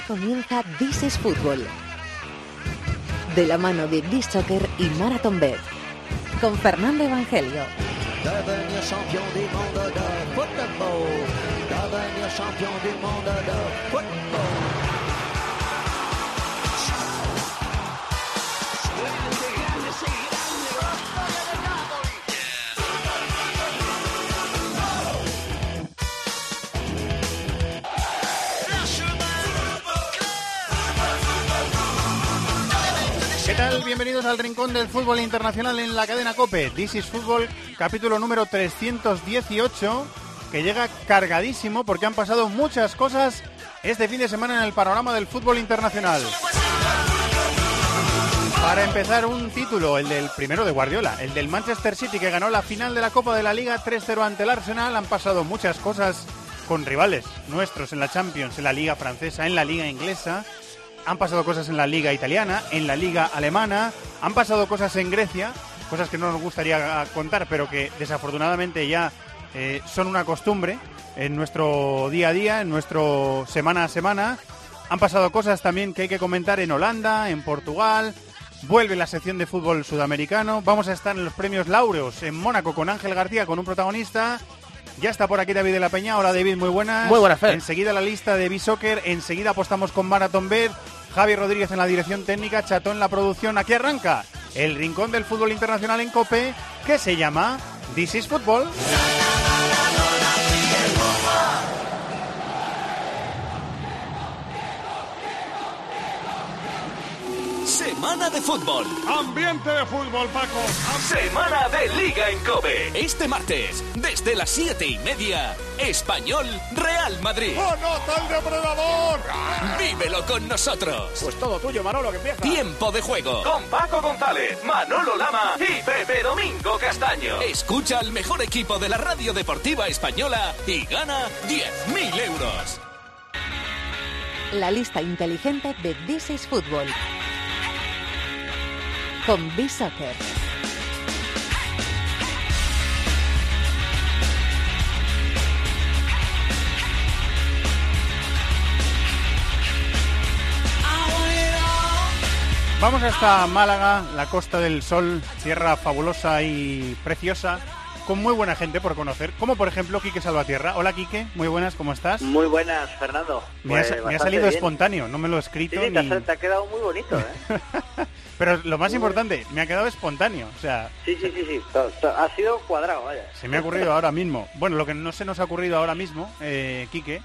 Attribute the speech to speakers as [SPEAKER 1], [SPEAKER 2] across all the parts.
[SPEAKER 1] Comienza This is Fútbol. De la mano de This Soccer y Marathon Bet. Con Fernando Evangelio.
[SPEAKER 2] Bienvenidos al Rincón del Fútbol Internacional en la cadena COPE. This is Fútbol, capítulo número 318, que llega cargadísimo porque han pasado muchas cosas este fin de semana en el panorama del fútbol internacional. Para empezar, un título, el del primero de Guardiola, el del Manchester City que ganó la final de la Copa de la Liga 3-0 ante el Arsenal. Han pasado muchas cosas con rivales nuestros en la Champions, en la Liga Francesa, en la Liga Inglesa. Han pasado cosas en la Liga Italiana, en la Liga Alemana. Han pasado cosas en Grecia, cosas que no nos gustaría contar, pero que desafortunadamente ya eh, son una costumbre en nuestro día a día, en nuestro semana a semana. Han pasado cosas también que hay que comentar en Holanda, en Portugal. Vuelve la sección de fútbol sudamericano. Vamos a estar en los premios Laureos en Mónaco con Ángel García, con un protagonista. Ya está por aquí David de la Peña. Hola David, muy buenas.
[SPEAKER 3] Muy buenas, Fer.
[SPEAKER 2] Enseguida la lista de B-Soccer. Enseguida apostamos con Marathon Bet. Javi Rodríguez en la dirección técnica, Chato en la producción. Aquí arranca el rincón del fútbol internacional en COPE, que se llama This is Football.
[SPEAKER 4] Semana de fútbol.
[SPEAKER 5] Ambiente de fútbol, Paco.
[SPEAKER 4] Semana de Liga en Cope. Este martes, desde las siete y media, Español Real Madrid.
[SPEAKER 5] ¡Anota el depredador!
[SPEAKER 4] Vívelo con nosotros.
[SPEAKER 5] Pues todo tuyo, Manolo, que empieza.
[SPEAKER 4] Tiempo de juego. Con Paco González, Manolo Lama y Pepe Domingo Castaño. Escucha al mejor equipo de la radio deportiva española y gana 10.000 euros.
[SPEAKER 1] La lista inteligente de This is Fútbol. Con B-Soccer.
[SPEAKER 2] Vamos hasta Málaga, la Costa del Sol, tierra fabulosa y preciosa, con muy buena gente por conocer, como por ejemplo Quique Salvatierra. Hola Quique, muy buenas, ¿cómo estás?
[SPEAKER 6] Muy buenas, Fernando.
[SPEAKER 2] Me, ha,
[SPEAKER 6] Pues
[SPEAKER 2] me ha
[SPEAKER 6] bastante
[SPEAKER 2] salido
[SPEAKER 6] bien.
[SPEAKER 2] espontáneo, no me lo he escrito.
[SPEAKER 6] Sí, sí, te,
[SPEAKER 2] ni-
[SPEAKER 6] ha, te ha quedado muy bonito, ¿eh?
[SPEAKER 2] Pero lo más importante, me ha quedado espontáneo. O sea,
[SPEAKER 6] Sí, sí, sí, sí. To- to- ha sido cuadrado, vaya.
[SPEAKER 2] se me ha ocurrido ahora mismo. Bueno, lo que no se nos ha ocurrido ahora mismo, eh, Quique,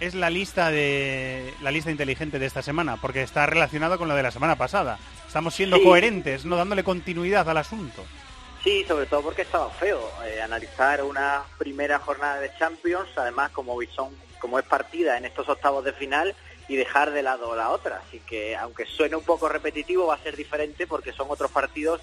[SPEAKER 2] es la lista de la lista inteligente de esta semana, porque está relacionado con la de la semana pasada. Estamos siendo
[SPEAKER 6] Sí.
[SPEAKER 2] coherentes, no dándole continuidad al asunto.
[SPEAKER 6] Sí, sobre todo porque estaba feo eh, analizar una primera jornada de Champions, además como son, como es partida en estos octavos de final y dejar de lado la otra. Así que aunque suene un poco repetitivo, va a ser diferente porque son otros partidos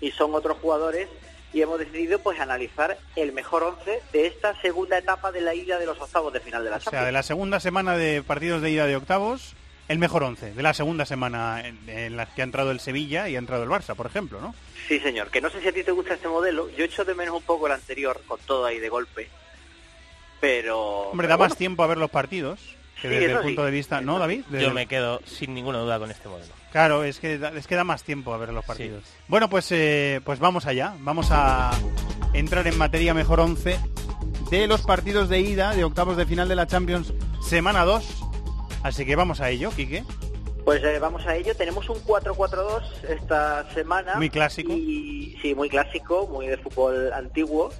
[SPEAKER 6] y son otros jugadores y hemos decidido pues analizar el mejor once de esta segunda etapa de la ida de los octavos de final de la
[SPEAKER 2] O sea, de la segunda semana de partidos de ida de octavos, el mejor once. De la segunda semana en, en la que ha entrado el Sevilla y ha entrado el Barça, por ejemplo, ¿no?
[SPEAKER 6] Sí, señor. Que no sé si a ti te gusta este modelo. Yo echo de menos un poco el anterior, con todo ahí de golpe. Pero...
[SPEAKER 2] Hombre,
[SPEAKER 6] pero
[SPEAKER 2] da más tiempo a ver los partidos. Que
[SPEAKER 6] Sí,
[SPEAKER 2] desde el punto
[SPEAKER 6] sí.
[SPEAKER 2] de vista... ¿No, David? Desde
[SPEAKER 3] Yo me quedo sin ninguna duda con este modelo.
[SPEAKER 2] Claro, es que, da, es que da más tiempo a ver los partidos. Bueno, pues, eh, pues vamos allá. Vamos a entrar en materia mejor 11 de los partidos de ida de octavos de final de la Champions semana 2. Así que vamos a ello, Quique.
[SPEAKER 6] Pues eh, vamos a ello. Tenemos un 4-4-2 esta semana.
[SPEAKER 2] Muy clásico.
[SPEAKER 6] Y, sí, muy clásico, muy de fútbol antiguo.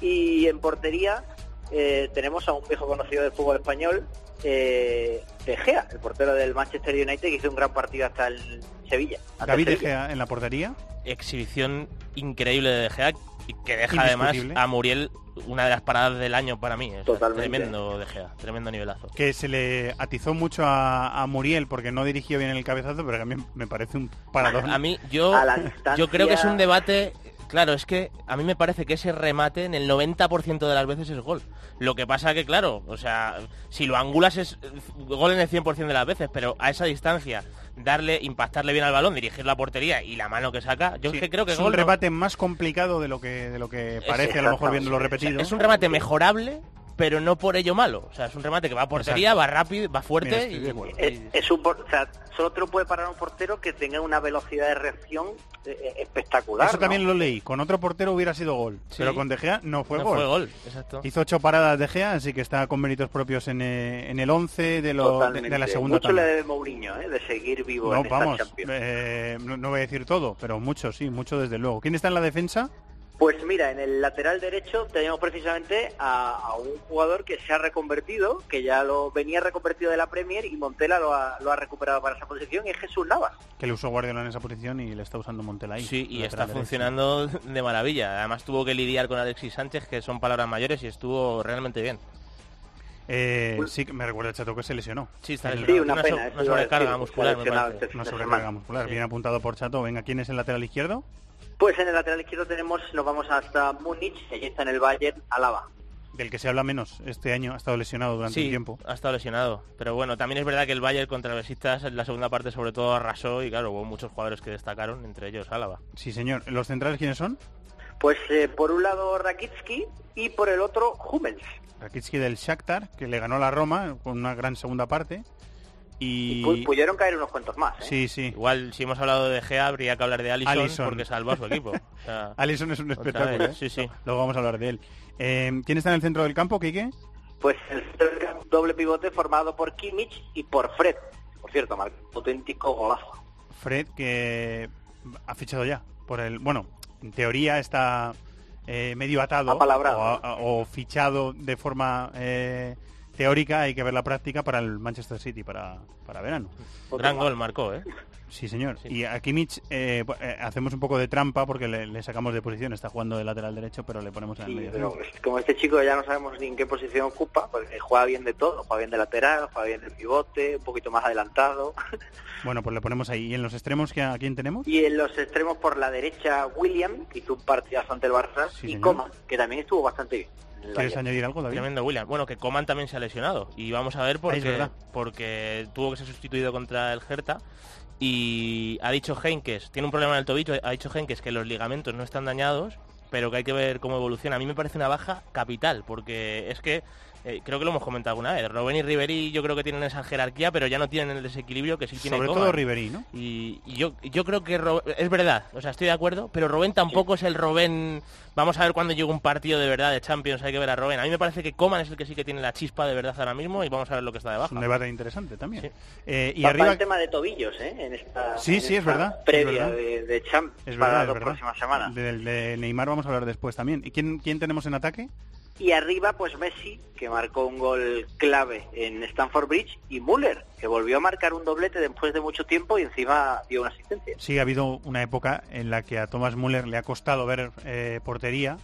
[SPEAKER 6] Y en portería eh, tenemos a un viejo conocido del fútbol español, eh, De Gea, el portero del Manchester United, que hizo un gran partido hasta el Sevilla. hasta el
[SPEAKER 2] David De. Gea en la portería.
[SPEAKER 3] Exhibición increíble de De Gea y que deja además a Muriel una de las paradas del año para mí. O sea,
[SPEAKER 6] Totalmente.
[SPEAKER 3] Tremendo De Gea, tremendo nivelazo.
[SPEAKER 2] Que se le atizó mucho a, a Muriel porque no dirigió bien el cabezazo, pero que a mí me parece un paradón.
[SPEAKER 3] A mí, yo,
[SPEAKER 6] A la distancia-
[SPEAKER 3] yo creo que es un debate... Claro, es que a mí me parece que ese remate en el 90% de las veces es gol. Lo que pasa que, claro, o sea, si lo angulas es gol en el 100% de las veces, pero a esa distancia, darle, impactarle bien al balón, dirigir la portería y la mano que saca, yo
[SPEAKER 2] Sí,
[SPEAKER 3] es que creo que
[SPEAKER 2] es
[SPEAKER 3] gol
[SPEAKER 2] un
[SPEAKER 3] no-
[SPEAKER 2] remate más complicado de lo que de lo que parece a lo mejor viendo lo
[SPEAKER 3] O sea,
[SPEAKER 2] repetido.
[SPEAKER 3] es un remate mejorable, pero no por ello malo. O sea, es un remate que va a portería, va rápido, va fuerte.
[SPEAKER 2] Mira,
[SPEAKER 3] y-
[SPEAKER 2] de acuerdo.
[SPEAKER 3] y-
[SPEAKER 6] Es, es un por- o sea, solo te lo puede parar un portero que tenga una velocidad de reacción eh, espectacular.
[SPEAKER 2] Eso
[SPEAKER 6] ¿no?
[SPEAKER 2] también lo leí. Con otro portero hubiera sido gol.
[SPEAKER 3] Sí.
[SPEAKER 2] Pero con De Gea no fue
[SPEAKER 3] no
[SPEAKER 2] gol.
[SPEAKER 3] fue gol, exacto.
[SPEAKER 2] Hizo ocho paradas De Gea, así que está con méritos propios en, eh, en el 11 de, lo, de, de la segunda
[SPEAKER 6] Mucho le debe Mourinho, ¿eh? de seguir vivo
[SPEAKER 2] No,
[SPEAKER 6] en esta
[SPEAKER 2] vamos,
[SPEAKER 6] Champions.
[SPEAKER 2] eh, no, no voy a decir todo, pero mucho, sí, mucho desde luego. ¿Quién está en la defensa?
[SPEAKER 6] Pues mira, en el lateral derecho tenemos precisamente a, a un jugador que se ha reconvertido, que ya lo venía reconvertido de la Premier y Montela lo ha, lo ha recuperado para esa posición, y es Jesús Navas.
[SPEAKER 2] Que le usó Guardiola en esa posición y le está usando Montela ahí.
[SPEAKER 3] Sí, y está
[SPEAKER 2] derecho.
[SPEAKER 3] funcionando de maravilla. Además tuvo que lidiar con Alexis Sánchez, que son palabras mayores, y estuvo realmente bien.
[SPEAKER 2] Eh, sí, me recuerda el Chato que se lesionó.
[SPEAKER 3] Sí, está
[SPEAKER 2] El-
[SPEAKER 3] lesionado.
[SPEAKER 6] Sí, una
[SPEAKER 3] Una,
[SPEAKER 6] pena,
[SPEAKER 3] so- una
[SPEAKER 6] a
[SPEAKER 3] sobrecarga
[SPEAKER 6] decir,
[SPEAKER 3] muscular,
[SPEAKER 2] Una sobrecarga muscular,
[SPEAKER 3] Sí.
[SPEAKER 2] bien apuntado por Chato. Venga, ¿quién es el lateral izquierdo?
[SPEAKER 6] Pues en el lateral izquierdo tenemos, nos vamos hasta Múnich, que allí está en el Bayern, Alaba.
[SPEAKER 2] Del que se habla menos este año, ha estado lesionado durante
[SPEAKER 3] Sí,
[SPEAKER 2] un tiempo.
[SPEAKER 3] ha estado lesionado. Pero bueno, también es verdad que el Bayern contra Besiktas en la segunda parte sobre todo arrasó y claro, hubo muchos jugadores que destacaron, entre ellos Álava.
[SPEAKER 2] Sí, señor. ¿Los centrales quiénes son?
[SPEAKER 6] Pues eh, por un lado Rakitsky y por el otro Hummels.
[SPEAKER 2] Rakitsky del Shakhtar, que le ganó a la Roma con una gran segunda parte. Y...
[SPEAKER 6] Pu- pudieron caer unos cuantos más. ¿eh?
[SPEAKER 2] Sí, sí.
[SPEAKER 3] Igual si hemos hablado de Gea habría que hablar de Alisson,
[SPEAKER 2] Alisson.
[SPEAKER 3] porque salvó a su equipo. O sea,
[SPEAKER 2] Alisson es un espectáculo, ¿eh?
[SPEAKER 3] sí, sí.
[SPEAKER 2] Luego vamos a hablar de él. Eh, ¿Quién está en el centro del campo, Quique?
[SPEAKER 6] Pues el centro del campo, doble pivote formado por Kimmich y por Fred. Por cierto, un auténtico golazo.
[SPEAKER 2] Fred, que ha fichado ya. por el Bueno, en teoría está eh, medio atado o, o fichado de forma eh, teórica. Hay que ver la práctica para el Manchester City para, para verano.
[SPEAKER 3] gran gol marcó, ¿eh?
[SPEAKER 2] Sí, señor.
[SPEAKER 3] Sí.
[SPEAKER 2] Y a Kimmich eh, eh, hacemos un poco de trampa porque le, le sacamos de posición. Está jugando de lateral derecho, pero le ponemos en el
[SPEAKER 6] Sí,
[SPEAKER 2] medio.
[SPEAKER 6] pero
[SPEAKER 2] centro.
[SPEAKER 6] es- como este chico ya no sabemos ni en qué posición ocupa, porque juega bien de todo, juega bien de lateral, juega bien de pivote, un poquito más adelantado.
[SPEAKER 2] Bueno, pues le ponemos ahí. ¿Y en los extremos ¿qué- a quién tenemos?
[SPEAKER 6] Y en los extremos por la derecha, William, que hizo un partidazo ante el Barça,
[SPEAKER 2] Sí,
[SPEAKER 6] y
[SPEAKER 2] señor.
[SPEAKER 6] Coman, que también estuvo bastante bien.
[SPEAKER 2] ¿Quieres añadir algo, David?
[SPEAKER 3] Tremendo William. Bueno, que Coman también se ha lesionado. Y vamos a ver por
[SPEAKER 2] Ah, es
[SPEAKER 3] qué.
[SPEAKER 2] verdad.
[SPEAKER 3] Porque tuvo que ser sustituido contra el Hertha. Y ha dicho Henkes, tiene un problema en el tobillo, ha dicho Henkes que los ligamentos no están dañados, pero que hay que ver cómo evoluciona. A mí me parece una baja capital, porque es que eh, creo que lo hemos comentado alguna vez. Robben y Ribery yo creo que tienen esa jerarquía, pero ya no tienen el desequilibrio que sí tiene
[SPEAKER 2] Sobre
[SPEAKER 3] Coman.
[SPEAKER 2] todo Ribery, ¿no?
[SPEAKER 3] Y, y yo, yo creo que Ro- es verdad, o sea, estoy de acuerdo, pero Robben tampoco es el Robben. Vamos a ver cuando llegue un partido de verdad de Champions, hay que ver a Robben. A mí me parece que Coman es el que sí que tiene la chispa de verdad ahora mismo y vamos a ver lo que está
[SPEAKER 2] Es
[SPEAKER 3] debajo.
[SPEAKER 2] un debate interesante también.
[SPEAKER 3] Sí.
[SPEAKER 2] Eh, y
[SPEAKER 6] Va
[SPEAKER 2] arriba...
[SPEAKER 6] el tema de tobillos, ¿eh? En esta,
[SPEAKER 2] Sí,
[SPEAKER 6] en
[SPEAKER 2] sí, es verdad, es
[SPEAKER 6] Previa
[SPEAKER 2] verdad.
[SPEAKER 6] de, de Champions
[SPEAKER 2] Es
[SPEAKER 6] para
[SPEAKER 2] verdad,
[SPEAKER 6] las
[SPEAKER 2] es
[SPEAKER 6] próximas semanas.
[SPEAKER 2] Del de Neymar vamos a hablar después también. ¿Y quién, quién tenemos en ataque?
[SPEAKER 6] Y arriba, pues Messi, que marcó un gol clave en Stamford Bridge, y Müller, que volvió a marcar un doblete después de mucho tiempo y encima dio una asistencia.
[SPEAKER 2] Sí, ha habido una época en la que a Thomas Müller le ha costado ver eh, portería,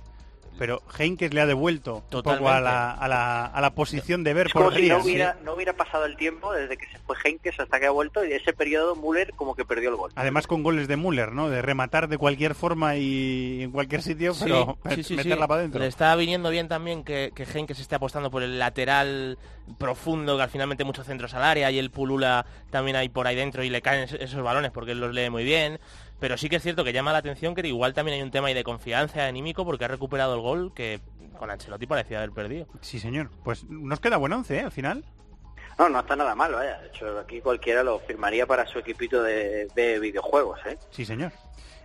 [SPEAKER 2] pero Heinkes le ha devuelto un poco
[SPEAKER 3] Totalmente.
[SPEAKER 2] a la, a, la, a la posición de ver
[SPEAKER 6] Es como si no hubiera, no hubiera pasado el tiempo desde que se fue Henkes hasta que ha vuelto, y de ese periodo Müller como que perdió el gol.
[SPEAKER 2] Además con goles de Müller, ¿no? De rematar de cualquier forma y en cualquier sitio,
[SPEAKER 3] Sí,
[SPEAKER 2] pero
[SPEAKER 3] sí, sí,
[SPEAKER 2] meterla
[SPEAKER 3] sí.
[SPEAKER 2] para adentro.
[SPEAKER 3] Le está viniendo bien también que, que Henkes esté apostando por el lateral profundo, que al final mete muchos centros al área y el Pulula también hay por ahí dentro y le caen es- esos balones porque él los lee muy bien. Pero sí que es cierto que llama la atención que igual también hay un tema ahí de confianza anímico porque ha recuperado el gol que con Ancelotti parecía haber perdido.
[SPEAKER 2] Sí, señor. Pues nos queda buen once, ¿eh? Al final.
[SPEAKER 6] No, no está nada mal, vaya. De hecho, aquí cualquiera lo firmaría para su equipito de, de videojuegos, ¿eh?
[SPEAKER 2] Sí, señor.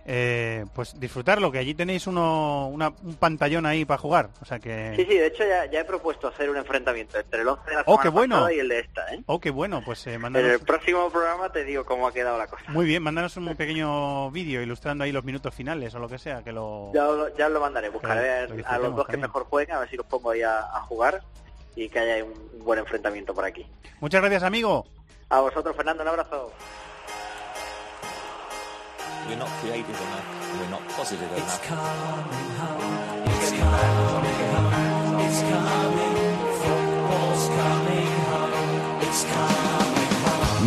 [SPEAKER 2] Eh, pues disfrutarlo, que allí tenéis uno, una- un pantallón ahí para jugar. O sea que...
[SPEAKER 6] Sí, sí, de hecho ya, ya he propuesto hacer un enfrentamiento entre el 11 de la
[SPEAKER 2] Oh,
[SPEAKER 6] semana
[SPEAKER 2] qué bueno.
[SPEAKER 6] y el de esta, ¿eh?
[SPEAKER 2] Oh, qué bueno, pues eh,
[SPEAKER 6] En
[SPEAKER 2] mándanos...
[SPEAKER 6] el próximo programa te digo cómo ha quedado la cosa.
[SPEAKER 2] Muy bien, mándanos un pequeño vídeo ilustrando ahí los minutos finales o lo que sea, que lo...
[SPEAKER 6] Ya, lo- ya lo mandaré, buscaré
[SPEAKER 2] Lo-
[SPEAKER 6] a los dos que
[SPEAKER 2] también.
[SPEAKER 6] mejor jueguen, a ver si los pongo ahí a, a jugar y que haya un buen enfrentamiento por aquí.
[SPEAKER 2] Muchas gracias, amigo.
[SPEAKER 6] A vosotros, Fernando, un abrazo.
[SPEAKER 7] We're not creative enough. We're not positive enough.
[SPEAKER 8] It's coming home. It's coming home. It's coming home.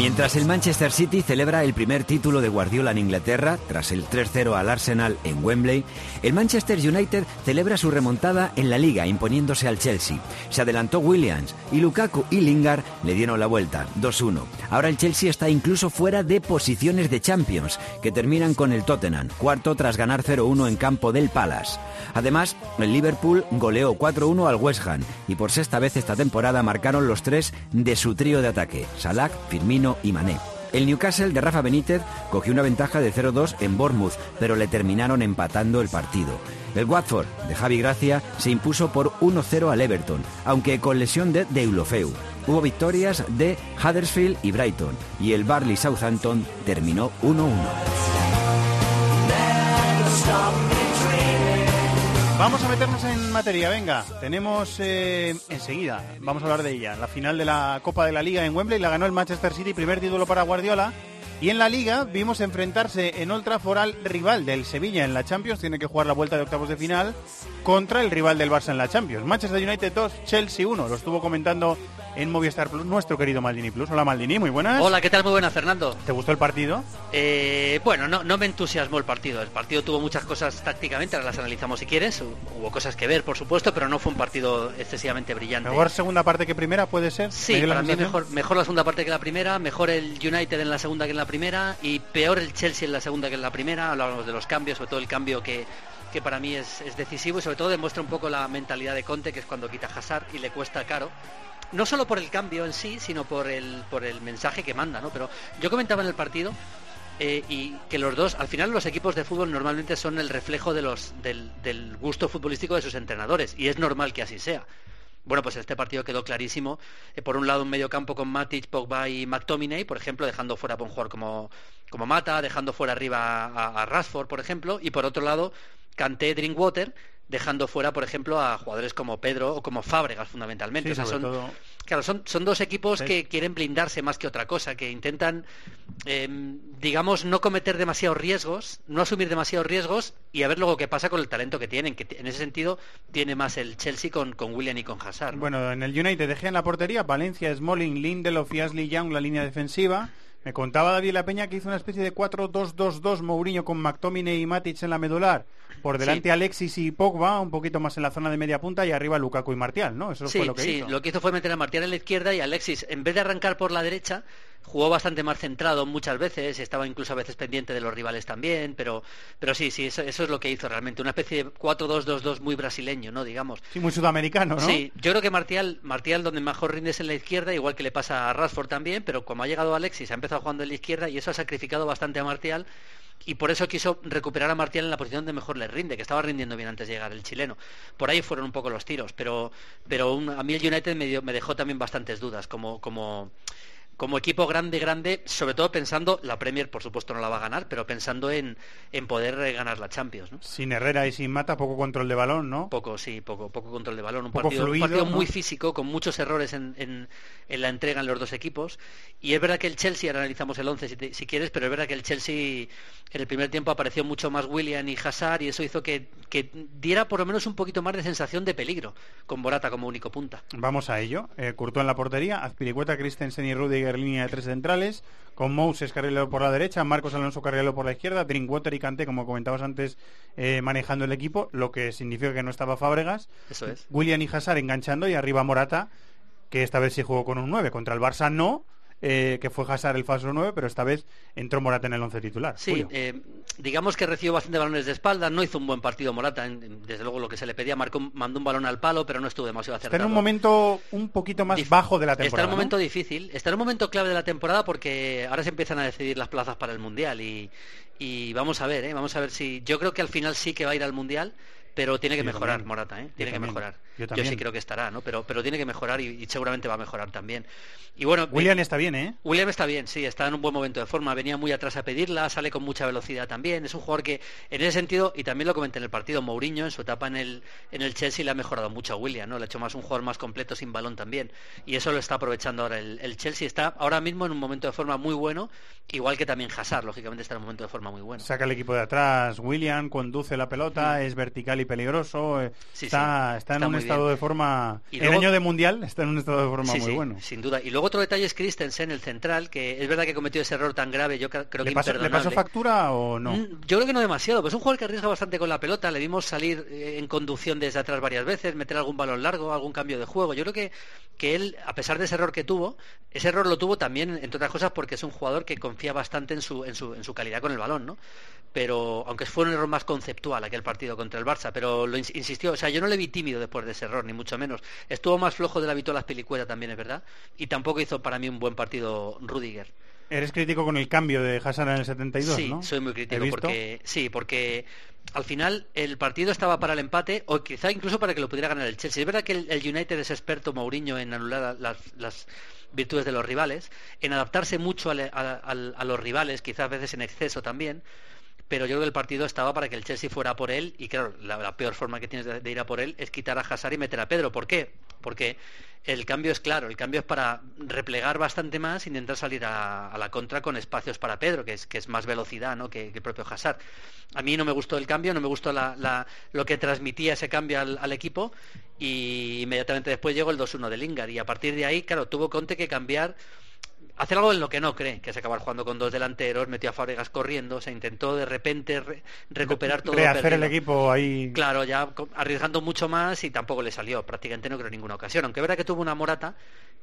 [SPEAKER 8] Mientras el Manchester City celebra el primer título de Guardiola en Inglaterra, tras el 3-0 al Arsenal en Wembley, el Manchester United celebra su remontada en la liga imponiéndose al Chelsea. Se adelantó Williams y Lukaku y Lingard le dieron la vuelta, 2-1. Ahora el Chelsea está incluso fuera de posiciones de Champions, que terminan con el Tottenham, cuarto tras ganar 0-1 en campo del Palace. Además, el Liverpool goleó 4-1 al West Ham y por sexta vez esta temporada marcaron los tres de su trío de ataque, Salah, Y Mané. El Newcastle de Rafa Benítez cogió una ventaja de 0-2 en Bournemouth, pero le terminaron empatando el partido. El Watford de Javi Gracia se impuso por 1-0 al Everton, aunque con lesión de Deulofeu. Hubo victorias de Huddersfield y Brighton, y el Barley Southampton terminó 1-1.
[SPEAKER 2] Vamos a meternos en materia, venga. Tenemos eh, enseguida, vamos a hablar de ella. La final de la Copa de la Liga en Wembley la ganó el Manchester City, primer título para Guardiola. Y en la Liga vimos enfrentarse en Old Trafford al rival del Sevilla en la Champions, tiene que jugar la vuelta de octavos de final, contra el rival del Barça en la Champions. Manchester United 2, Chelsea 1. Lo estuvo comentando en Movistar Plus nuestro querido Maldini Plus. Hola Maldini, muy buenas.
[SPEAKER 9] Hola, ¿qué tal? Muy buenas, Fernando.
[SPEAKER 2] ¿Te gustó el partido?
[SPEAKER 9] Eh, bueno, no, no me entusiasmó el partido. El partido tuvo muchas cosas tácticamente, ahora las analizamos si quieres. Hubo cosas que ver, por supuesto, pero no fue un partido excesivamente brillante.
[SPEAKER 2] ¿Mejor segunda parte que primera puede ser?
[SPEAKER 9] Sí, para mí mejor, mejor la segunda parte que la primera, mejor el United en la segunda que en la primera y peor el Chelsea en la segunda que en la primera. Hablábamos de los cambios, sobre todo el cambio que, que para mí es, es, decisivo y sobre todo demuestra un poco la mentalidad de Conte, que es cuando quita Hazard y le cuesta caro. No solo por el cambio en sí, sino por el, por el mensaje que manda, ¿no? Pero yo comentaba en el partido eh, y que los dos, al final los equipos de fútbol normalmente son el reflejo de los, del, del gusto futbolístico de sus entrenadores y es normal que así sea. Bueno, pues este partido quedó clarísimo. Eh, por un lado, un medio campo con Matic, Pogba y McTominay, por ejemplo, dejando fuera a un jugador como, como Mata, dejando fuera arriba a, a Rashford, por ejemplo. Y por otro lado, Kanté, Drinkwater, dejando fuera, por ejemplo, a jugadores como Pedro o como Fábregas, fundamentalmente.
[SPEAKER 2] Sí,
[SPEAKER 9] o sea, son,
[SPEAKER 2] todo...
[SPEAKER 9] Claro, son, son dos equipos
[SPEAKER 2] Sí.
[SPEAKER 9] que quieren blindarse más que otra cosa, que intentan, eh, digamos, no cometer demasiados riesgos, no asumir demasiados riesgos y a ver luego qué pasa con el talento que tienen, que en ese sentido tiene más el Chelsea con, con William y con Hazard. ¿no?
[SPEAKER 2] Bueno, en el United dejé en la portería Valencia, Smalling, Lindelof y Ashley Young la línea defensiva. Me contaba David La Peña que hizo una especie de 4-2-2-2 Mourinho con McTominay y Matic en la medular. Por delante
[SPEAKER 9] Sí.
[SPEAKER 2] Alexis y Pogba, un poquito más en la zona de media punta y arriba Lukaku y Martial, ¿no? Eso
[SPEAKER 9] sí,
[SPEAKER 2] fue lo que
[SPEAKER 9] sí,
[SPEAKER 2] hizo.
[SPEAKER 9] lo que hizo fue meter a Martial en la izquierda y Alexis, en vez de arrancar por la derecha, jugó bastante más centrado muchas veces, estaba incluso a veces pendiente de los rivales también, pero, pero sí, sí, eso, eso es lo que hizo realmente, una especie de 4-2-2-2 muy brasileño, ¿no? Digamos.
[SPEAKER 2] Sí, muy sudamericano, ¿no?
[SPEAKER 9] Sí, yo creo que Martial, Martial donde mejor rinde es en la izquierda, igual que le pasa a Rashford también, pero como ha llegado Alexis, ha empezado jugando en la izquierda y eso ha sacrificado bastante a Martial y por eso quiso recuperar a Martial en la posición donde mejor le rinde, que estaba rindiendo bien antes de llegar el chileno. Por ahí fueron un poco los tiros, pero, pero un- a mí el United me, dio- me dejó también bastantes dudas como, como, como equipo grande, grande, sobre todo pensando, la Premier por supuesto no la va a ganar, pero pensando en, en poder eh, ganar la Champions. ¿no?
[SPEAKER 2] Sin Herrera y sin Mata, poco control de balón, ¿no?
[SPEAKER 9] Poco, sí, poco, poco control de balón. Un
[SPEAKER 2] Poco
[SPEAKER 9] partido, un
[SPEAKER 2] fluido,
[SPEAKER 9] partido
[SPEAKER 2] ¿no?
[SPEAKER 9] muy físico, con muchos errores en, en- en la entrega en los dos equipos. Y es verdad que el Chelsea, ahora analizamos el 11 si, te- si quieres, pero es verdad que el Chelsea en el primer tiempo apareció mucho más William y Hazard y eso hizo que, que diera por lo menos un poquito más de sensación de peligro, con Morata como único punta.
[SPEAKER 2] Vamos a ello. Eh, Courtois en la portería, Azpilicueta, Christensen y Rudiger línea de tres centrales, con Moses Carrillo por la derecha, Marcos Alonso Carrillo por la izquierda, Drinkwater y Kanté, como comentabas antes, eh, manejando el equipo, lo que significa que no estaba Fábregas.
[SPEAKER 9] Eso es.
[SPEAKER 2] William y Hazard enganchando y arriba Morata, que esta vez sí jugó con un 9. Contra el Barça no, eh, que fue Hazard el falso 9, pero esta vez entró Morata en el 11 titular.
[SPEAKER 9] Sí, eh, digamos que recibió bastante balones de espalda, no hizo un buen partido Morata, desde luego lo que se le pedía, marcó, mandó un balón al palo, pero no estuvo demasiado
[SPEAKER 2] Está
[SPEAKER 9] acertado.
[SPEAKER 2] en un momento un poquito más
[SPEAKER 9] Dif-
[SPEAKER 2] bajo de la temporada.
[SPEAKER 9] Está en un
[SPEAKER 2] ¿no?
[SPEAKER 9] momento difícil, está en un momento clave de la temporada porque ahora se empiezan a decidir las plazas para el Mundial y, y vamos a ver, ¿eh? vamos a ver si... Yo creo que al final sí que va a ir al Mundial, pero tiene que
[SPEAKER 2] yo
[SPEAKER 9] mejorar
[SPEAKER 2] también.
[SPEAKER 9] Morata, ¿eh?
[SPEAKER 2] Yo
[SPEAKER 9] Tiene que
[SPEAKER 2] también.
[SPEAKER 9] mejorar.
[SPEAKER 2] Yo
[SPEAKER 9] Yo,
[SPEAKER 2] también.
[SPEAKER 9] sí creo que estará, ¿no? Pero, pero tiene que mejorar y, y seguramente va a mejorar también. Y bueno,
[SPEAKER 2] William está bien, ¿eh?
[SPEAKER 9] William está bien, sí, está en un buen momento de forma, venía muy atrás a pedirla, sale con mucha velocidad también, es un jugador que en ese sentido, y también lo comenté en el partido, Mourinho en su etapa en el, en el Chelsea le ha mejorado mucho a William, ¿no? Le ha hecho más un jugador más completo sin balón también, y eso lo está aprovechando ahora el, el Chelsea, está ahora mismo en un momento de forma muy bueno, igual que también Hazard, lógicamente está en un momento de forma muy bueno.
[SPEAKER 2] Saca el equipo de atrás, William conduce la pelota,
[SPEAKER 9] Mm.
[SPEAKER 2] es vertical y y peligroso. eh,
[SPEAKER 9] Sí,
[SPEAKER 2] está,
[SPEAKER 9] sí,
[SPEAKER 2] está en
[SPEAKER 9] está
[SPEAKER 2] un estado
[SPEAKER 9] bien.
[SPEAKER 2] de forma...
[SPEAKER 9] Y
[SPEAKER 2] el año de Mundial está en un estado de forma
[SPEAKER 9] Sí,
[SPEAKER 2] muy bueno.
[SPEAKER 9] sin duda. Y luego otro detalle es Christensen, el central, que es verdad que cometió ese error tan grave, yo cre- creo
[SPEAKER 2] ¿Le
[SPEAKER 9] que
[SPEAKER 2] pasó, ¿Le pasó factura o no?
[SPEAKER 9] Mm, Yo creo que no demasiado, pues es un jugador que arriesga bastante con la pelota, le vimos salir eh, en conducción desde atrás varias veces, meter algún balón largo, algún cambio de juego. Yo creo que, que él, a pesar de ese error que tuvo, ese error lo tuvo también, entre otras cosas, porque es un jugador que confía bastante en su, en su, en su calidad con el balón, ¿no? Pero, aunque fue un error más conceptual aquel partido contra el Barça, pero lo ins- insistió, o sea, yo no le vi tímido después de ese error, ni mucho menos. Estuvo más flojo de la habitual Azpilicueta también, es verdad, y tampoco hizo para mí un buen partido Rudiger.
[SPEAKER 2] Eres crítico con el cambio de Hassan en el 72,
[SPEAKER 9] sí,
[SPEAKER 2] ¿no?
[SPEAKER 9] soy muy crítico porque sí, porque al final el partido estaba para el empate o quizá incluso para que lo pudiera ganar el Chelsea. Es verdad que el, el United es experto Mourinho en anular las, las virtudes de los rivales, en adaptarse mucho a, a- a- a los rivales, quizás a veces en exceso también. Pero yo creo que el partido estaba para que el Chelsea fuera por él y claro, la, la peor forma que tienes de, ir a por él es quitar a Hazard y meter a Pedro. ¿Por qué? Porque el cambio es claro, el cambio es para replegar bastante más, intentar salir a, la contra con espacios para Pedro, que es, que es más velocidad ¿no? que, que el propio Hazard. A mí no me gustó el cambio, no me gustó la- la- lo que transmitía ese cambio al, al equipo y inmediatamente después llegó el 2-1 de Lingard y a partir de ahí, claro, tuvo Conte que cambiar hacer algo en lo que no cree, que es acabar jugando con dos delanteros, metió a Fábregas corriendo, se intentó de repente re- recuperar todo
[SPEAKER 2] Rehacer el equipo ahí...
[SPEAKER 9] Claro, ya arriesgando mucho más y tampoco le salió, prácticamente no creo en ninguna ocasión. Aunque es verdad que tuvo una morata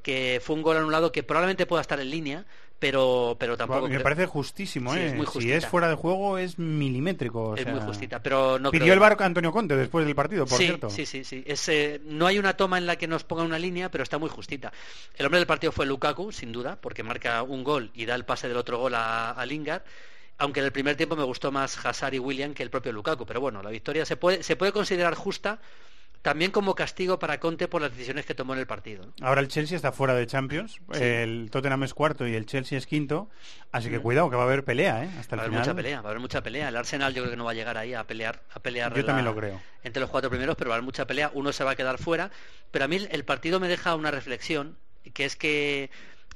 [SPEAKER 9] que fue un gol anulado que probablemente pueda estar en línea, pero, pero tampoco
[SPEAKER 2] me
[SPEAKER 9] creo-
[SPEAKER 2] parece justísimo,
[SPEAKER 9] Sí,
[SPEAKER 2] ¿eh?
[SPEAKER 9] es muy
[SPEAKER 2] si es fuera de juego es milimétrico. o
[SPEAKER 9] Es
[SPEAKER 2] sea,
[SPEAKER 9] muy justita, pero no
[SPEAKER 2] Pidió
[SPEAKER 9] creo-
[SPEAKER 2] el barco a Antonio Conte después del partido, por
[SPEAKER 9] sí,
[SPEAKER 2] cierto.
[SPEAKER 9] Sí, sí, sí. Es, eh, no hay una toma en la que nos ponga una línea, pero está muy justita. El hombre del partido fue Lukaku, sin duda, porque marca un gol y da el pase del otro gol a, a Lingard. Aunque en el primer tiempo me gustó más Hazard y William que el propio Lukaku. Pero bueno, la victoria se puede, se puede considerar justa también como castigo para Conte por las decisiones que tomó en el partido. ¿no?
[SPEAKER 2] Ahora el Chelsea está fuera de Champions,
[SPEAKER 9] Sí.
[SPEAKER 2] el Tottenham es cuarto y el Chelsea es quinto, así que
[SPEAKER 9] Mm.
[SPEAKER 2] cuidado que va a haber pelea, ¿eh? Hasta
[SPEAKER 9] Va a haber
[SPEAKER 2] final.
[SPEAKER 9] mucha pelea, va a haber mucha pelea. El Arsenal yo creo que no va a llegar ahí a pelear, a pelear
[SPEAKER 2] Yo también lo creo.
[SPEAKER 9] entre los cuatro primeros, pero va a haber mucha pelea. Uno se va a quedar fuera, pero a mí el partido me deja una reflexión, que es que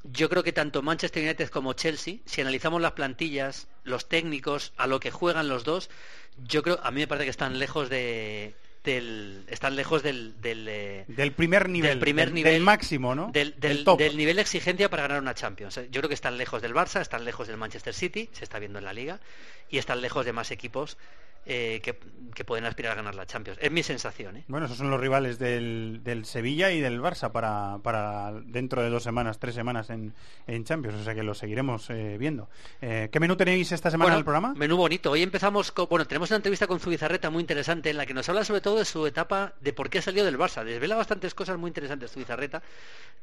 [SPEAKER 9] yo creo que tanto Manchester United como Chelsea, si analizamos las plantillas, los técnicos, a lo que juegan los dos, yo creo, a mí me parece que están lejos de del, están lejos del, del, eh,
[SPEAKER 2] Del primer nivel,
[SPEAKER 9] del primer
[SPEAKER 2] del-
[SPEAKER 9] nivel
[SPEAKER 2] del máximo, ¿no?
[SPEAKER 9] del, del- nivel de exigencia para ganar una Champions. Eh, Yo creo que están lejos del Barça, están lejos del Manchester City, se está viendo en la Liga, y están lejos de más equipos eh, que, que pueden aspirar a ganar la Champions. Es mi sensación. ¿eh?
[SPEAKER 2] Bueno, esos son los rivales del, del Sevilla y del Barça para, para dentro de dos semanas, tres semanas en, en Champions, o sea que lo seguiremos eh, viendo. Eh, ¿Qué menú tenéis esta semana
[SPEAKER 9] Bueno,
[SPEAKER 2] en el programa?
[SPEAKER 9] Menú bonito. Hoy empezamos con, bueno, tenemos una entrevista con Zubizarreta muy interesante en la que nos habla sobre todo de su etapa, de por qué salió del Barça. Desvela bastantes cosas muy interesantes Zubizarreta.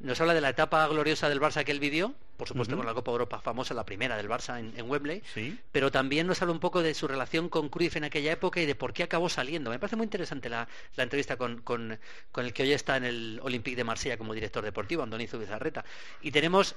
[SPEAKER 9] Nos habla de la etapa gloriosa del Barça que él vivió, por supuesto con la Copa Europa famosa, la primera del Barça en, en Wembley.
[SPEAKER 2] Sí.
[SPEAKER 9] Pero también nos habla un poco de su relación con Cruyff en aquella época y de por qué acabó saliendo. Me parece muy interesante la, la entrevista con, con- con el que hoy está en el Olympique de Marsella como director deportivo, Andoni Zubizarreta. Y tenemos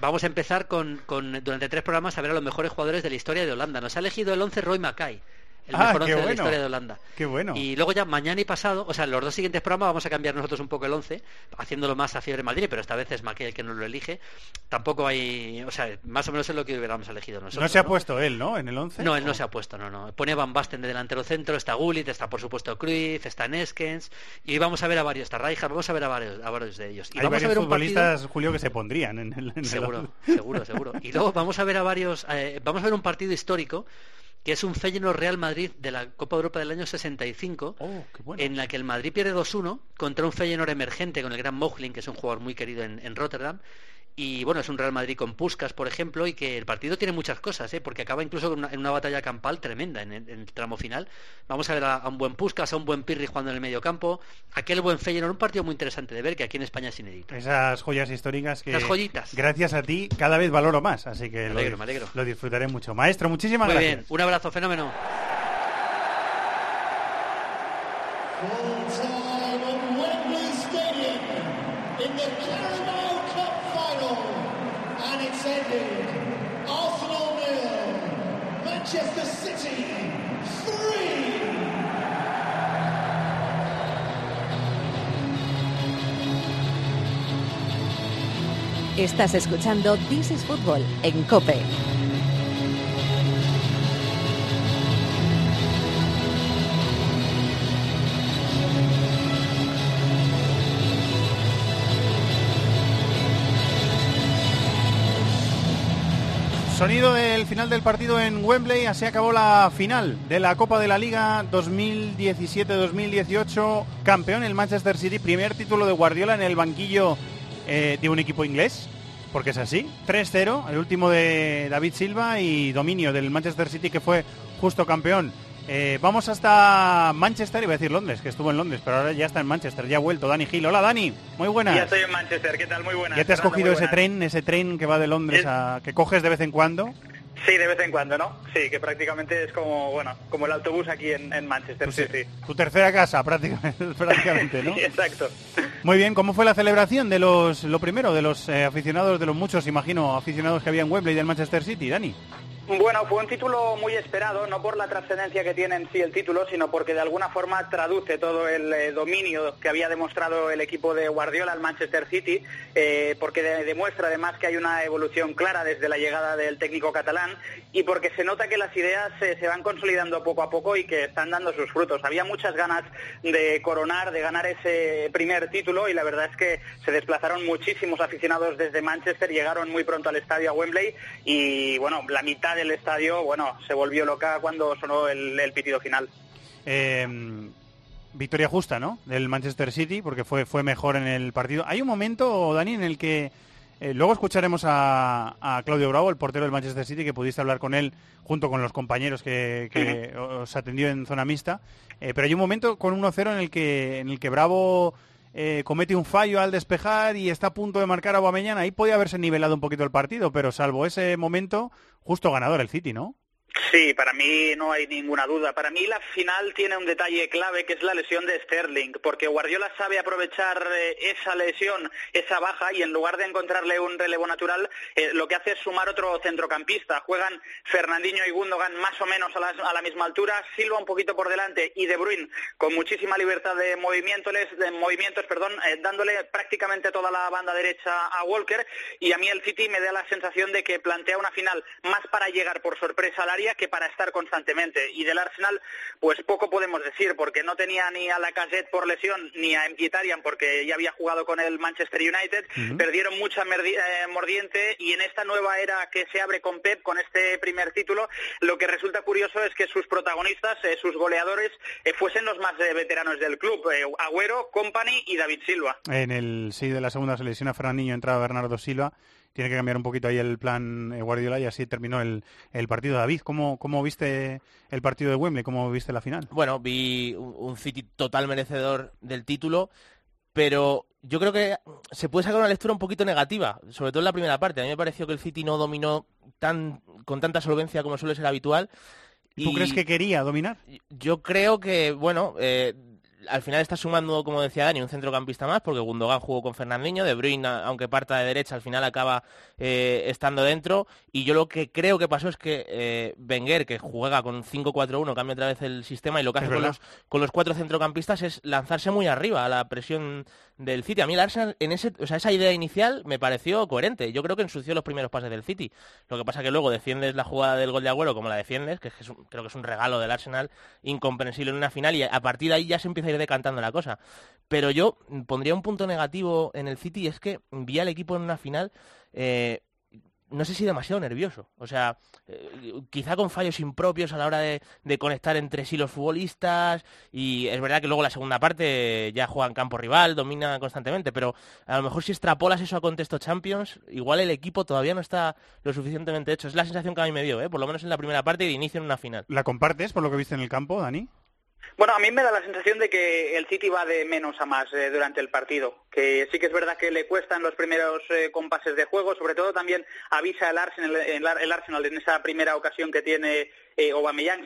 [SPEAKER 9] Vamos a empezar con, con, durante tres programas a ver a los mejores jugadores de la historia de Holanda. Nos ha elegido el 11 Roy Mackay, el
[SPEAKER 2] Ah,
[SPEAKER 9] mejor 11 de la historia de Holanda.
[SPEAKER 2] Qué bueno.
[SPEAKER 9] Y luego ya mañana y pasado, o sea, los dos siguientes programas vamos a cambiar nosotros un poco el 11, haciéndolo más a fiebre Madrid, pero esta vez es Mackay el que nos lo elige. Tampoco hay, o sea, más o menos es lo que hubiéramos elegido nosotros.
[SPEAKER 2] no se ha puesto él, ¿no? En el 11.
[SPEAKER 9] No, él no se ha puesto, no, no. Pone a Van Basten de delantero centro, está Gullit, está por supuesto Cruyff, está Neskens, y vamos a ver a varios, está Rijkaard, vamos a ver a varios, a varios de ellos. Y
[SPEAKER 2] Hay
[SPEAKER 9] vamos a
[SPEAKER 2] varios
[SPEAKER 9] ver un partido...
[SPEAKER 2] futbolistas, Julio, que se pondrían en el, en
[SPEAKER 9] Seguro,
[SPEAKER 2] 11.
[SPEAKER 9] seguro, seguro. Y luego vamos a ver a varios, eh, vamos a ver un partido histórico que es un Feyenoord Real Madrid de la Copa Europa del año 65,
[SPEAKER 2] Oh, qué bueno.
[SPEAKER 9] en la que el Madrid pierde 2-1 contra un Feyenoord emergente con el gran Mochlin, que es un jugador muy querido en, en Rotterdam. Y bueno, es un Real Madrid con Puskas, por ejemplo, y que el partido tiene muchas cosas, ¿eh? porque acaba incluso con una- en una batalla campal tremenda en el, en el tramo final. Vamos a ver a, a un buen Puskas, a un buen Pirri jugando en el medio campo, aquel buen Feyenoord, un partido muy interesante de ver que aquí en España es inédito.
[SPEAKER 2] Esas joyas históricas que,
[SPEAKER 9] Esas joyitas.
[SPEAKER 2] gracias a ti, cada vez valoro más. Así que
[SPEAKER 9] Me
[SPEAKER 2] lo,
[SPEAKER 9] alegro, me alegro.
[SPEAKER 2] lo disfrutaré mucho. Maestro, muchísimas
[SPEAKER 9] Muy
[SPEAKER 2] gracias.
[SPEAKER 9] bien, un abrazo, fenómeno.
[SPEAKER 10] Full-time at Wembley Stadium in the Carabao Cup final. Manchester City.
[SPEAKER 1] Estás escuchando This is Football en Cope.
[SPEAKER 2] Sonido del final del partido en Wembley, así acabó la final de la Copa de la Liga 2017-2018. Campeón el Manchester City, primer título de Guardiola en el banquillo eh, de un equipo inglés, porque es así. 3-0, el último de David Silva y dominio del Manchester City que fue justo campeón. Eh, vamos hasta Manchester, iba a decir Londres, que estuvo en Londres, pero ahora ya está en Manchester, ya ha vuelto Dani Gil. Hola Dani, muy buenas.
[SPEAKER 11] Ya estoy en Manchester, ¿qué tal? Muy buenas.
[SPEAKER 2] ¿Ya te has
[SPEAKER 11] Fernando,
[SPEAKER 2] cogido ese tren, ese tren que va de Londres a que coges de vez en cuando?
[SPEAKER 11] Sí, de vez en cuando, ¿no? Sí, que prácticamente es como, bueno, como el autobús aquí en, en Manchester, sí, sí.
[SPEAKER 2] Tu tercera casa, prácticamente, prácticamente ¿no?
[SPEAKER 11] Sí, exacto.
[SPEAKER 2] Muy bien, ¿cómo fue la celebración de los, lo primero, de los eh, aficionados, de los muchos, imagino, aficionados que había en Wembley del Manchester City, Dani?
[SPEAKER 11] Bueno, fue un título muy esperado, no por la trascendencia que tiene en sí el título, sino porque de alguna forma traduce todo el eh, dominio que había demostrado el equipo de Guardiola al Manchester City, eh, porque de- demuestra además que hay una evolución clara desde la llegada del técnico catalán y porque se nota que las ideas eh, se van consolidando poco a poco y que están dando sus frutos. Había muchas ganas de coronar, de ganar ese primer título y la verdad es que se desplazaron muchísimos aficionados desde Manchester, llegaron muy pronto al estadio a Wembley y bueno, la mitad del estadio, bueno, se volvió loca cuando sonó el, el pitido final.
[SPEAKER 2] Eh, victoria justa, ¿no? Del Manchester City, porque fue, fue mejor en el partido. Hay un momento, Dani, en el que eh, luego escucharemos a, a Claudio Bravo, el portero del Manchester City, que pudiste hablar con él junto con los compañeros que, que os atendió en zona mixta. Eh, pero hay un momento con 1-0 en el que en el que Bravo eh, comete un fallo al despejar y está a punto de marcar a Aubameyang. Ahí podía haberse nivelado un poquito el partido, pero salvo ese momento, justo ganador el City, ¿no?
[SPEAKER 11] Sí, para mí no hay ninguna duda. Para mí la final tiene un detalle clave que es la lesión de Sterling, porque Guardiola sabe aprovechar eh, esa lesión, esa baja, y en lugar de encontrarle un relevo natural, eh, lo que hace es sumar otro centrocampista. Juegan Fernandinho y Gundogan más o menos a la, a la misma altura, Silva un poquito por delante y De Bruyne con muchísima libertad de movimientos, de movimientos perdón, eh, dándole prácticamente toda la banda derecha a Walker. Y a mí el City me da la sensación de que plantea una final más para llegar por sorpresa al área que para estar constantemente. Y del Arsenal, pues poco podemos decir, porque no tenía ni a la Casette por lesión, ni a Mkhitaryan porque ya había jugado con el Manchester United. Perdieron mucha eh, mordiente y en esta nueva era que se abre con Pep, con este primer título, lo que resulta curioso es que sus protagonistas, eh, sus goleadores, eh, fuesen los más eh, veteranos del club, Agüero, Company y David Silva.
[SPEAKER 2] En el sí de la segunda se lesiona Fernandinho, entraba Bernardo Silva. Tiene que cambiar un poquito ahí el plan eh, Guardiola y así terminó el, el partido. David, ¿cómo, ¿cómo viste el partido de Wembley? ¿Cómo viste la final?
[SPEAKER 3] Bueno, vi un, un City total merecedor del título, pero yo creo que se puede sacar una lectura un poquito negativa, sobre todo en la primera parte. A mí me pareció que el City no dominó tan con tanta solvencia como suele ser habitual.
[SPEAKER 2] ¿Tú crees que quería dominar?
[SPEAKER 3] Yo creo que, bueno, eh, al final está sumando, como decía Dani, un centrocampista más, porque Gundogan jugó con Fernandinho, De Bruyne, aunque parta de derecha, al final acaba eh, estando dentro. Y yo lo que creo que pasó es que eh, Wenger, que juega con 5-4-1, cambia otra vez el sistema y lo que hace con los, con los cuatro centrocampistas es lanzarse muy arriba a la presión del City. A mí el Arsenal, en ese, o sea, esa idea inicial me pareció coherente. Yo creo que ensució los primeros pases del City. Lo que pasa que luego defiendes la jugada del gol de Agüero como la defiendes, que es que es un- creo que es un regalo del Arsenal incomprensible en una final y a partir de ahí ya se empieza a ir decantando la cosa. Pero yo pondría un punto negativo en el City y es que vi al equipo en una final eh, no sé si demasiado nervioso. O sea, eh, quizá con fallos impropios a la hora de, de conectar entre sí los futbolistas. Y es verdad que luego la segunda parte ya juega en campo rival, domina constantemente. Pero a lo mejor si extrapolas eso a contexto Champions, igual el equipo todavía no está lo suficientemente hecho. Es la sensación que a mí me dio, ¿eh? por lo menos en la primera parte y de inicio en una final.
[SPEAKER 2] ¿La compartes por lo que viste en el campo, Dani?
[SPEAKER 11] Bueno, a mí me da la sensación de que el City va de menos a más eh, durante el partido, que sí que es verdad que le cuestan los primeros eh, compases de juego, sobre todo también avisa el Arsenal, el, Ar- el Arsenal en esa primera ocasión que tiene eh,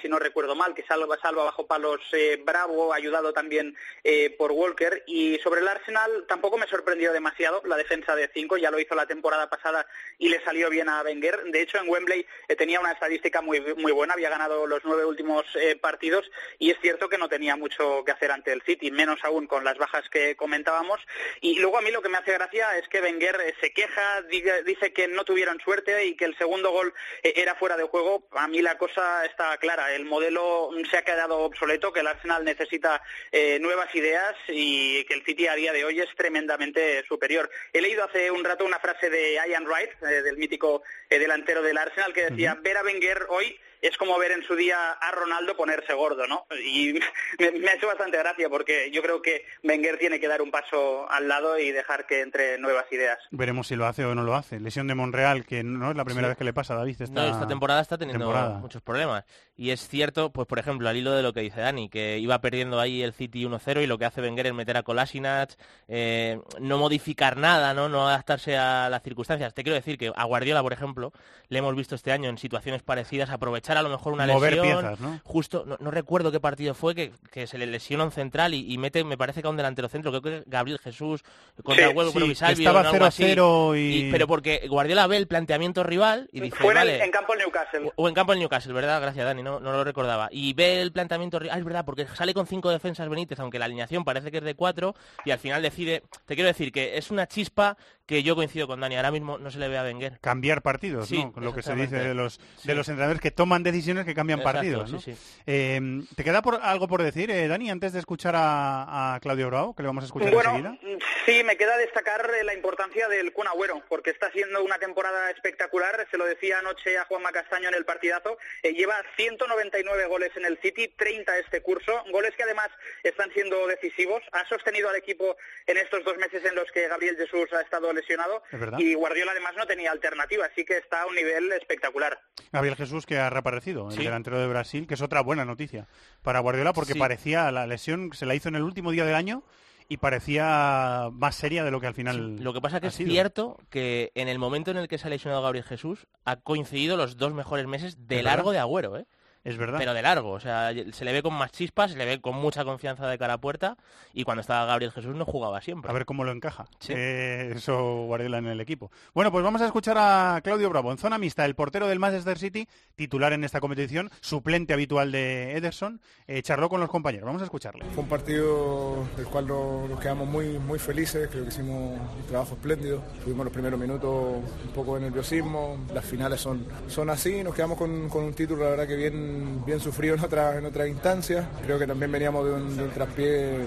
[SPEAKER 11] si no recuerdo mal, que salva, salva bajo palos eh, Bravo, ayudado también eh, por Walker, y sobre el Arsenal tampoco me sorprendió demasiado la defensa de cinco, ya lo hizo la temporada pasada y le salió bien a Wenger, de hecho en Wembley eh, tenía una estadística muy, muy buena, había ganado los nueve últimos eh, partidos y es cierto que no tenía mucho que hacer ante el City, menos aún con las bajas que comentábamos. Y luego a mí lo que me hace gracia es que Wenger eh, se queja, diga- dice que no tuvieron suerte y que el segundo gol era fuera de juego. A mí la cosa está clara. El modelo se ha quedado obsoleto, que el Arsenal necesita eh, nuevas ideas y que el City a día de hoy es tremendamente superior. He leído hace un rato una frase de Ian Wright, eh, del mítico eh, delantero del Arsenal, que decía, ver a Wenger hoy es como ver en su día a Ronaldo ponerse gordo, ¿no? Y me, me ha hecho bastante gracia porque yo creo que Wenger tiene que dar un paso al lado y dejar que entre nuevas ideas.
[SPEAKER 2] Veremos si lo hace o no lo hace. Lesión de Monreal, que no es la primera
[SPEAKER 3] Sí.
[SPEAKER 2] vez que le pasa a David. Esta,
[SPEAKER 3] No, esta temporada está teniendo
[SPEAKER 2] temporada.
[SPEAKER 3] muchos problemas. Y es cierto, pues por ejemplo, al hilo de lo que dice Dani, que iba perdiendo ahí el City 1-0 y lo que hace Wenger es meter a Kolasinac, eh, no modificar nada, ¿no? no adaptarse a las circunstancias. Te quiero decir que a Guardiola, por ejemplo, le hemos visto este año en situaciones parecidas aprovechar a lo mejor una
[SPEAKER 2] Mover
[SPEAKER 3] lesión.
[SPEAKER 2] piezas, ¿no?
[SPEAKER 3] Justo, no, no recuerdo qué partido fue, que, que se le lesiona un central y, y mete, me parece que a un delantero centro, creo que Gabriel Jesús, contra
[SPEAKER 2] Sí,
[SPEAKER 3] Huevo
[SPEAKER 2] sí,
[SPEAKER 3] Provisalvio,
[SPEAKER 2] estaba
[SPEAKER 3] ¿no? algo así.
[SPEAKER 2] 0-0 y-
[SPEAKER 3] Pero porque Guardiola ve el planteamiento rival y dice,
[SPEAKER 11] Fue en,
[SPEAKER 3] vale,
[SPEAKER 11] en campo del Newcastle.
[SPEAKER 3] o en campo del Newcastle, ¿verdad? Gracias, Dani, no, no lo recordaba. Y ve el planteamiento... Ah, es verdad, porque sale con cinco defensas Benítez, aunque la alineación parece que es de cuatro, y al final decide... Te quiero decir que es una chispa que yo coincido con Dani. Ahora mismo no se le ve a Wenger.
[SPEAKER 2] Cambiar partidos,
[SPEAKER 3] Sí,
[SPEAKER 2] ¿no? Con lo que se dice de los,
[SPEAKER 3] Sí.
[SPEAKER 2] de los entrenadores que toman decisiones que cambian
[SPEAKER 3] Exacto,
[SPEAKER 2] partidos, ¿no?
[SPEAKER 3] sí.
[SPEAKER 2] Eh, ¿Te queda por, algo por decir, eh, Dani, antes de escuchar a, a Claudio Bravo, que le vamos a escuchar
[SPEAKER 11] Bueno,
[SPEAKER 2] enseguida?
[SPEAKER 11] sí, me queda destacar eh, la importancia del Kun Agüero, porque está haciendo una temporada espectacular, se lo decía anoche a Juanma Castaño en el partidazo, eh, lleva 199 goles en el City, 30 este curso, goles que además están siendo decisivos, ha sostenido al equipo en estos dos meses en los que Gabriel Jesús ha estado lesionado y Guardiola además no tenía alternativa, así que está a un nivel espectacular.
[SPEAKER 2] Gabriel Jesús, que ha reaparecido, el delantero de Brasil, que es otra buena noticia para Guardiola, porque
[SPEAKER 3] Sí.
[SPEAKER 2] parecía la lesión se la hizo en el último día del año y parecía más seria de lo que al final.
[SPEAKER 3] Lo que pasa que
[SPEAKER 2] ha
[SPEAKER 3] es
[SPEAKER 2] sido.
[SPEAKER 3] cierto que en el momento en el que se ha lesionado Gabriel Jesús ha coincidido los dos mejores meses de largo
[SPEAKER 2] verdad.
[SPEAKER 3] de Agüero, ¿eh?
[SPEAKER 2] Es verdad.
[SPEAKER 3] Pero de largo, o sea, se le ve con más chispas, se le ve con mucha confianza de cara a puerta y cuando estaba Gabriel Jesús no jugaba siempre.
[SPEAKER 2] A ver cómo lo encaja.
[SPEAKER 3] Sí.
[SPEAKER 2] eh, eso Guardiola en el equipo. Bueno, pues vamos a escuchar a Claudio Bravo en zona mixta, el portero del Manchester City, titular en esta competición, suplente habitual de Ederson, eh, charló con los compañeros. Vamos a escucharle.
[SPEAKER 12] Fue un partido del cual no- nos quedamos muy, muy felices, creo que hicimos un trabajo espléndido. Tuvimos los primeros minutos un poco de nerviosismo, las finales son, son así, nos quedamos con, con un título la verdad que bien, bien sufrido en otras en otras instancias. Creo que también veníamos de un, de un traspié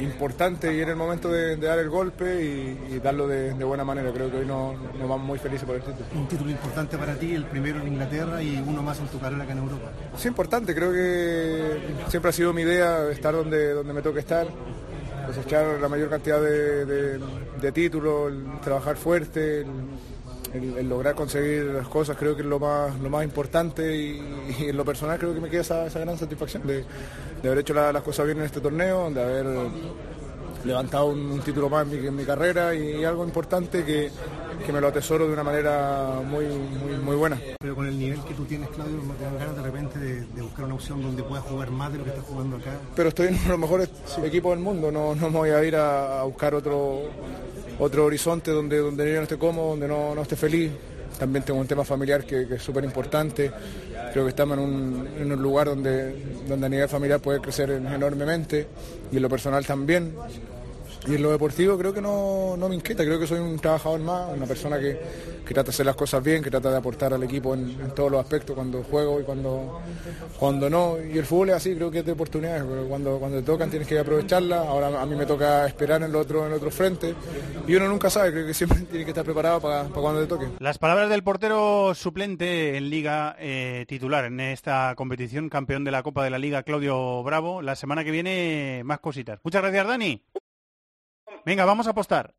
[SPEAKER 12] importante y era el momento de, de dar el golpe y, y darlo de, de buena manera. Creo que hoy nos, nos vamos muy felices por el título.
[SPEAKER 13] Un título importante para ti, el primero en Inglaterra y uno más en tu carrera acá en Europa.
[SPEAKER 12] Es importante, creo que siempre ha sido mi idea estar donde, donde me toque estar, cosechar la mayor cantidad de, títulos, trabajar fuerte, el, el- lograr conseguir las cosas, creo que es lo más, lo más importante y, en lo personal creo que me queda esa, esa gran satisfacción de, de haber hecho la- las cosas bien en este torneo, de haber levantado un, un título más en mi, en mi carrera y, algo importante que, que me lo atesoro de una manera muy, muy, muy buena.
[SPEAKER 13] Pero con el nivel que tú tienes, Claudio, no te dan ganas de repente de, de buscar una opción donde puedas jugar más de lo que estás jugando acá.
[SPEAKER 12] pero estoy en uno de los mejores equipos del mundo, no, no me voy a ir a, a buscar otro, otro horizonte donde, donde yo no esté cómodo, donde no, no esté feliz. También tengo un tema familiar que, que es súper importante. Creo que estamos en un, en un lugar donde, donde a nivel familiar puede crecer en- enormemente y en lo personal también. Y en lo deportivo creo que no, no me inquieta, creo que soy un trabajador más, una persona que, que trata de hacer las cosas bien, que trata de aportar al equipo en, todos los aspectos, cuando juego y cuando, cuando no. Y el fútbol es así, creo que es de oportunidades, cuando, cuando te tocan tienes que aprovecharlas. Ahora a mí me toca esperar en el otro, en otro frente y uno nunca sabe, creo que siempre tiene que estar preparado para, para cuando te toque.
[SPEAKER 2] Las palabras del portero suplente en Liga eh, titular en esta competición, campeón de la Copa de la Liga, Claudio Bravo. La semana que viene más cositas. Muchas gracias, Dani. Venga, vamos a apostar.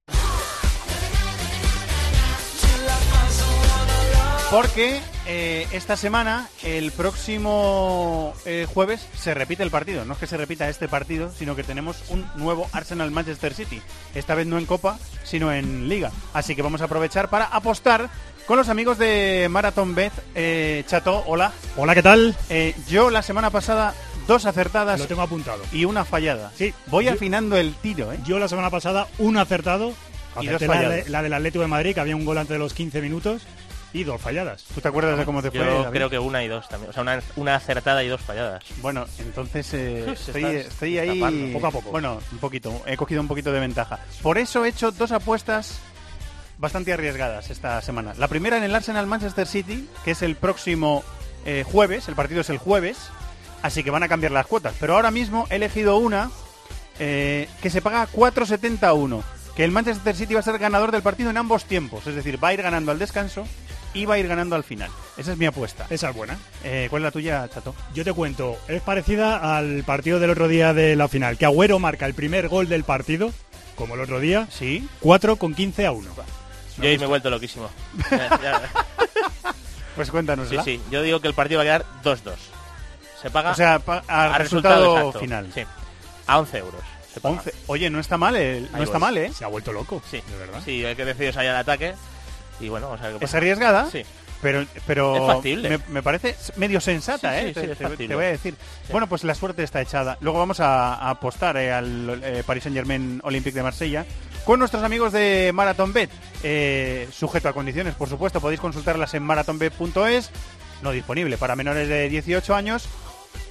[SPEAKER 2] Porque eh, esta semana, el próximo eh, jueves, se repite el partido. No es que se repita este partido, sino que tenemos un nuevo Arsenal Manchester City. Esta vez no en Copa, sino en Liga. Así que vamos a aprovechar para apostar con los amigos de Marathon Bet. Eh, Chato, hola.
[SPEAKER 14] Hola, ¿qué tal?
[SPEAKER 2] Eh, yo la semana pasada dos acertadas
[SPEAKER 14] Lo tengo apuntado.
[SPEAKER 2] y una fallada.
[SPEAKER 14] Sí.
[SPEAKER 2] Voy
[SPEAKER 14] Yo-
[SPEAKER 2] afinando el tiro, ¿eh?
[SPEAKER 14] Yo la semana pasada un acertado.
[SPEAKER 2] Y dos
[SPEAKER 14] la, la del Atlético de Madrid, que había un gol antes de los 15 minutos. y dos falladas.
[SPEAKER 2] ¿Tú te acuerdas de cómo te fue?
[SPEAKER 3] Yo
[SPEAKER 2] David?
[SPEAKER 3] creo que una y dos también. O sea, una, una acertada y dos falladas.
[SPEAKER 2] Bueno, entonces eh, estoy, estoy ahí
[SPEAKER 3] escapando. Poco a poco.
[SPEAKER 2] Bueno, un poquito. He cogido un poquito de ventaja. Por eso he hecho dos apuestas bastante arriesgadas esta semana. La primera en el Arsenal Manchester City, que es el próximo eh, jueves. El partido es el jueves. Así que van a cambiar las cuotas. Pero ahora mismo he elegido una eh, que se paga 4.71. Que el Manchester City va a ser ganador del partido en ambos tiempos. Es decir, va a ir ganando al descanso y va a ir ganando al final. Esa es mi apuesta.
[SPEAKER 14] Esa es buena.
[SPEAKER 2] Eh, ¿Cuál es la tuya, Chato?
[SPEAKER 14] Yo te cuento, es parecida al partido del otro día de la final, que Agüero marca el primer gol del partido, como el otro día,
[SPEAKER 2] sí
[SPEAKER 14] 4 con 15 a 1.
[SPEAKER 3] Yo ahí me he vuelto loquísimo.
[SPEAKER 2] Pues cuéntanos.
[SPEAKER 3] Sí, sí. Yo digo que el partido va a quedar 2-2. Se paga
[SPEAKER 2] O sea, pa- a resultado final.
[SPEAKER 3] Sí. A 11 euros. se paga.
[SPEAKER 2] 11. Oye, no está mal, el- no está mal, ¿eh?
[SPEAKER 14] Se ha vuelto loco.
[SPEAKER 3] Sí,
[SPEAKER 14] de verdad.
[SPEAKER 3] Sí, el que decidió salir al ataque. Y bueno, vamos a ver qué
[SPEAKER 2] Es
[SPEAKER 3] pasa.
[SPEAKER 2] arriesgada,
[SPEAKER 3] Sí.
[SPEAKER 2] pero, pero
[SPEAKER 3] Es factible.
[SPEAKER 2] Me, me parece medio sensata,
[SPEAKER 3] Sí,
[SPEAKER 2] ¿eh?
[SPEAKER 3] sí,
[SPEAKER 2] te,
[SPEAKER 3] es
[SPEAKER 2] voy a decir. Bueno, pues la suerte está echada. Luego vamos a, a apostar eh, al eh, Paris Saint Germain Olympique de Marsella con nuestros amigos de Marathon Bet. Eh, sujeto a condiciones, por supuesto, podéis consultarlas en marathonbet.es. No disponible para menores de 18 años.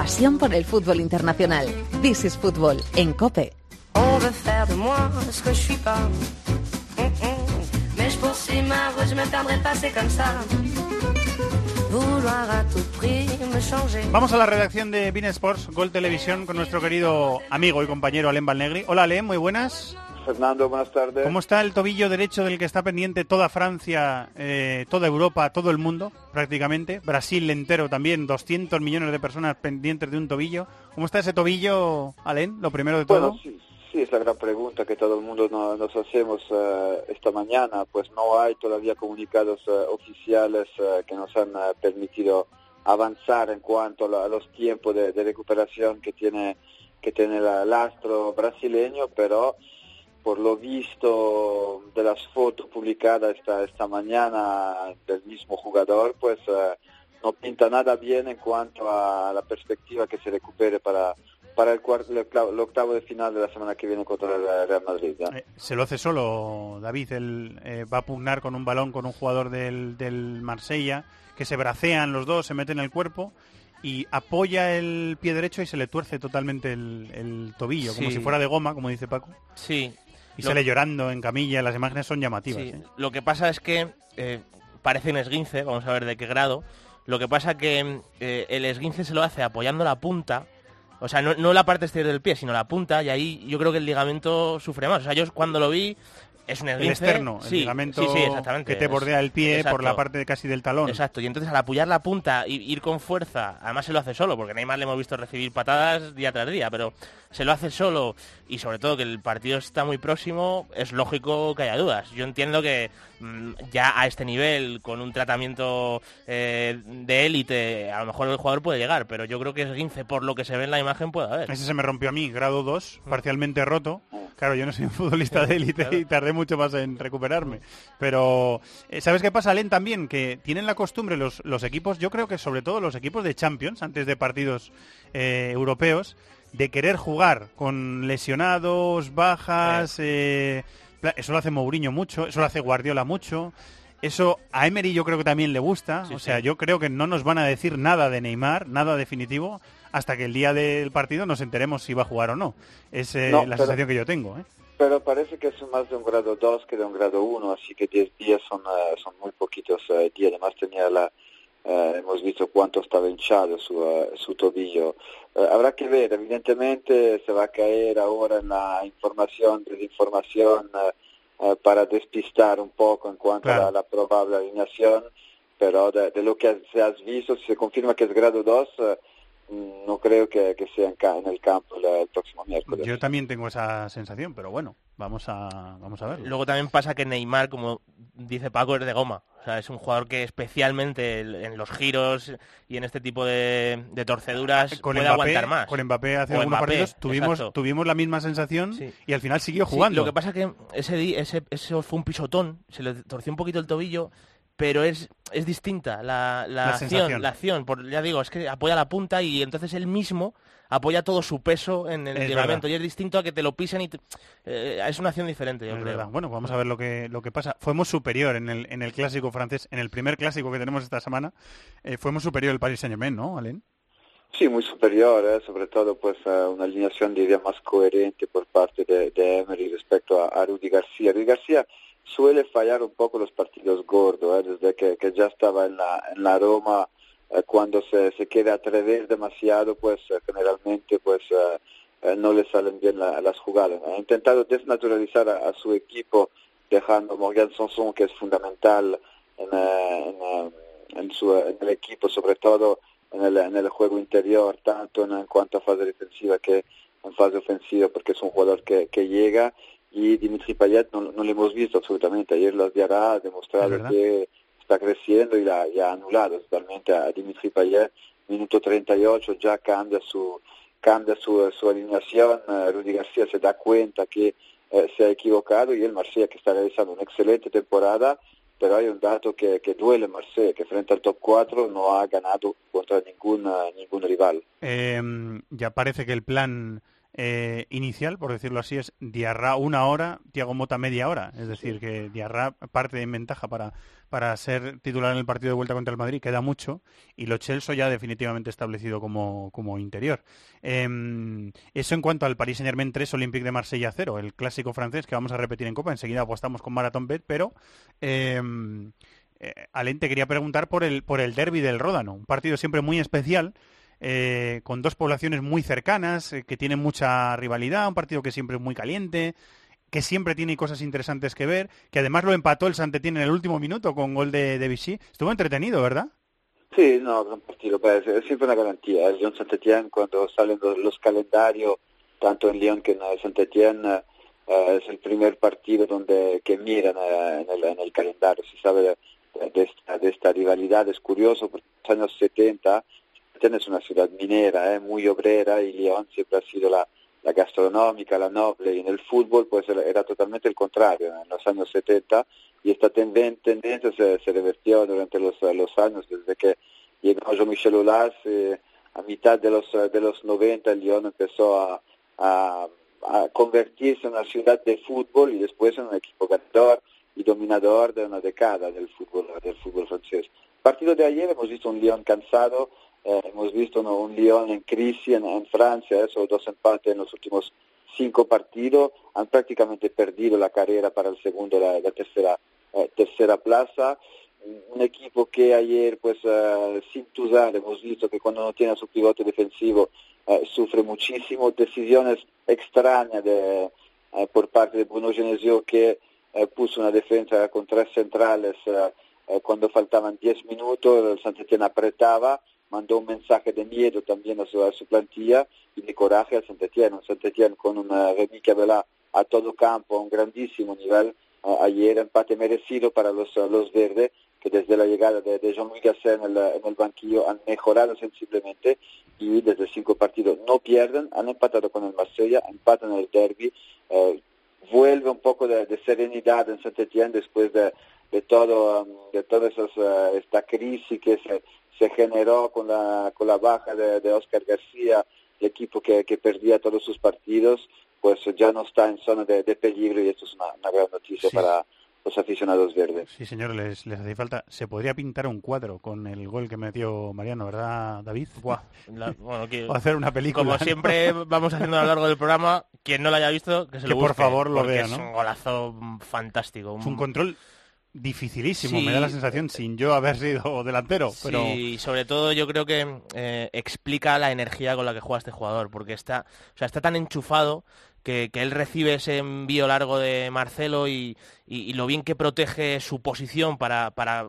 [SPEAKER 1] Pasión por el fútbol internacional. This is Football en COPE.
[SPEAKER 15] On veut faire de moi ce que je suis pas. Mm, mm. Mais je poursuis ma route, je me perdrai pas, c'est comme ça. Vouloir à tout prix me changer.
[SPEAKER 2] Vamos a la redacción de Bein Sports, Gol Televisión, con nuestro querido amigo y compañero Alem Balnegri. Hola Alem, muy buenas.
[SPEAKER 16] Fernando, buenas tardes.
[SPEAKER 2] ¿Cómo está el tobillo derecho del que está pendiente toda Francia, eh, toda Europa, todo el mundo, prácticamente? Brasil entero también, 200 millones de personas pendientes de un tobillo. ¿Cómo está ese tobillo, Alem? Lo primero de todo.
[SPEAKER 16] Bueno, sí, sí, es la gran pregunta que todo el mundo no- nos hacemos eh, esta mañana. Pues no hay todavía comunicados eh, oficiales eh, que nos han permitido avanzar en cuanto a, la- a los tiempos de, de recuperación que tiene que tiene el astro brasileño, pero por lo visto de las fotos publicadas esta, esta mañana del mismo jugador, pues eh, no pinta nada bien en cuanto a la perspectiva que se recupere para, para el, cuarto, el, octavo- el octavo de final de la semana que viene contra el Real Madrid. ¿ya?
[SPEAKER 2] Eh, se lo hace solo David. Él eh, va a pugnar con un balón con un jugador del, del Marsella, que se bracean los dos, se meten en el cuerpo y apoya el pie derecho y se le tuerce totalmente el, el tobillo, como
[SPEAKER 3] Sí.
[SPEAKER 2] si fuera de goma, como dice Paco.
[SPEAKER 3] Sí.
[SPEAKER 2] Y
[SPEAKER 3] Lo-
[SPEAKER 2] sale llorando en camilla, las imágenes son llamativas.
[SPEAKER 3] Sí,
[SPEAKER 2] ¿eh?
[SPEAKER 3] Lo que pasa es que eh, parece un esguince, vamos a ver de qué grado. Lo que pasa que eh, el esguince se lo hace apoyando la punta, o sea, no, no la parte exterior del pie, sino la punta, y ahí yo creo que el ligamento sufre más. O sea, yo cuando lo vi, es un
[SPEAKER 2] El
[SPEAKER 3] esguince.
[SPEAKER 2] externo, el ligamento
[SPEAKER 3] sí, sí, exactamente.
[SPEAKER 2] que te bordea el pie por la parte casi del talón.
[SPEAKER 3] Exacto, y entonces al apoyar la punta y ir con fuerza, además se lo hace solo, porque Neymar le hemos visto recibir patadas día tras día, pero se lo hace solo y sobre todo que el partido está muy próximo, es lógico que haya dudas. Yo entiendo que mm, ya a este nivel, con un tratamiento eh, de élite, a lo mejor el jugador puede llegar, pero yo creo que es 15 por lo que se ve en la imagen puede haber.
[SPEAKER 2] Ese se me rompió a mí, grado 2,
[SPEAKER 3] Mm.
[SPEAKER 2] parcialmente roto. Claro, yo no soy un futbolista de élite y tardé mucho más en recuperarme. Pero, eh, ¿sabes qué pasa, Len, también? Que tienen la costumbre los, los equipos, yo creo que sobre todo los equipos de Champions, antes de partidos eh, europeos, de querer jugar con lesionados, bajas... eh, pla- eso lo hace Mourinho mucho, eso lo hace Guardiola mucho. Eso a Emery yo creo que también le gusta.
[SPEAKER 3] Sí,
[SPEAKER 2] o sea,
[SPEAKER 3] sí.
[SPEAKER 2] yo creo que no nos van a decir nada de Neymar, nada definitivo, hasta que el día del partido nos enteremos si va a jugar o no. Es eh,
[SPEAKER 16] No,
[SPEAKER 2] la
[SPEAKER 16] pero-
[SPEAKER 2] sensación que yo tengo. ¿eh?
[SPEAKER 16] Pero parece que es más de un grado 2 que de un grado 1, así que 10 días son, eh, son muy poquitos eh, días. Además tenía la, eh, hemos visto cuánto estaba hinchado su, eh, su tobillo. Eh, habrá que ver, evidentemente se va a caer ahora en la información, desinformación, eh, eh, para despistar un poco en cuanto a la, la probable alineación, pero de, de lo que se has visto, si se confirma que es grado 2, eh, mm, no creo que, que sea en, el campo el, el próximo miércoles.
[SPEAKER 2] Yo también tengo esa sensación, pero bueno, vamos a, vamos a verlo.
[SPEAKER 3] Luego también pasa que Neymar, como dice Paco, es de goma. O sea, es un jugador que especialmente en los giros y en este tipo de, de torceduras
[SPEAKER 2] con
[SPEAKER 3] puede
[SPEAKER 2] Mbappé,
[SPEAKER 3] aguantar más.
[SPEAKER 2] Con Mbappé hace
[SPEAKER 3] O
[SPEAKER 2] algunos
[SPEAKER 3] Mbappé,
[SPEAKER 2] partidos tuvimos,
[SPEAKER 3] exacto.
[SPEAKER 2] tuvimos la misma sensación
[SPEAKER 3] Sí.
[SPEAKER 2] y al final siguió
[SPEAKER 3] Sí,
[SPEAKER 2] jugando.
[SPEAKER 3] lo que pasa que ese, di- ese, ese fue un pisotón, se le torció un poquito el tobillo, pero es, es distinta la, la
[SPEAKER 2] La
[SPEAKER 3] acción,
[SPEAKER 2] sensación.
[SPEAKER 3] la acción. Por, ya digo, es que apoya la punta y entonces él mismo apoya todo su peso en el
[SPEAKER 2] Es
[SPEAKER 3] ligamento
[SPEAKER 2] verdad.
[SPEAKER 3] y es distinto a que te lo pisen y te- eh, es una acción diferente, yo
[SPEAKER 2] Es
[SPEAKER 3] creo.
[SPEAKER 2] verdad. Bueno, vamos a ver lo que, lo que pasa. Fuimos superior en el, en el clásico francés, en el primer clásico que tenemos esta semana. Eh, fuimos superior el Paris Saint-Germain, ¿no, Alen?
[SPEAKER 16] Sí, muy superior, ¿eh? sobre todo pues a una alineación diría más coherente por parte de, de Emery respecto a, a Rudy García. Rudy García suele fallar un poco los partidos gordos, ¿eh? desde que, que ya estaba en la, en la Roma, eh, cuando se, se quiere atrever demasiado, pues eh, generalmente pues eh, eh, no le salen bien la- las jugadas. Ha intentado desnaturalizar a, a su equipo, dejando a Morgan Sanson, que es fundamental en, eh, en, eh, en su, en el equipo, sobre todo en el, en el juego interior, tanto en, en cuanto a fase defensiva que en fase ofensiva, porque es un jugador que, que llega y Dimitri Payet no, no lo hemos visto absolutamente. Ayer los Diarra ha demostrado que está creciendo y la y ha anulado totalmente a Dimitri Payet. Minuto 38 ya cambia su cambia su, su alineación. Eh, Rudy García se da cuenta que eh, se ha equivocado y el Marsella que está realizando una excelente temporada pero hay un dato que, que duele Marsella, que frente al top 4 no ha ganado contra ningún, ningún rival.
[SPEAKER 2] Eh, ya parece que el plan eh, inicial, por decirlo así, es Diarra una hora, Tiago Mota media hora. Es decir, que Diarra parte en ventaja para, para ser titular en el partido de vuelta contra el Madrid, queda mucho, y Lo Celso ya definitivamente establecido como, como interior. Eh, eso en cuanto al Paris Saint-Germain 3, Olympique de Marsella 0, el clásico francés que vamos a repetir en Copa. Enseguida apostamos con Marathon Bet, pero... Eh, eh, Alen, te quería preguntar por el, por el derby del Ródano, un partido siempre muy especial, eh, con dos poblaciones muy cercanas, eh, que tienen mucha rivalidad, un partido que siempre es muy caliente, que siempre tiene cosas interesantes que ver, que además lo empató el Santetien en el último minuto con gol de, de Vichy. Estuvo entretenido, ¿verdad?
[SPEAKER 16] Sí, no, gran partido, es siempre una garantía. El Lyon Saint-Etienne, cuando salen los, calendarios, tanto en Lyon que en Saint-Etienne, eh, es el primer partido donde que miran eh, en, el, en el calendario. Se sabe de, de esta, de esta rivalidad, es curioso, porque en los años 70 Es una ciudad minera, eh, muy obrera, y Lyon siempre ha sido la, la gastronómica, la noble, y en el fútbol pues era, totalmente el contrario. En los años 70 y esta tenden- tendencia se, revertió durante los, años, desde que llegó Jean-Michel Aulas, eh, a mitad de los, de los 90 el Lyon empezó a, a, a convertirse en una ciudad de fútbol y después en un equipo ganador y dominador de una década del fútbol, del fútbol francés. Partido de ayer hemos visto un Lyon cansado, eh, hemos visto un Lyon en crisis en, Francia, esos dos empates en los últimos cinco partidos, han prácticamente perdido la carrera para el segundo la, la tercera, eh, tercera plaza. Un equipo que ayer, pues, eh, sin Tuzar, hemos visto que cuando no tiene a su pivote defensivo eh, sufre muchísimo. Decisiones extrañas de, eh, por parte de Bruno Genesio que puso una defensa con tres centrales cuando faltaban 10 minutos, el Saint-Etienne apretaba, mandó un mensaje de miedo también a su, a su plantilla y de coraje al Saint-Etienne, Saint-Etienne con una Remy Cabela a todo campo, a un grandísimo nivel, eh, ayer empate merecido para los, los verdes, que desde la llegada de, de Jean-Louis Gasset en el, en el banquillo han mejorado sensiblemente y desde cinco partidos no pierden, han empatado con el Marsella, empatan el derby, eh, vuelve un poco de, serenidad en Saint-Etienne después de, de todo, um, de toda uh, esta crisis que se, se generó con la, con la baja de, de Oscar García, el equipo que, que perdía todos sus partidos, pues ya no está en zona de, de peligro y esto es una, una gran noticia
[SPEAKER 2] Sí.
[SPEAKER 16] para los aficionados verdes.
[SPEAKER 2] Sí, señor, les, les hacía falta. Se podría pintar un cuadro con el gol que metió Mariano, ¿verdad, David?
[SPEAKER 3] Buah, la- bueno, que-
[SPEAKER 2] o hacer una película.
[SPEAKER 3] Como
[SPEAKER 2] ¿no?
[SPEAKER 3] siempre vamos haciendo a lo largo del programa, quien no lo haya visto, que se
[SPEAKER 2] Que
[SPEAKER 3] lo
[SPEAKER 2] por
[SPEAKER 3] busque,
[SPEAKER 2] favor lo vea,
[SPEAKER 3] es
[SPEAKER 2] ¿no?
[SPEAKER 3] un golazo fantástico.
[SPEAKER 2] Fue un control dificilísimo,
[SPEAKER 3] Sí.
[SPEAKER 2] me da la sensación, sin yo haber sido delantero. Pero
[SPEAKER 3] Sí, sobre todo yo creo que eh, explica la energía con la que juega este jugador, porque está, o sea, está tan enchufado que, él recibe ese envío largo de Marcelo y, y- lo bien que protege su posición para, para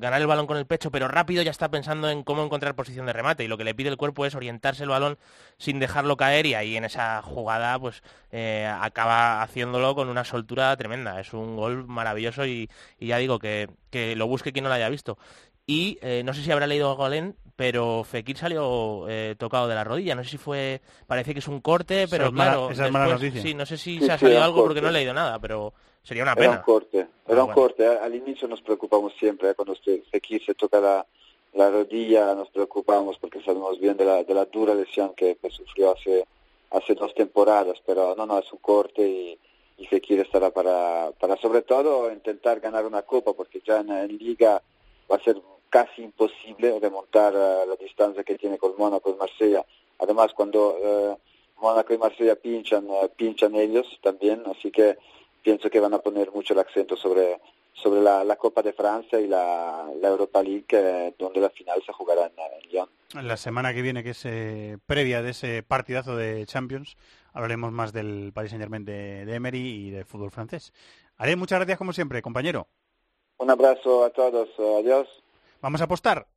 [SPEAKER 3] ganar el balón con el pecho, pero rápido ya está pensando en cómo encontrar posición de remate y lo que le pide el cuerpo es orientarse el balón sin dejarlo caer y ahí en esa jugada pues eh, acaba haciéndolo con una soltura tremenda. Es un gol maravilloso y, y ya digo que, que lo busque quien no lo haya visto. Y eh, no sé si habrá leído Golén, pero Fekir salió eh, tocado de la rodilla. No sé si fue, parece que es un corte, pero
[SPEAKER 2] Esa es mala-
[SPEAKER 3] claro,
[SPEAKER 2] esa es mala noticia.
[SPEAKER 3] sí, no sé si
[SPEAKER 16] Sí,
[SPEAKER 3] se ha salido
[SPEAKER 16] era
[SPEAKER 3] algo porque no he leído nada, pero sería una
[SPEAKER 16] Era
[SPEAKER 3] pena.
[SPEAKER 16] un corte, era
[SPEAKER 3] Ah,
[SPEAKER 16] un
[SPEAKER 3] bueno.
[SPEAKER 16] corte. Al inicio nos preocupamos siempre, ¿eh? cuando Fekir se toca la, la rodilla nos preocupamos porque sabemos bien de la, de la dura lesión que, que sufrió hace, hace dos temporadas, pero no, no, es un corte y, y Fekir estará para, para sobre todo intentar ganar una copa porque ya en, en liga va a ser casi imposible remontar eh, la distancia que tiene con Mónaco y Marsella. Además, cuando eh, Mónaco y Marsella pinchan, eh, pinchan ellos también, así que pienso que van a poner mucho el acento sobre, sobre la, la Copa de Francia y la, la Europa League, eh, donde la final se jugará en, en Lyon.
[SPEAKER 2] La semana que viene, que es eh, previa de ese partidazo de Champions, hablaremos más del Paris Saint-Germain de, de Emery y del fútbol francés. Ale, muchas gracias como siempre, compañero.
[SPEAKER 16] Un abrazo a todos, adiós.
[SPEAKER 2] Vamos a apostar.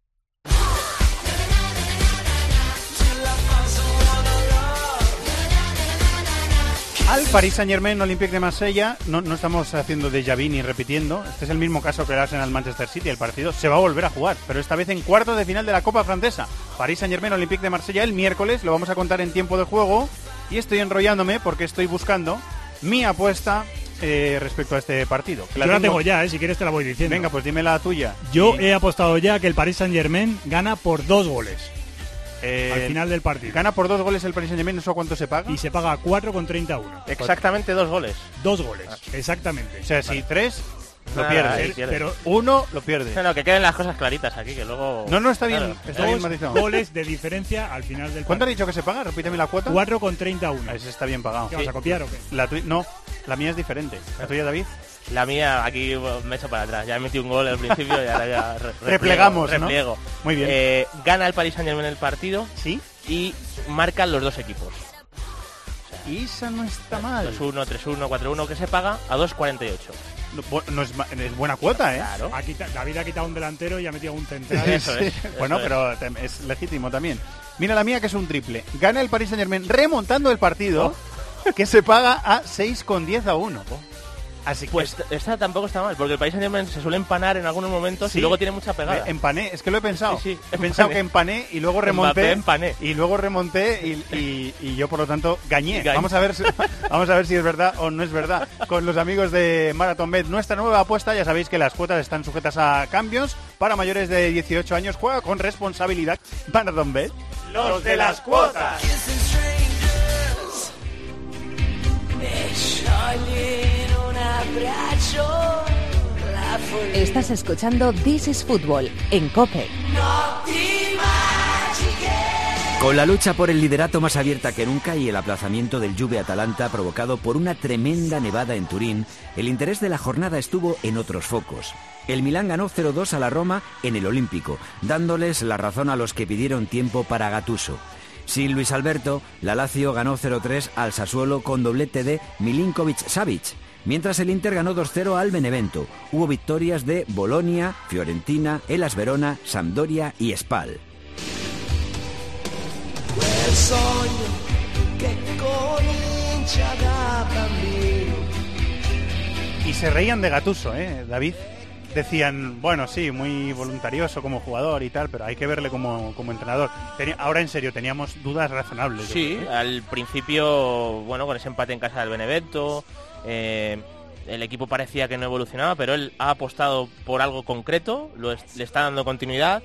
[SPEAKER 2] Al Paris Saint-Germain Olympique de Marsella no, no estamos haciendo de vu ni repitiendo. Este es el mismo caso que el Manchester City. El partido se va a volver a jugar, pero esta vez en cuartos de final de la Copa Francesa. Paris Saint-Germain Olympique de Marsella el miércoles. Lo vamos a contar en tiempo de juego. Y estoy enrollándome porque estoy buscando mi apuesta eh, respecto a este partido. que
[SPEAKER 14] Yo la tengo ya, eh, si quieres te la voy diciendo.
[SPEAKER 2] Venga, pues dime la tuya.
[SPEAKER 14] Yo he apostado ya que el Paris Saint Germain gana por dos goles.
[SPEAKER 2] Eh,
[SPEAKER 14] al final del partido.
[SPEAKER 2] Gana por dos goles el Paris Saint-Germain, ¿no sé cuánto se paga?
[SPEAKER 14] Y se paga 4,31.
[SPEAKER 3] Exactamente dos goles.
[SPEAKER 14] Dos goles, exactamente.
[SPEAKER 2] O sea, si tres, lo
[SPEAKER 3] ahí pierdes.
[SPEAKER 14] Pero
[SPEAKER 2] Uno, lo pierdes.
[SPEAKER 3] No, no, que queden las cosas claritas aquí, que luego...
[SPEAKER 2] No, no, está bien,
[SPEAKER 3] Claro.
[SPEAKER 2] está bien matizado.
[SPEAKER 14] goles de diferencia al final del
[SPEAKER 2] ¿Cuánto has
[SPEAKER 14] partido.
[SPEAKER 2] dicho que se paga? Repíteme la cuota.
[SPEAKER 14] 4,31.
[SPEAKER 2] Ese está bien pagado.
[SPEAKER 14] ¿Qué vas a copiar o qué?
[SPEAKER 2] La No, la mía es diferente. ¿La tuya, David?
[SPEAKER 3] La mía, aquí me echo para atrás. Ya he metido un gol al principio y ahora ya re- repliego,
[SPEAKER 2] Replegamos, ¿no?
[SPEAKER 3] repliego.
[SPEAKER 2] Muy bien.
[SPEAKER 3] Eh, gana el Paris Saint Germain el partido
[SPEAKER 2] ¿Sí?
[SPEAKER 3] y marcan los dos equipos.
[SPEAKER 2] Y esa no está mal.
[SPEAKER 3] 2-1, 3-1, 4-1, que se paga a 2.48.
[SPEAKER 2] No, es, buena cuota, ¿eh?
[SPEAKER 3] Claro.
[SPEAKER 14] Ha quita- David ha quitado un delantero y ha metido un central.
[SPEAKER 3] Eso es,
[SPEAKER 2] bueno,
[SPEAKER 3] eso es.
[SPEAKER 2] pero es legítimo también. Mira la mía que es un triple. Gana el Paris Saint-Germain remontando el partido que se paga a 6,10 a 1. Así que
[SPEAKER 3] Pues esta tampoco está mal, porque el Saint Germain se suele empanar en algunos momentos
[SPEAKER 2] Sí.
[SPEAKER 3] y luego tiene mucha pegada.
[SPEAKER 2] Empané, es que lo he pensado.
[SPEAKER 3] Sí, sí,
[SPEAKER 2] he pensado que empané y luego remonté.
[SPEAKER 3] Empané.
[SPEAKER 2] Y luego remonté y, y- y yo por lo tanto gañé.
[SPEAKER 3] Gañé.
[SPEAKER 2] Vamos a ver si, vamos a ver si es verdad o no es verdad. Con los amigos de Marathon Bet, nuestra nueva apuesta, ya sabéis que las cuotas están sujetas a cambios. Para mayores de 18 años, juega con responsabilidad. Marathon Bet.
[SPEAKER 5] Los de las cuotas.
[SPEAKER 1] Estás escuchando This is Football en Cope.
[SPEAKER 8] Con la lucha por el liderato más abierta que nunca y el aplazamiento del Juve Atalanta provocado por una tremenda nevada en Turín, el interés de la jornada estuvo en otros focos. El Milán ganó 0-2 a la Roma en el Olímpico, dándoles la razón a los que pidieron tiempo para Gatuso. Sin Luis Alberto, la Lazio ganó 0-3 al Sassuolo con doblete de Milinkovic-Savic, mientras el Inter ganó 2-0 al Benevento. Hubo victorias de Bolonia, Fiorentina, Elas Verona, Sampdoria y Spal.
[SPEAKER 2] Y se reían de Gatuso, ¿eh, David? Decían, bueno, sí, muy voluntarioso como jugador y tal, pero hay que verle como, como entrenador. Tenía- ahora, en serio, teníamos dudas razonables.
[SPEAKER 3] Sí,
[SPEAKER 2] creo, ¿eh?
[SPEAKER 3] al principio, bueno, con ese empate en casa del Benevento, eh, el equipo parecía que no evolucionaba, pero él ha apostado por algo concreto, le está dando continuidad,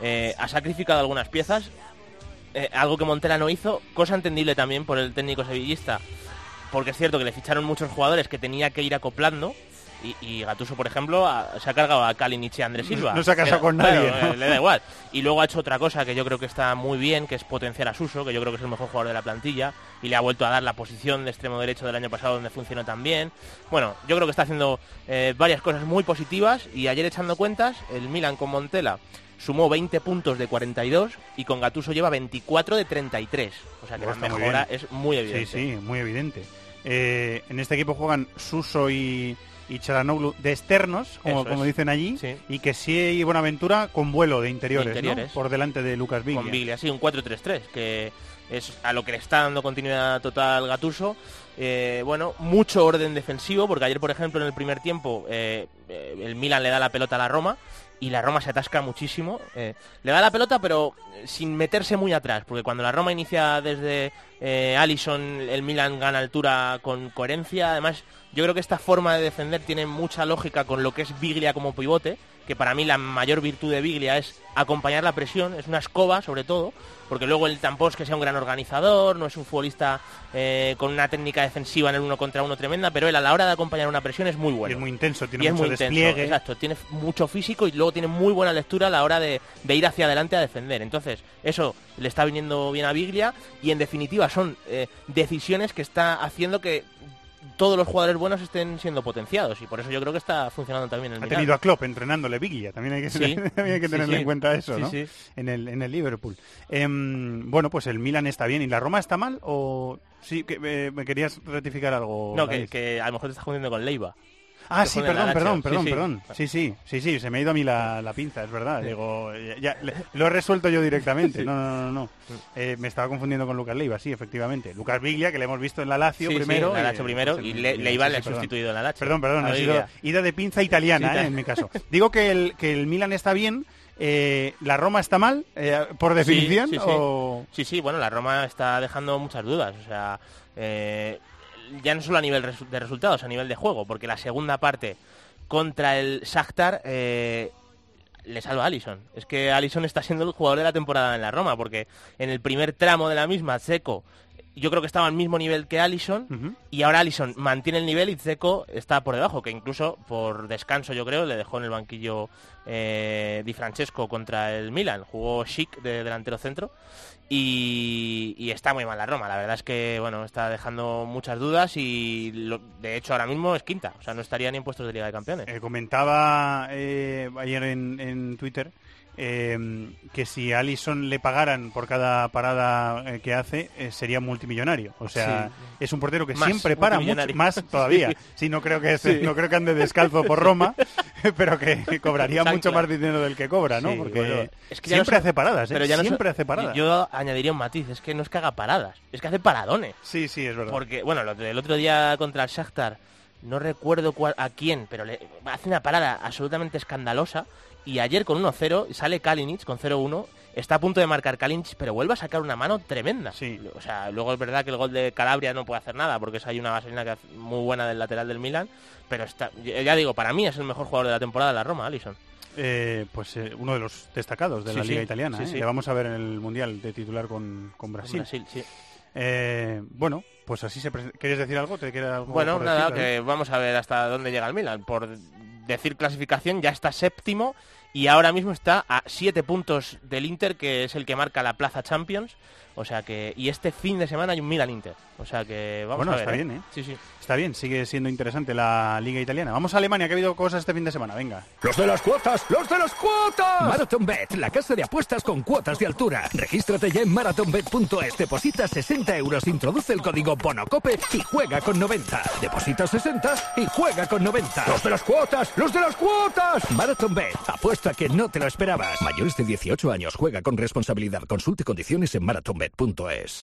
[SPEAKER 3] eh, ha sacrificado algunas piezas, eh, algo que Montela no hizo, cosa entendible también por el técnico sevillista, porque es cierto que le ficharon muchos jugadores que tenía que ir acoplando. Y, y Gattuso, por ejemplo, se ha cargado a Kalinic y a Andrés Silva.
[SPEAKER 2] No se ha casado con nadie, ¿no?
[SPEAKER 3] eh, le da igual. Y luego ha hecho otra cosa que yo creo que está muy bien, que es potenciar a Suso, que yo creo que es el mejor jugador de la plantilla, y le ha vuelto a dar la posición de extremo derecho del año pasado donde funcionó tan bien. Bueno, yo creo que está haciendo eh, varias cosas muy positivas y ayer echando cuentas, el Milan con Montela sumó 20 puntos de 42 y con Gatuso lleva 24 de 33. O sea que la
[SPEAKER 2] muy
[SPEAKER 3] mejora es muy evidente.
[SPEAKER 2] Sí, sí, muy evidente. Eh, en este equipo juegan Suso y, y Charanoglu de externos, como, como dicen allí,
[SPEAKER 3] Sí.
[SPEAKER 2] y que sí y Buenaventura con vuelo de interiores,
[SPEAKER 3] De interiores.
[SPEAKER 2] ¿no? por delante de Lucas Viglia.
[SPEAKER 3] Con Biglia, sí, un 4-3-3, que es a lo que le está dando continuidad total Gatuso. Eh, bueno, mucho orden defensivo, porque ayer, por ejemplo, en el primer tiempo, eh, eh, el Milan le da la pelota a la Roma y la Roma se atasca muchísimo. Eh, le da la pelota, pero sin meterse muy atrás, porque cuando la Roma inicia desde Allison, el Milan gana altura con coherencia. Además, yo creo que esta forma de defender tiene mucha lógica con lo que es Biglia como pivote, que para mí la mayor virtud de Biglia es acompañar la presión, es una escoba sobre todo, porque luego él tampoco es que sea un gran organizador, no es un futbolista eh, con una técnica defensiva en el uno contra uno tremenda, pero él a la hora de acompañar una presión es muy bueno.
[SPEAKER 2] Y es muy intenso, tiene
[SPEAKER 3] Y es
[SPEAKER 2] mucho
[SPEAKER 3] intenso,
[SPEAKER 2] despliegue.
[SPEAKER 3] exacto, tiene mucho físico y luego tiene muy buena lectura a la hora de, de ir hacia adelante a defender. Entonces, eso le está viniendo bien a Biglia y en definitiva son eh, decisiones que está haciendo que todos los jugadores buenos estén siendo potenciados y por eso yo creo que está funcionando también el
[SPEAKER 2] Ha
[SPEAKER 3] Milan.
[SPEAKER 2] tenido a Klopp entrenándole Biglia, también hay que,
[SPEAKER 3] Sí.
[SPEAKER 2] también hay que
[SPEAKER 3] Sí, sí.
[SPEAKER 2] en cuenta eso, ¿no? En, el, en el Liverpool. Em, bueno, pues el Milan está bien. ¿Y la Roma está mal? ¿O sí que eh, me querías rectificar algo?
[SPEAKER 3] No, que, a lo mejor te estás jundiendo con Leiva.
[SPEAKER 2] Ah, sí, perdón, perdón,
[SPEAKER 3] Sí,
[SPEAKER 2] perdón,
[SPEAKER 3] sí.
[SPEAKER 2] perdón. Sí, sí, sí, sí, se me ha ido a mí la, la pinza, es verdad. Digo, ya, ya, le- lo he resuelto yo directamente. No, no, no, no. Eh, me estaba confundiendo con Lucas Leiva, sí, efectivamente. Lucas Viglia, que le hemos visto en la Lazio primero.
[SPEAKER 3] en la Lazio primero,
[SPEAKER 2] pues,
[SPEAKER 3] y Le- Leiva le ha sustituido en la Lazio.
[SPEAKER 2] Perdón, perdón, ha sido ida de pinza italiana, eh, en mi caso. Digo que el, que el Milan está bien, eh, la Roma está mal, eh, por definición,
[SPEAKER 3] Sí, sí, sí.
[SPEAKER 2] o...
[SPEAKER 3] Sí, sí, bueno, la Roma está dejando muchas dudas. O sea, eh, ya no solo a nivel resu- de resultados, a nivel de juego, porque la segunda parte contra el Shakhtar eh, le salva a Allison. Es que Allison está siendo el jugador de la temporada en la Roma, porque en el primer tramo de la misma, Seco yo creo que estaba al mismo nivel que Allison y ahora Allison mantiene el nivel y Zeco está por debajo, que incluso por descanso yo creo le dejó en el banquillo eh, Di Francesco contra el Milan, jugó chic de delantero centro y, está muy mal la Roma, la verdad es que bueno está dejando muchas dudas y lo- de hecho ahora mismo es quinta, o sea no estaría ni en puestos de Liga de Campeones.
[SPEAKER 2] Eh, comentaba eh, ayer en, en Twitter eh, que si a Allison le pagaran por cada parada eh, que hace, eh, sería multimillonario. O sea,
[SPEAKER 3] Sí.
[SPEAKER 2] es un portero que
[SPEAKER 3] Más
[SPEAKER 2] siempre para mucho, más todavía.
[SPEAKER 3] Sí.
[SPEAKER 2] Sí, no creo que
[SPEAKER 3] Sí.
[SPEAKER 2] no creo que ande descalzo por Roma, pero que cobraría mucho más dinero del que cobra, ¿no? Porque
[SPEAKER 3] bueno, es que ya
[SPEAKER 2] siempre
[SPEAKER 3] no
[SPEAKER 2] hace paradas, ¿eh?
[SPEAKER 3] pero ya no
[SPEAKER 2] siempre hace paradas.
[SPEAKER 3] Yo añadiría un matiz, es que no es que haga paradas, es que hace paradones.
[SPEAKER 2] Sí, sí, es verdad.
[SPEAKER 3] Porque, bueno, del otro día contra el Shakhtar, no recuerdo cuál- a quién, pero le, hace una parada absolutamente escandalosa. Y ayer con 1-0 sale Kalinic con 0-1. Está a punto de marcar Kalinic, pero vuelve a sacar una mano tremenda. O sea, luego es verdad que el gol de Calabria no puede hacer nada, porque es ahí una vaselina que muy buena del lateral del Milan. Pero está, ya digo, para mí es el mejor jugador de la temporada de la Roma, Alisson.
[SPEAKER 2] Eh, pues eh, uno de los destacados de
[SPEAKER 3] Sí,
[SPEAKER 2] la
[SPEAKER 3] sí.
[SPEAKER 2] liga italiana.
[SPEAKER 3] Sí,
[SPEAKER 2] ¿eh?
[SPEAKER 3] sí.
[SPEAKER 2] Le vamos a ver en el mundial de titular con, con Brasil.
[SPEAKER 3] Brasil, sí.
[SPEAKER 2] Eh, bueno, pues así se presenta. ¿Querías decir algo? ¿Te queda algo
[SPEAKER 3] Bueno, nada,
[SPEAKER 2] decir,
[SPEAKER 3] que vamos a ver hasta dónde llega el Milan. Por decir clasificación, ya está séptimo y ahora mismo está a siete puntos del Inter, que es el que marca la plaza Champions. O sea que, y este fin de semana hay un Milan Inter. O sea que vamos
[SPEAKER 2] bueno,
[SPEAKER 3] a ver.
[SPEAKER 2] está
[SPEAKER 3] ¿eh?
[SPEAKER 2] bien, ¿eh?
[SPEAKER 3] Sí, sí.
[SPEAKER 2] Está bien, sigue siendo interesante la liga italiana. Vamos a Alemania, que ha habido cosas este fin de semana. Venga.
[SPEAKER 17] ¡Los de las cuotas! ¡Los de las cuotas! Marathon Bet, la casa de apuestas con cuotas de altura. Regístrate ya en marathonbet.es, deposita 60 euros, introduce el código BONOCOPE y juega con 90. Deposita 60 y juega con 90. ¡Los de las cuotas! ¡Los de las cuotas! Marathon Bet, apuesta que no te lo esperabas. Mayores de 18 años, juega con responsabilidad. Consulte condiciones en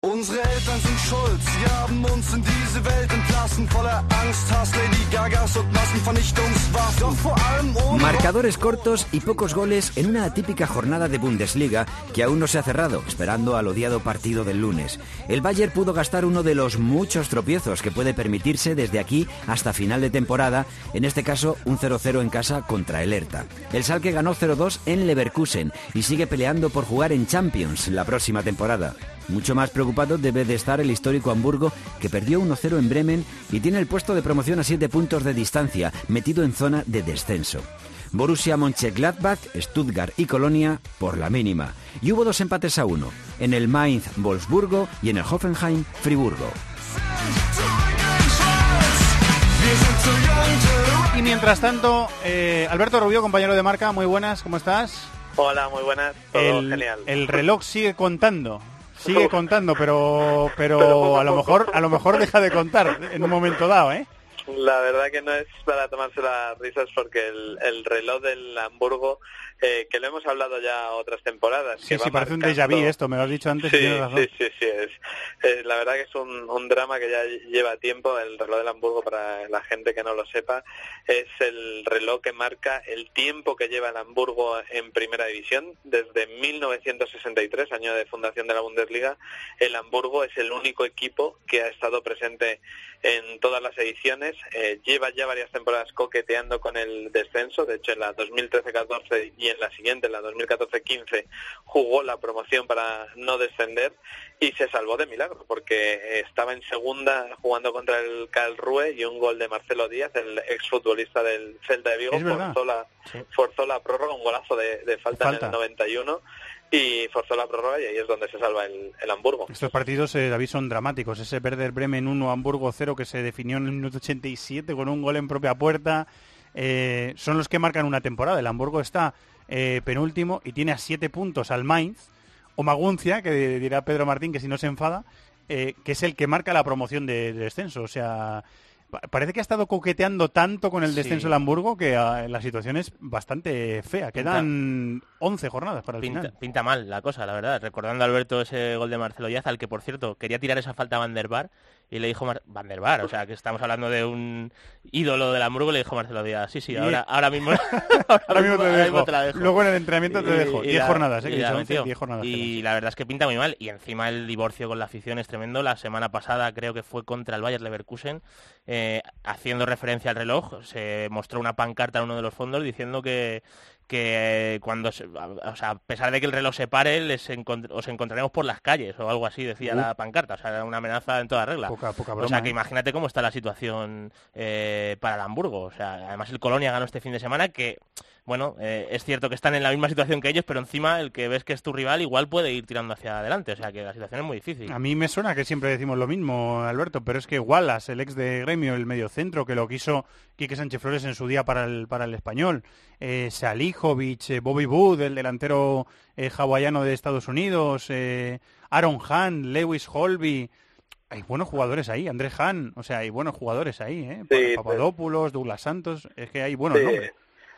[SPEAKER 18] Unsere Eltern sind schuld, sie haben uns in diese Welt entlassen, voller Angst, Hass, Lady Gagas und Massenvernichtungswaffen. Doch vor allem ohne...
[SPEAKER 8] Marcadores cortos y pocos goles en una atípica jornada de Bundesliga que aún no se ha cerrado, esperando al odiado partido del lunes. El Bayern pudo gastar uno de los muchos tropiezos que puede permitirse desde aquí hasta final de temporada, en este caso un 0-0 en casa contra el Hertha. El Salke ganó 0-2 en Leverkusen y sigue peleando por jugar en Champions la próxima temporada. Mucho más preocupado debe de estar el histórico Hamburgo, que perdió 1-0 en Bremen y tiene el puesto de promoción a 7 puntos de distancia, metido en zona de descenso. Borussia Mönchengladbach, Stuttgart y Colonia por la mínima. Y hubo dos empates a uno, en el Mainz Wolfsburgo y en el Hoffenheim Friburgo.
[SPEAKER 2] Y mientras tanto, eh, Alberto Rubio, compañero de marca, muy buenas, ¿cómo estás?
[SPEAKER 19] Hola, muy buenas. Todo
[SPEAKER 2] El,
[SPEAKER 19] genial.
[SPEAKER 2] el reloj sigue contando. Sigue contando, pero pero a lo mejor a lo mejor deja de contar en un momento dado, ¿eh?
[SPEAKER 19] La verdad que no es para tomarse las risas porque el, el reloj del Hamburgo, eh, que lo hemos hablado ya otras temporadas.
[SPEAKER 2] Sí,
[SPEAKER 19] que
[SPEAKER 2] sí, parece un
[SPEAKER 19] marcando-
[SPEAKER 2] déjà vu esto, me lo has dicho antes
[SPEAKER 19] Sí,
[SPEAKER 2] razón.
[SPEAKER 19] sí, sí, sí, es, eh, la verdad que es un, un drama que ya lleva tiempo, el reloj del Hamburgo, para la gente que no lo sepa, es el reloj que marca el tiempo que lleva el Hamburgo en primera división. Desde 1963, año de fundación de la Bundesliga, el Hamburgo es el único equipo que ha estado presente en todas las ediciones, eh, lleva ya varias temporadas coqueteando con el descenso, de hecho en la 2013-14 y en la siguiente, en la 2014-15, jugó la promoción para no descender y se salvó de milagro porque estaba en segunda jugando contra el Karlsruhe y un gol de Marcelo Díaz, el exfutbolista del Celta de Vigo, forzó la, forzó la prórroga, un golazo de, de falta,
[SPEAKER 2] Falta.
[SPEAKER 19] en el 91 y forzó la prórroga y ahí es donde se salva el, el Hamburgo.
[SPEAKER 2] Estos partidos, eh, David, son dramáticos. Ese Werder Bremen 1, Hamburgo 0 que se definió en el minuto 87 con un gol en propia puerta. eh, son los que marcan una temporada. El Hamburgo está eh, penúltimo y tiene a 7 puntos al Mainz. O Maguncia, que dirá Pedro Martín que si no se enfada, eh, que es el que marca la promoción de, de descenso. O sea, pa- parece que ha estado coqueteando tanto con el
[SPEAKER 3] Sí.
[SPEAKER 2] descenso el Hamburgo que ah, la situación es bastante fea. Quedan 11 jornadas para el
[SPEAKER 3] Pinta,
[SPEAKER 2] final.
[SPEAKER 3] pinta mal la cosa, la verdad. Recordando a Alberto ese gol de Marcelo Díaz, al que por cierto quería tirar esa falta a Van der Bar y le dijo Mar- Van der Bar, o sea que estamos hablando de un ídolo del Hamburgo, le dijo Marcelo Díaz, sí, sí, ahora, ahora mismo,
[SPEAKER 2] Ahora mismo te
[SPEAKER 3] ahora
[SPEAKER 2] dejo.
[SPEAKER 3] te la dejo.
[SPEAKER 2] Luego en el entrenamiento te
[SPEAKER 3] Y-
[SPEAKER 2] dejo.
[SPEAKER 3] y
[SPEAKER 2] 10
[SPEAKER 3] la-
[SPEAKER 2] jornadas, ¿eh?
[SPEAKER 3] y
[SPEAKER 2] Que
[SPEAKER 3] la
[SPEAKER 2] dicho 11,
[SPEAKER 3] metió.
[SPEAKER 2] 10 jornadas.
[SPEAKER 3] Y la verdad es que pinta muy mal. Y encima el divorcio con la afición es tremendo. La semana pasada creo que fue contra el Bayer Leverkusen, eh, haciendo referencia al reloj, se mostró una pancarta en uno de los fondos diciendo que que cuando se- o sea, a pesar de que el reloj se pare les encont- os encontraremos por las calles o algo así decía
[SPEAKER 2] Uh.
[SPEAKER 3] la pancarta o sea era una amenaza en toda regla
[SPEAKER 2] Poca- poca
[SPEAKER 3] o
[SPEAKER 2] broma,
[SPEAKER 3] sea que
[SPEAKER 2] ¿eh?
[SPEAKER 3] imagínate cómo está la situación eh, para el Hamburgo o sea además el Colonia ganó este fin de semana que bueno, eh, es cierto que están en la misma situación que ellos, pero encima el que ves que es tu rival igual puede ir tirando hacia adelante. O sea que la situación es muy difícil.
[SPEAKER 2] A mí me suena que siempre decimos lo mismo, Alberto, pero es que Wallace, el ex de Gremio, el mediocentro, que lo quiso Quique Sánchez Flores en su día para el, para el español, eh, Salijovic, eh, Bobby Wood, el delantero eh, hawaiano de Estados Unidos, eh, Aaron Hahn, Lewis Holby... Hay buenos jugadores ahí, André Hahn, o sea, hay buenos jugadores ahí, ¿eh?
[SPEAKER 19] Sí,
[SPEAKER 2] Papadopoulos, Douglas Santos, es que hay buenos
[SPEAKER 19] Sí,
[SPEAKER 2] nombres.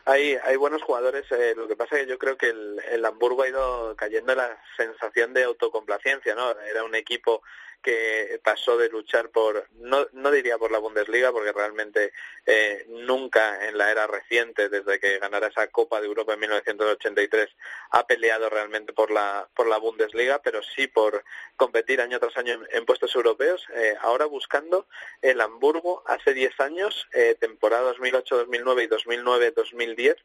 [SPEAKER 19] Hay, hay buenos jugadores, eh, lo que pasa es que yo creo que el, el Hamburgo ha ido cayendo en la sensación de autocomplacencia, ¿no? Era un equipo que pasó de luchar por, no, no diría por la Bundesliga, porque realmente eh, nunca en la era reciente, desde que ganara esa Copa de Europa en 1983, ha peleado realmente por la, por la Bundesliga, pero sí por competir año tras año en, puestos europeos. Eh, ahora buscando el Hamburgo, hace 10 años, eh, temporada 2008-2009 y 2009-2010,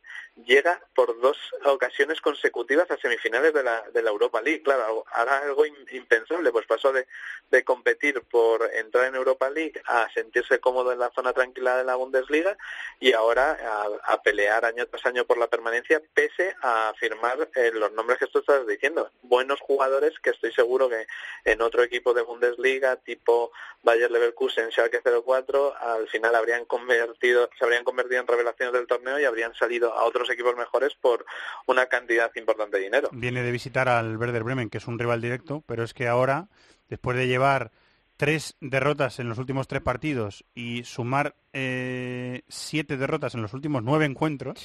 [SPEAKER 19] llega por dos ocasiones consecutivas a semifinales de la, de la Europa League. Claro, ahora algo im- impensable, pues pasó de, de competir por entrar en Europa League a sentirse cómodo en la zona tranquila de la Bundesliga y ahora a, pelear año tras año por la permanencia, pese a firmar eh, los nombres que tú estás diciendo. Buenos jugadores que estoy seguro que en otro equipo de Bundesliga, tipo Bayer Leverkusen, Schalke 04, al final habrían convertido, se habrían convertido en revelaciones del torneo y habrían salido a otros equipos mejores por una cantidad importante de dinero.
[SPEAKER 2] Viene de visitar al Werder Bremen, que es un rival directo, pero es que ahora, después de llevar tres derrotas en los últimos tres partidos y sumar eh, siete derrotas en los últimos nueve encuentros,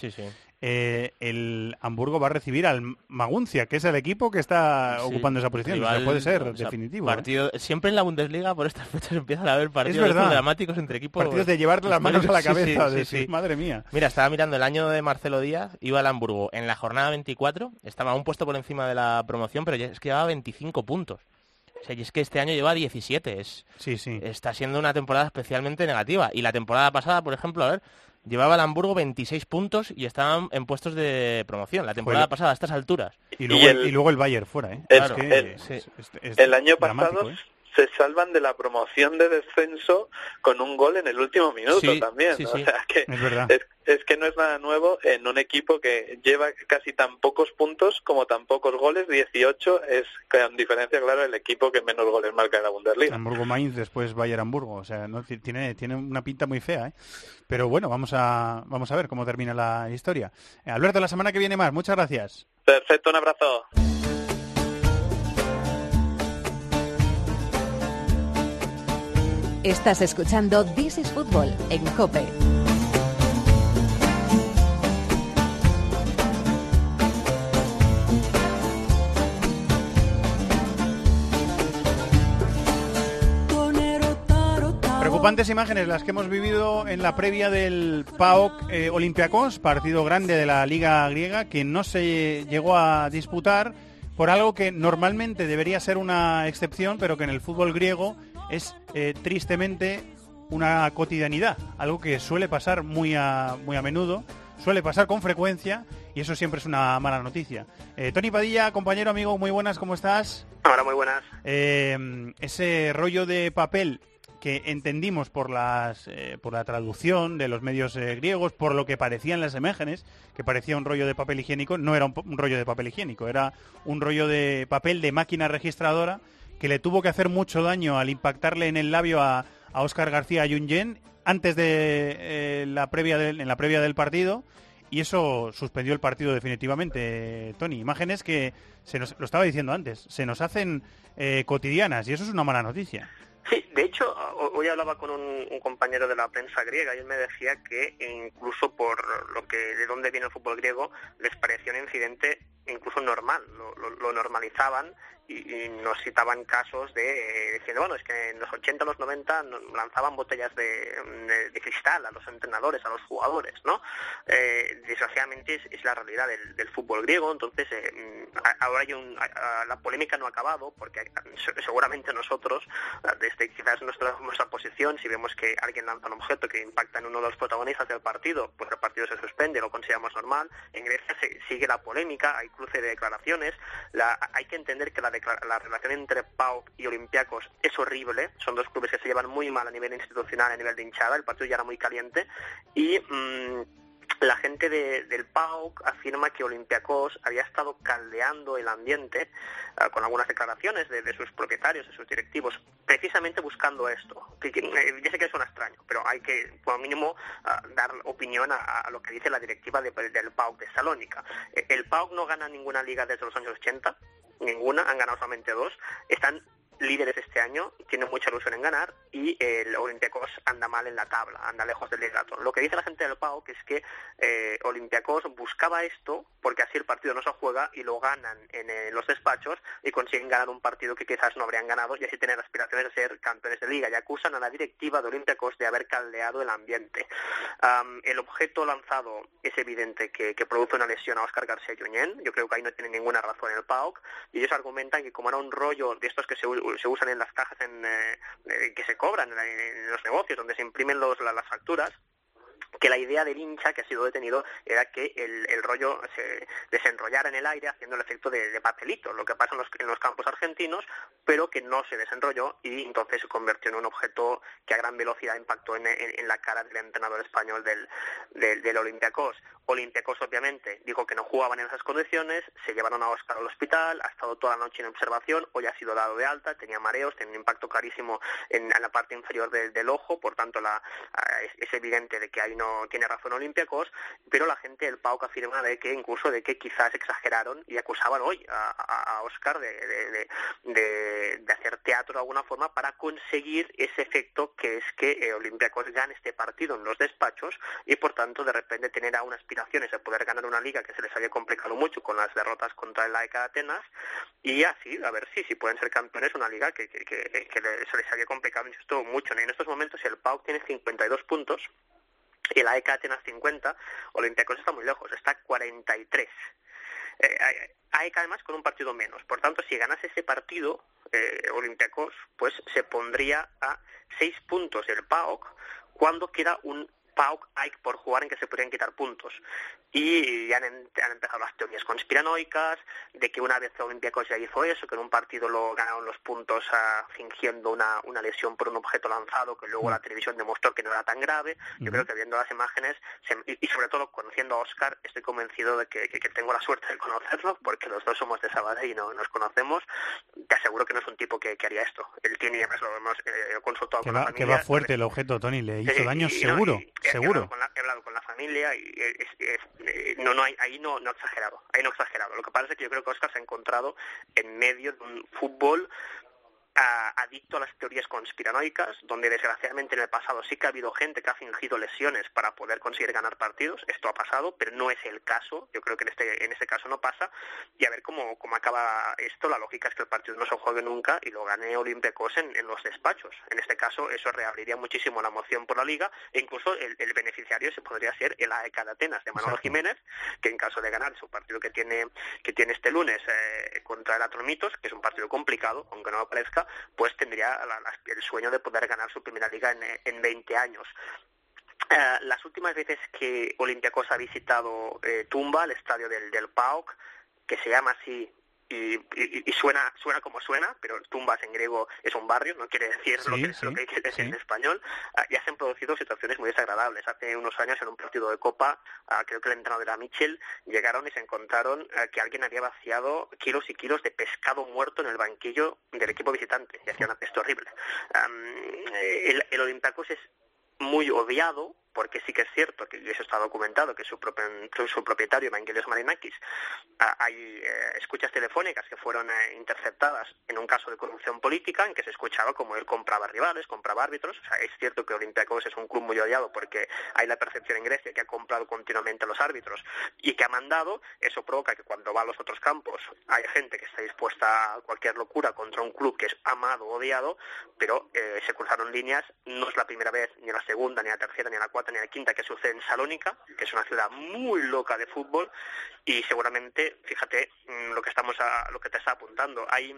[SPEAKER 2] eh, el Hamburgo va a recibir al Maguncia, que es el equipo que está
[SPEAKER 3] Sí,
[SPEAKER 2] ocupando esa posición. O sea,
[SPEAKER 3] rival,
[SPEAKER 2] puede ser
[SPEAKER 3] o sea,
[SPEAKER 2] definitivo. ¿eh?
[SPEAKER 3] partido- Siempre en la Bundesliga por estas fechas empiezan a haber partidos dramáticos entre equipos.
[SPEAKER 2] Partidos de llevarte las manos a la cabeza,
[SPEAKER 3] sí,
[SPEAKER 2] de
[SPEAKER 3] sí.
[SPEAKER 2] decir, madre mía.
[SPEAKER 3] Mira, estaba mirando el año de Marcelo Díaz, iba al Hamburgo en la jornada 24, estaba un puesto por encima de la promoción, pero ya es que llevaba 25 puntos. O sea, y es que este año lleva 17. Es,
[SPEAKER 2] sí, sí.
[SPEAKER 3] Está siendo una temporada especialmente negativa. Y la temporada pasada, por ejemplo, a ver, llevaba el Hamburgo 26 puntos y estaban en puestos de promoción. La temporada
[SPEAKER 2] Joder.
[SPEAKER 3] pasada a estas alturas.
[SPEAKER 2] Y luego, el, y luego el Bayern fuera, ¿eh?
[SPEAKER 19] El-
[SPEAKER 2] Es que
[SPEAKER 19] el-
[SPEAKER 2] es- es- es
[SPEAKER 19] el año pasado
[SPEAKER 2] ¿eh?
[SPEAKER 19] Se salvan de la promoción de descenso con un gol en el último minuto
[SPEAKER 2] Sí,
[SPEAKER 19] también.
[SPEAKER 2] sí,
[SPEAKER 19] ¿no?
[SPEAKER 2] sí.
[SPEAKER 19] O sea que
[SPEAKER 2] Es verdad.
[SPEAKER 19] es, es que no es nada nuevo en un equipo que lleva casi tan pocos puntos como tan pocos goles, 18 es con diferencia, claro, el equipo que menos goles marca en la Bundesliga.
[SPEAKER 2] Hamburgo Mainz, después Bayern Hamburgo, o sea, no Ti- tiene tiene una pinta muy fea, ¿eh? Pero bueno, vamos a vamos a ver cómo termina la historia. Alberto, la semana que viene más, muchas gracias.
[SPEAKER 19] Perfecto, un abrazo.
[SPEAKER 1] Estás escuchando This is Football en Cope.
[SPEAKER 2] Preocupantes imágenes las que hemos vivido en la previa del PAOK eh, partido grande de la Liga griega que no se llegó a disputar por algo que normalmente debería ser una excepción, pero que en el fútbol griego es eh, tristemente una cotidianidad, algo que suele pasar muy a, muy a menudo, suele pasar con frecuencia y eso siempre es una mala noticia. Eh, Tony Padilla, compañero, amigo, muy buenas, ¿cómo estás?
[SPEAKER 20] Hola, muy buenas.
[SPEAKER 2] Eh, ese rollo de papel que entendimos por las eh, por la traducción de los medios griegos, por lo que parecían las imágenes, que parecía un rollo de papel higiénico, no era un, un, rollo de papel higiénico, era un rollo de papel de máquina registradora que le tuvo que hacer mucho daño al impactarle en el labio a, a Oscar García Junyen antes de eh, la previa del, en la previa del partido y eso suspendió el partido definitivamente, Tony. Imágenes que se nos lo estaba diciendo antes, se nos hacen eh, cotidianas y eso es una mala noticia.
[SPEAKER 20] Sí, de hecho, hoy hablaba con un, un, compañero de la prensa griega y él me decía que incluso por lo que de dónde viene el fútbol griego les parecía un incidente incluso normal, lo, lo, lo normalizaban y, nos citaban casos de eh, diciendo, bueno, es que en los 80, los 90 lanzaban botellas de, de, de cristal a los entrenadores, a los jugadores, ¿no? Eh, desgraciadamente es, la realidad del, fútbol griego, entonces eh, ahora hay un, la polémica no ha acabado porque seguramente nosotros, desde quizás nuestra, nuestra posición, si vemos que alguien lanza un objeto que impacta en uno de los protagonistas del partido, pues el partido se suspende, lo consideramos normal. En Grecia se, sigue la polémica, hay cruce de declaraciones, la, hay que entender que la, la relación entre PAOK y Olympiacos es horrible, son dos clubes que se llevan muy mal a nivel institucional, a nivel de hinchada, el partido ya era muy caliente y mmm, la gente de, del PAOK afirma que Olympiacos había estado caldeando el ambiente uh, con algunas declaraciones de, sus propietarios, de sus directivos, precisamente buscando esto. Que, que, eh, ya sé que suena extraño, pero hay que, como mínimo, uh, dar opinión a, lo que dice la directiva de, del PAOK de Salónica. El PAOK no gana ninguna liga desde los años 80, ninguna, han ganado solamente dos, están líderes este año, tienen mucha ilusión en ganar y el Olympiacos anda mal en la tabla, anda lejos del liderato. Lo que dice la gente del PAO es que eh, Olympiacos buscaba esto porque así el partido no se juega y lo ganan en eh, los despachos y consiguen ganar un partido que quizás no habrían ganado y así tener aspiraciones de ser campeones de liga y acusan a la directiva de Olympiacos de haber caldeado el ambiente. Um, el objeto lanzado es evidente que, que, produce una lesión a Oscar García Junyent, yo creo que ahí no tiene ninguna razón el PAOK y ellos argumentan que como era un rollo de estos que se se usan en las cajas en, eh, que se cobran en, en, los negocios, donde se imprimen los, la, las facturas, que la idea del hincha que ha sido detenido era que el, el rollo se desenrollara en el aire haciendo el efecto de, de papelito, lo que pasa en los, en los, campos argentinos, pero que no se desenrolló y entonces se convirtió en un objeto que a gran velocidad impactó en, en, la cara del entrenador español del, del, del Olympiacos. Olympiacos obviamente dijo que no jugaban en esas condiciones, se llevaron a Oscar al hospital, ha estado toda la noche en observación, hoy ha sido dado de alta, tenía mareos, tenía un impacto clarísimo en, la parte inferior del, del ojo, por tanto la, es, es evidente de que hay no tiene razón Olympiacos, pero la gente del PAOK afirma de que incluso de que quizás exageraron y acusaban hoy a, a, a Oscar de, de, hacer teatro de alguna forma para conseguir ese efecto que es que eh, Olympiacos gane este partido en los despachos y por tanto de repente tener aún aspiraciones de poder ganar una liga que se les había complicado mucho con las derrotas contra el AEK de Atenas y así a ver si, si pueden ser campeones una liga que, que, que, se les había complicado mucho. En estos momentos el PAOK tiene 52 puntos y la ECA Atenas 50, Olympiacos está muy lejos, está 43. Eh, AEK además con un partido menos. Por tanto, si ganase ese partido, eh, Olympiacos, pues se pondría a seis puntos el PAOK cuando queda un PAOK AIK por jugar en que se podrían quitar puntos. Y ya han, han, empezado las teorías conspiranoicas de que una vez Olympiacos ya hizo eso, que en un partido lo ganaron los puntos uh, fingiendo una, una, lesión por un objeto lanzado que luego mm. la televisión demostró que no era tan grave. Yo mm. creo que viendo las imágenes se, y, y, sobre todo conociendo a Oscar, estoy convencido de que, que, que, tengo la suerte de conocerlo porque los dos somos de Sabadell y no nos conocemos. Te aseguro que no es un tipo que, que haría esto. Él tiene, además lo hemos eh, consultado
[SPEAKER 2] que
[SPEAKER 20] con
[SPEAKER 2] va,
[SPEAKER 20] la familia.
[SPEAKER 2] Que va fuerte el objeto, Tony, le hizo sí, daño seguro.
[SPEAKER 20] No, y, He
[SPEAKER 2] Seguro.
[SPEAKER 20] hablado con la- He hablado con la familia y es- es- eh, no, no hay, ahí no, no he exagerado, ahí no he exagerado. Lo que pasa es que yo creo que Oscar se ha encontrado en medio de un fútbol adicto a las teorías conspiranoicas, donde desgraciadamente en el pasado sí que ha habido gente que ha fingido lesiones para poder conseguir ganar partidos. Esto ha pasado, pero no es el caso. Yo creo que en este, en este caso no pasa. Y a ver cómo, cómo acaba esto. La lógica es que el partido no se juegue nunca y lo gane Olympiacos en, en los despachos. En este caso, eso reabriría muchísimo la moción por la liga e incluso el, el beneficiario se podría ser el AEK de Atenas de Manolo
[SPEAKER 2] Exacto.
[SPEAKER 20] Jiménez, que en caso de ganar su partido que tiene que tiene este lunes eh, contra el Atromitos, que es un partido complicado, aunque no lo parezca, pues tendría el sueño de poder ganar su primera liga en, en 20 años. Eh, las últimas veces que Olympiacos ha visitado eh, Tumba, el estadio del, del PAOK, que se llama así y, y- y suena suena como suena, pero Tumbas en griego es un barrio, no quiere decir lo, que,
[SPEAKER 2] sí,
[SPEAKER 20] lo que quiere decir
[SPEAKER 2] sí.
[SPEAKER 20] en español, ah, ya se han producido situaciones muy desagradables. Hace unos años en un partido de Copa, ah, creo que el entrenador era Mitchell, llegaron y se encontraron ah, que alguien había vaciado kilos y kilos de pescado muerto en el banquillo del equipo visitante y hacía una peste horrible. Eh, el, el Olympiacos es muy odiado porque sí que es cierto que eso está documentado que su, propio, su propietario Evangelos Marinakis ah, hay eh, escuchas telefónicas que fueron eh, interceptadas en un caso de corrupción política en que se escuchaba como él compraba rivales, compraba árbitros. O sea, es cierto que Olympiacos es un club muy odiado porque hay la percepción en Grecia que ha comprado continuamente a los árbitros y que ha mandado. Eso provoca que cuando va a los otros campos hay gente que está dispuesta a cualquier locura contra un club que es amado odiado, pero eh, se cruzaron líneas. No es la primera vez, ni la segunda, ni la tercera, ni la cuarta, la quinta que sucede en Salónica, que es una ciudad muy loca de fútbol y seguramente, fíjate mm, lo que estamos a, lo que te está apuntando, hay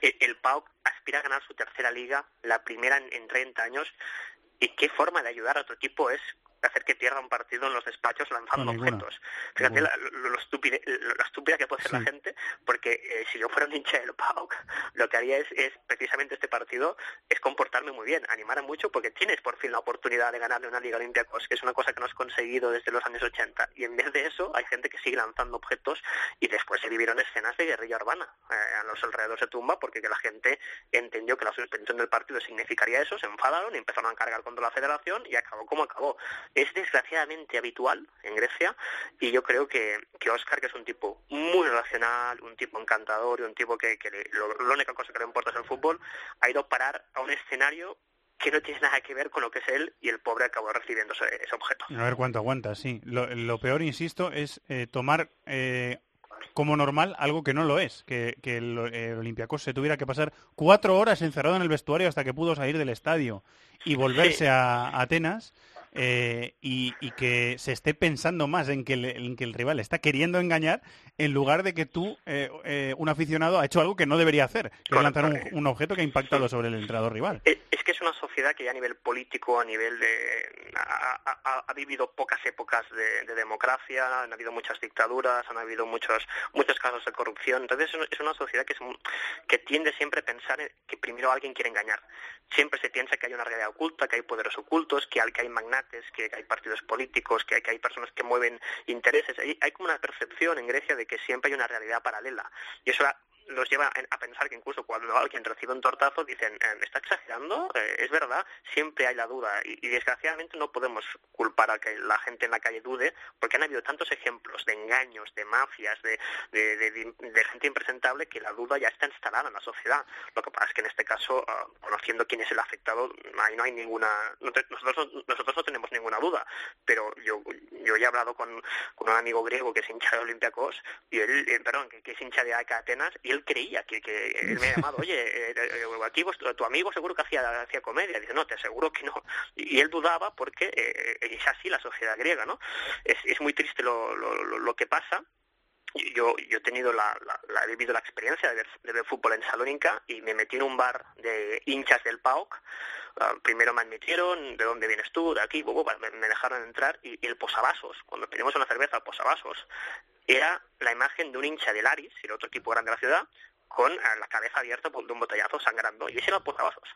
[SPEAKER 20] eh, el PAOK aspira a ganar su tercera liga, la primera en, en 30 años, y qué forma de ayudar a otro equipo es hacer que pierda un partido en los despachos lanzando
[SPEAKER 2] No,
[SPEAKER 20] objetos. Fíjate la, lo, lo estúpide, lo- estúpida que puede ser la gente, porque eh, si yo fuera un hincha del PAOK, lo que haría es, es precisamente este partido, es comportarme muy bien, animar a mucho, porque tienes por fin la oportunidad de ganarle una Liga Olympiacos, que es una cosa que no has conseguido desde los años 80. Y en vez de eso, hay gente que sigue lanzando objetos y después se vivieron escenas de guerrilla urbana eh, a los alrededores de Tumba, porque que la gente entendió que la suspensión del partido significaría eso, se enfadaron y empezaron a cargar contra la federación y acabó como acabó. Es desgraciadamente habitual en Grecia y yo creo que, que Oscar, que es un tipo muy racional, un tipo encantador y un tipo que, que le- lo, la única cosa que le importa es el fútbol, ha ido a parar a un escenario que no tiene nada que ver con lo que es él y el pobre acabó recibiendo ese, ese objeto.
[SPEAKER 2] A ver cuánto aguanta, sí. Lo, lo peor, insisto, es eh, tomar eh, como normal algo que no lo es. Que, que el, el Olympiacos se tuviera que pasar cuatro horas encerrado en el vestuario hasta que pudo salir del estadio y volverse
[SPEAKER 20] Sí.
[SPEAKER 2] a Atenas. Eh, y, y que se esté pensando más en que, el, en que el rival está queriendo engañar en lugar de que tú, eh, eh, un aficionado, ha hecho algo que no debería hacer, que es lanzar un, un objeto que ha impactado sobre el entrenador rival.
[SPEAKER 20] Es es que es una sociedad que ya a nivel político, a nivel de... ha, ha- ha- ha vivido pocas épocas de, de democracia, han habido muchas dictaduras, han habido muchos muchos casos de corrupción. Entonces es un- es una sociedad que, es que tiende siempre a pensar en que primero alguien quiere engañar. Siempre se piensa que hay una realidad oculta, que hay poderes ocultos, que hay, magnates, que hay partidos políticos, que hay, que hay personas que mueven intereses. Hay, hay como una percepción en Grecia de que siempre hay una realidad paralela. Y eso los lleva a pensar que incluso cuando alguien recibe un tortazo dicen, eh, ¿me está exagerando? Eh, es verdad, siempre hay la duda y, desgraciadamente no podemos culpar a que la gente en la calle dude porque han habido tantos ejemplos de engaños, de mafias, de, de, gente impresentable que la duda ya está instalada en la sociedad. Lo que pasa es que en este caso, ah, conociendo quién es el afectado, ahí no hay ninguna, no te- nosotros, no- nosotros no tenemos ninguna duda, pero yo, yo he hablado con, un amigo griego que es hincha de Olympiacos y él, eh, perdón, que, que es hincha de AK Atenas y él creía que, que él me ha llamado, oye, eh, eh, aquí vos- tu amigo seguro que hacía, hacía comedia. Dice, no, te aseguro que no. Y, él dudaba porque eh, es así la sociedad griega, ¿no? Es, es muy triste lo, lo, lo- que pasa. Yo, yo he tenido la, la- he vivido la experiencia de ver, de ver fútbol en Salónica y me metí en un bar de hinchas del PAOK. Ah, primero me admitieron, ¿de dónde vienes tú? De aquí, me, me dejaron entrar y, y el posavasos, cuando pedimos una cerveza, el posavasos, era la imagen de un hincha del Aris, el otro equipo grande de la ciudad, con la cabeza abierta por- de un botellazo sangrando. Y ese era el posavasos.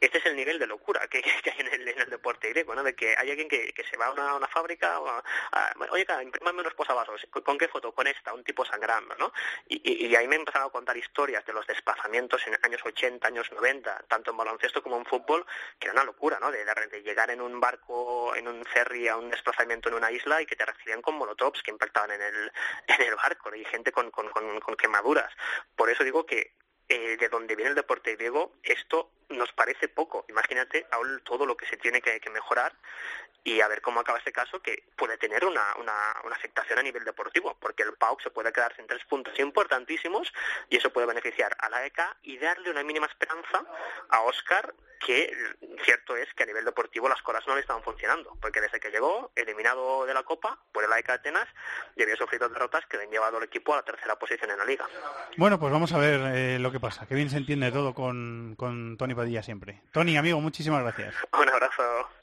[SPEAKER 20] Este es el nivel de locura que, hay en el, en el, deporte griego, ¿no? De que hay alguien que, que se va a una, fábrica, o a, a, oye, imprímame unos posavasos, ¿Con, ¿con qué foto? Con esta, un tipo sangrando, ¿no? Y, ahí me empezaron a contar historias de los desplazamientos en años 80, años 90, tanto en baloncesto como en fútbol, que era una locura, ¿no? De, de, de llegar en un barco, en un ferry a un desplazamiento en una isla y que te recibían con molotovs que impactaban en el, en el barco, y gente con, con, con, con quemaduras. Por eso digo que eh, de donde viene el deporte griego, esto nos parece poco. Imagínate aún todo lo que se tiene que, que, mejorar y a ver cómo acaba este caso que puede tener una, una, una, afectación a nivel deportivo, porque el PAOK se puede quedar sin tres puntos importantísimos y eso puede beneficiar a la ECA y darle una mínima esperanza a Oscar, que cierto es que a nivel deportivo las cosas no le estaban funcionando, porque desde que llegó, eliminado de la Copa por el AECA Atenas, y había sufrido derrotas que habían llevado al equipo a la tercera posición en la liga.
[SPEAKER 2] Bueno, pues vamos a ver eh, lo que pasa, que bien se entiende todo con, con Tony Padilla siempre. Tony, amigo, muchísimas gracias.
[SPEAKER 20] Un abrazo.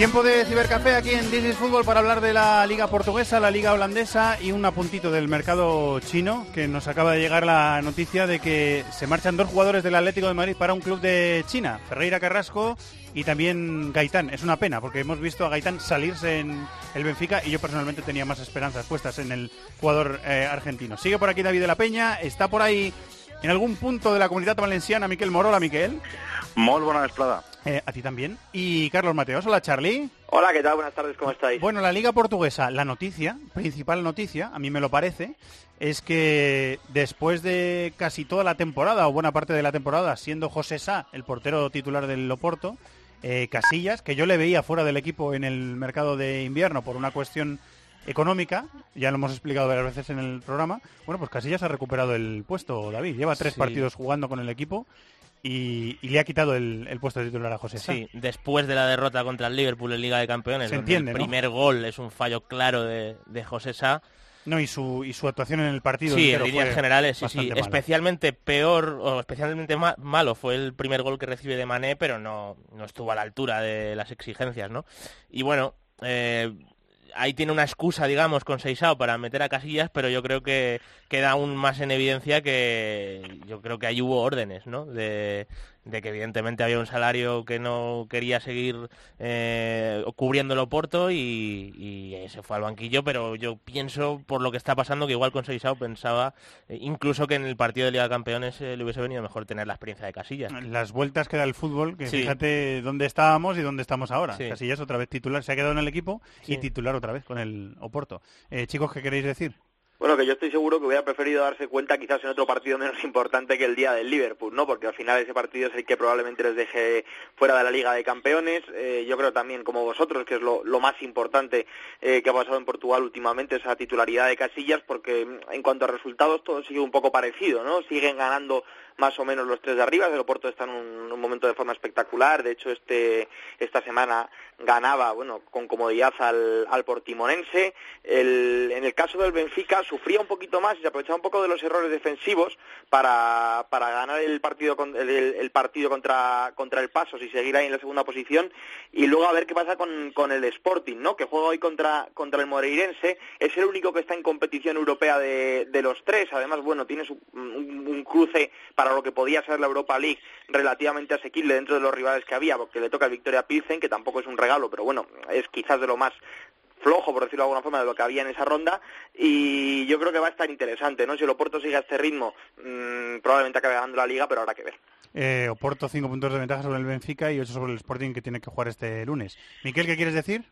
[SPEAKER 2] Tiempo de cibercafé aquí en is Fútbol para hablar de la liga portuguesa, la liga holandesa y un apuntito del mercado chino que nos acaba de llegar la noticia de que se marchan dos jugadores del Atlético de Madrid para un club de China, Ferreira Carrasco y también Gaitán. Es una pena porque hemos visto a Gaitán salirse en el Benfica y yo personalmente tenía más esperanzas puestas en el jugador eh, argentino. Sigue por aquí David de la Peña, está por ahí en algún punto de la comunidad valenciana Miquel Morola, Miquel.
[SPEAKER 21] Muy buena esplada.
[SPEAKER 2] Eh, a ti también. Y Carlos Mateos, hola Charlie.
[SPEAKER 22] Hola, ¿qué tal? Buenas tardes, ¿cómo estáis?
[SPEAKER 2] Bueno, la Liga Portuguesa, la noticia, principal noticia, a mí me lo parece, es que después de casi toda la temporada, o buena parte de la temporada, siendo José Sá el portero titular del Loporto, eh, Casillas, que yo le veía fuera del equipo en el mercado de invierno por una cuestión económica, ya lo hemos explicado varias veces en el programa, bueno, pues Casillas ha recuperado el puesto, David, lleva tres
[SPEAKER 3] Sí.
[SPEAKER 2] partidos jugando con el equipo y, y le ha quitado el, el puesto de titular a José Sá.
[SPEAKER 3] Sí, después de la derrota contra el Liverpool en Liga de Campeones,
[SPEAKER 2] Se entiende,
[SPEAKER 3] el
[SPEAKER 2] ¿no?
[SPEAKER 3] primer gol es un fallo claro de, de José Sá.
[SPEAKER 2] No, y su, y su actuación en el partido.
[SPEAKER 3] Sí, en líneas generales, sí, sí. Especialmente peor o especialmente ma- malo fue el primer gol que recibe de Mané, pero no, no estuvo a la altura de las exigencias, ¿no? Y bueno, eh, ahí tiene una excusa, digamos, con Seisao para meter a Casillas, pero yo creo que queda aún más en evidencia que yo creo que ahí hubo órdenes, ¿no? De, de que evidentemente había un salario que no quería seguir eh, cubriendo el Oporto y, y se fue al banquillo, pero yo pienso, por lo que está pasando, que igual con Seisao pensaba eh, incluso que en el partido de Liga de Campeones eh, le hubiese venido mejor tener la experiencia de Casillas.
[SPEAKER 2] Las vueltas que da el fútbol, que
[SPEAKER 3] Sí.
[SPEAKER 2] fíjate dónde estábamos y dónde estamos ahora.
[SPEAKER 3] Sí.
[SPEAKER 2] Casillas otra vez titular, se ha quedado en el equipo y titular otra vez con el Oporto. Eh, chicos, ¿qué queréis decir?
[SPEAKER 22] Bueno, que yo estoy seguro que hubiera preferido darse cuenta quizás en otro partido menos importante que el día del Liverpool, ¿no? Porque al final ese partido es el que probablemente les deje fuera de la Liga de Campeones. Eh, yo creo también, como vosotros, que es lo, lo más importante eh, que ha pasado en Portugal últimamente, esa titularidad de Casillas, porque mm, en cuanto a resultados todo sigue un poco parecido, ¿no? Siguen ganando más o menos los tres de arriba. El Oporto está en un, momento de forma espectacular. De hecho, este esta semana ganaba, bueno, con comodidad al, al Portimonense. El- en el caso del Benfica sufría un poquito más y se aprovechaba un poco de los errores defensivos para, para ganar el partido con- el, el partido contra contra el Paso y seguir ahí en la segunda posición y luego a ver qué pasa con, con el Sporting, ¿no? Que juega hoy contra contra el Moreirense. Es el único que está en competición europea de, de los tres. Además, bueno, tiene su- un cruce para lo que podía ser la Europa League relativamente asequible dentro de los rivales que había, porque le toca el Victoria Pilsen, que tampoco es un regalo, pero bueno, es quizás de lo más flojo, por decirlo de alguna forma, de lo que había en esa ronda y yo creo que va a estar interesante, ¿no? Si el Oporto sigue a este ritmo, mmm, probablemente acabe ganando la Liga, pero habrá que ver.
[SPEAKER 2] Eh, Oporto 5 puntos de ventaja sobre el Benfica y 8 sobre el Sporting que tiene que jugar este lunes. Miquel, ¿qué quieres decir?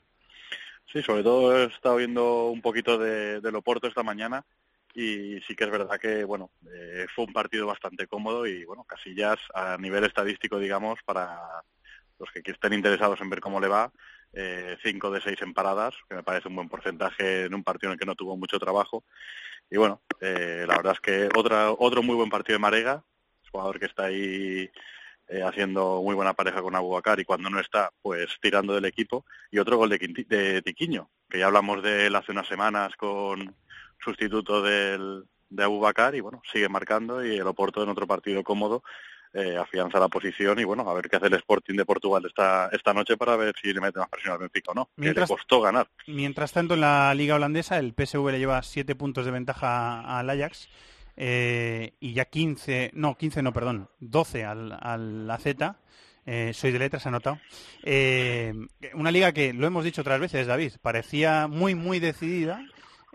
[SPEAKER 21] Sí, sobre todo he estado viendo un poquito de, del Oporto esta mañana y sí que es verdad que bueno eh, fue un partido bastante cómodo y bueno Casillas a nivel estadístico digamos para los que estén interesados en ver cómo le va eh, cinco de seis en paradas que me parece un buen porcentaje en un partido en el que no tuvo mucho trabajo y bueno eh, la verdad es que otra otro muy buen partido de Marega jugador que está ahí eh, haciendo muy buena pareja con Abubakar y cuando no está, pues tirando del equipo. Y otro gol de, Quinti de Tiquiño, que ya hablamos de él hace unas semanas con sustituto del, de Abubakar y bueno, sigue marcando y el Oporto en otro partido cómodo eh, afianza la posición y bueno, a ver qué hace el Sporting de Portugal esta, esta noche para ver si le mete más presión al Benfica o no, mientras, que le costó ganar.
[SPEAKER 2] Mientras tanto, en la Liga Holandesa, el PSV le lleva siete puntos de ventaja al Ajax eh, y ya 15, no, 15 no, perdón, 12 al, al la Z. Eh, soy de letras, anotado. Eh, una liga que, lo hemos dicho otras veces, David, parecía muy, muy decidida.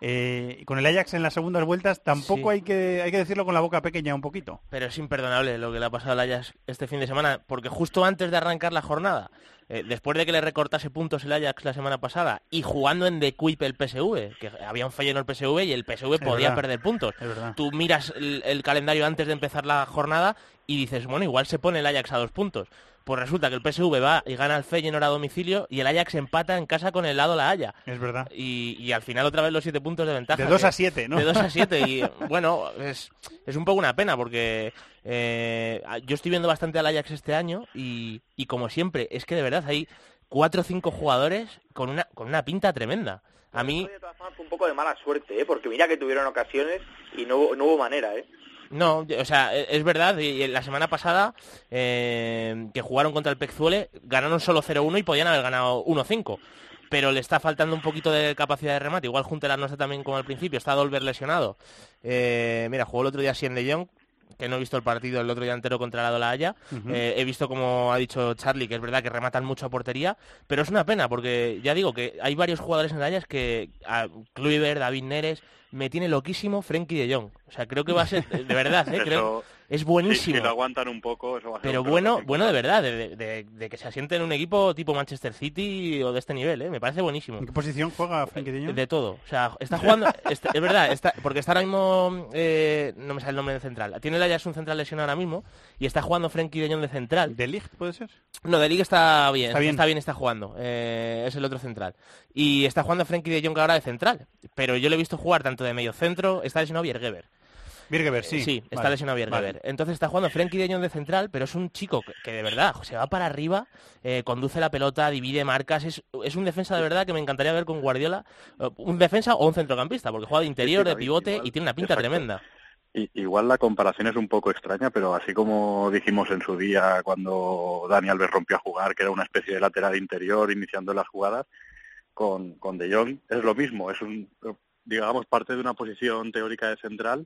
[SPEAKER 2] Eh, con el Ajax en las segundas vueltas tampoco
[SPEAKER 3] Sí.
[SPEAKER 2] hay, que, hay que decirlo con la boca pequeña un poquito.
[SPEAKER 3] Pero es imperdonable lo que le ha pasado al Ajax este fin de semana, porque justo antes de arrancar la jornada, eh, después de que le recortase puntos el Ajax la semana pasada y jugando en The Quip el PSV, que había un fallo en el PSV y el PSV
[SPEAKER 2] Es
[SPEAKER 3] podía
[SPEAKER 2] verdad,
[SPEAKER 3] perder puntos. Tú miras el, el calendario antes de empezar la jornada y dices, bueno, igual se pone el Ajax a dos puntos. Pues resulta que el PSV va y gana el Feyenoord a domicilio y el Ajax empata en casa con el lado La Haya.
[SPEAKER 2] Es verdad.
[SPEAKER 3] Y, y al final otra vez los siete puntos de ventaja.
[SPEAKER 2] De dos
[SPEAKER 3] que-
[SPEAKER 2] a siete, ¿no?
[SPEAKER 3] De 2 a 7 y bueno, es, es un poco una pena porque eh, yo estoy viendo bastante al Ajax este año y, y como siempre, es que de verdad hay cuatro o cinco jugadores con una, con una pinta tremenda. A mí,
[SPEAKER 22] De todas formas, fue un poco de mala suerte, ¿eh? porque mira que tuvieron ocasiones y no, hubo- no hubo manera. ¿eh?
[SPEAKER 3] No, o sea, e- es verdad, y la semana pasada eh, que jugaron contra el Pezzuele, ganaron solo 0-1 y podían haber ganado 1-5. Pero le está faltando un poquito de capacidad de remate. Igual Juntelar no está también como al principio, está Dolber lesionado. Eh, mira, jugó el otro día de Jong, que no he visto el partido el otro día entero contra la La Haya.
[SPEAKER 2] Ujú.
[SPEAKER 3] Eh, he visto, como ha dicho Charlie, que es verdad que rematan mucho a portería, pero es una pena porque ya digo que hay varios jugadores en la Haya que a Kluivert, David Neres, me tiene loquísimo Frenkie de Jong. O sea, creo que va a ser, de verdad, ¿eh?
[SPEAKER 21] Eso-
[SPEAKER 3] creo, es
[SPEAKER 21] Si,
[SPEAKER 3] buenísimo.
[SPEAKER 21] si lo aguantan un poco, eso va a ser
[SPEAKER 3] Pero bueno, bueno de verdad, de, de- de que se asiente en un equipo tipo Manchester City o de este nivel, ¿eh? me parece buenísimo.
[SPEAKER 2] ¿En qué posición juega Frenkie de Jong?
[SPEAKER 3] De todo. O sea, está jugando, está- es verdad, está, porque está ahora mismo, eh, no me sale el nombre del central. Tiene el Ajax un central lesionado ahora mismo y está jugando Frenkie de Jong de central.
[SPEAKER 2] ¿De Ligt puede ser?
[SPEAKER 3] No, de Liga está bien,
[SPEAKER 2] Está
[SPEAKER 3] está
[SPEAKER 2] bien.
[SPEAKER 3] bien, está, jugando. eh, es el otro central. Y está jugando Frenkie de Jong ahora de central. Pero yo le he visto jugar tanto de medio centro, está lesionado Biergeber.
[SPEAKER 2] Birgever, sí.
[SPEAKER 3] Eh, Sí, está
[SPEAKER 2] Vale,
[SPEAKER 3] lesionado Biergeber.
[SPEAKER 2] vale.
[SPEAKER 3] Entonces está jugando Frenkie de Jong de central, pero es un chico que, que de verdad se va para arriba, eh, conduce la pelota, divide marcas. Es, es un defensa de verdad que me encantaría ver con Guardiola. eh, un defensa o un centrocampista, porque juega de interior, de pivote y tiene una pinta
[SPEAKER 21] Exacto.
[SPEAKER 3] tremenda.
[SPEAKER 21] Igual la comparación es un poco extraña, pero así como dijimos en su día cuando Dani Alves rompió a jugar, que era una especie de lateral interior iniciando las jugadas, con, con De Jong es lo mismo, es un, digamos, parte de una posición teórica de central,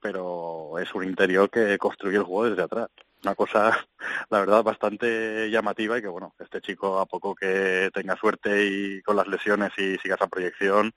[SPEAKER 21] pero es un interior que construye el juego desde atrás. Una cosa, la verdad, bastante llamativa y que, bueno, este chico a poco que tenga suerte y con las lesiones y siga esa proyección,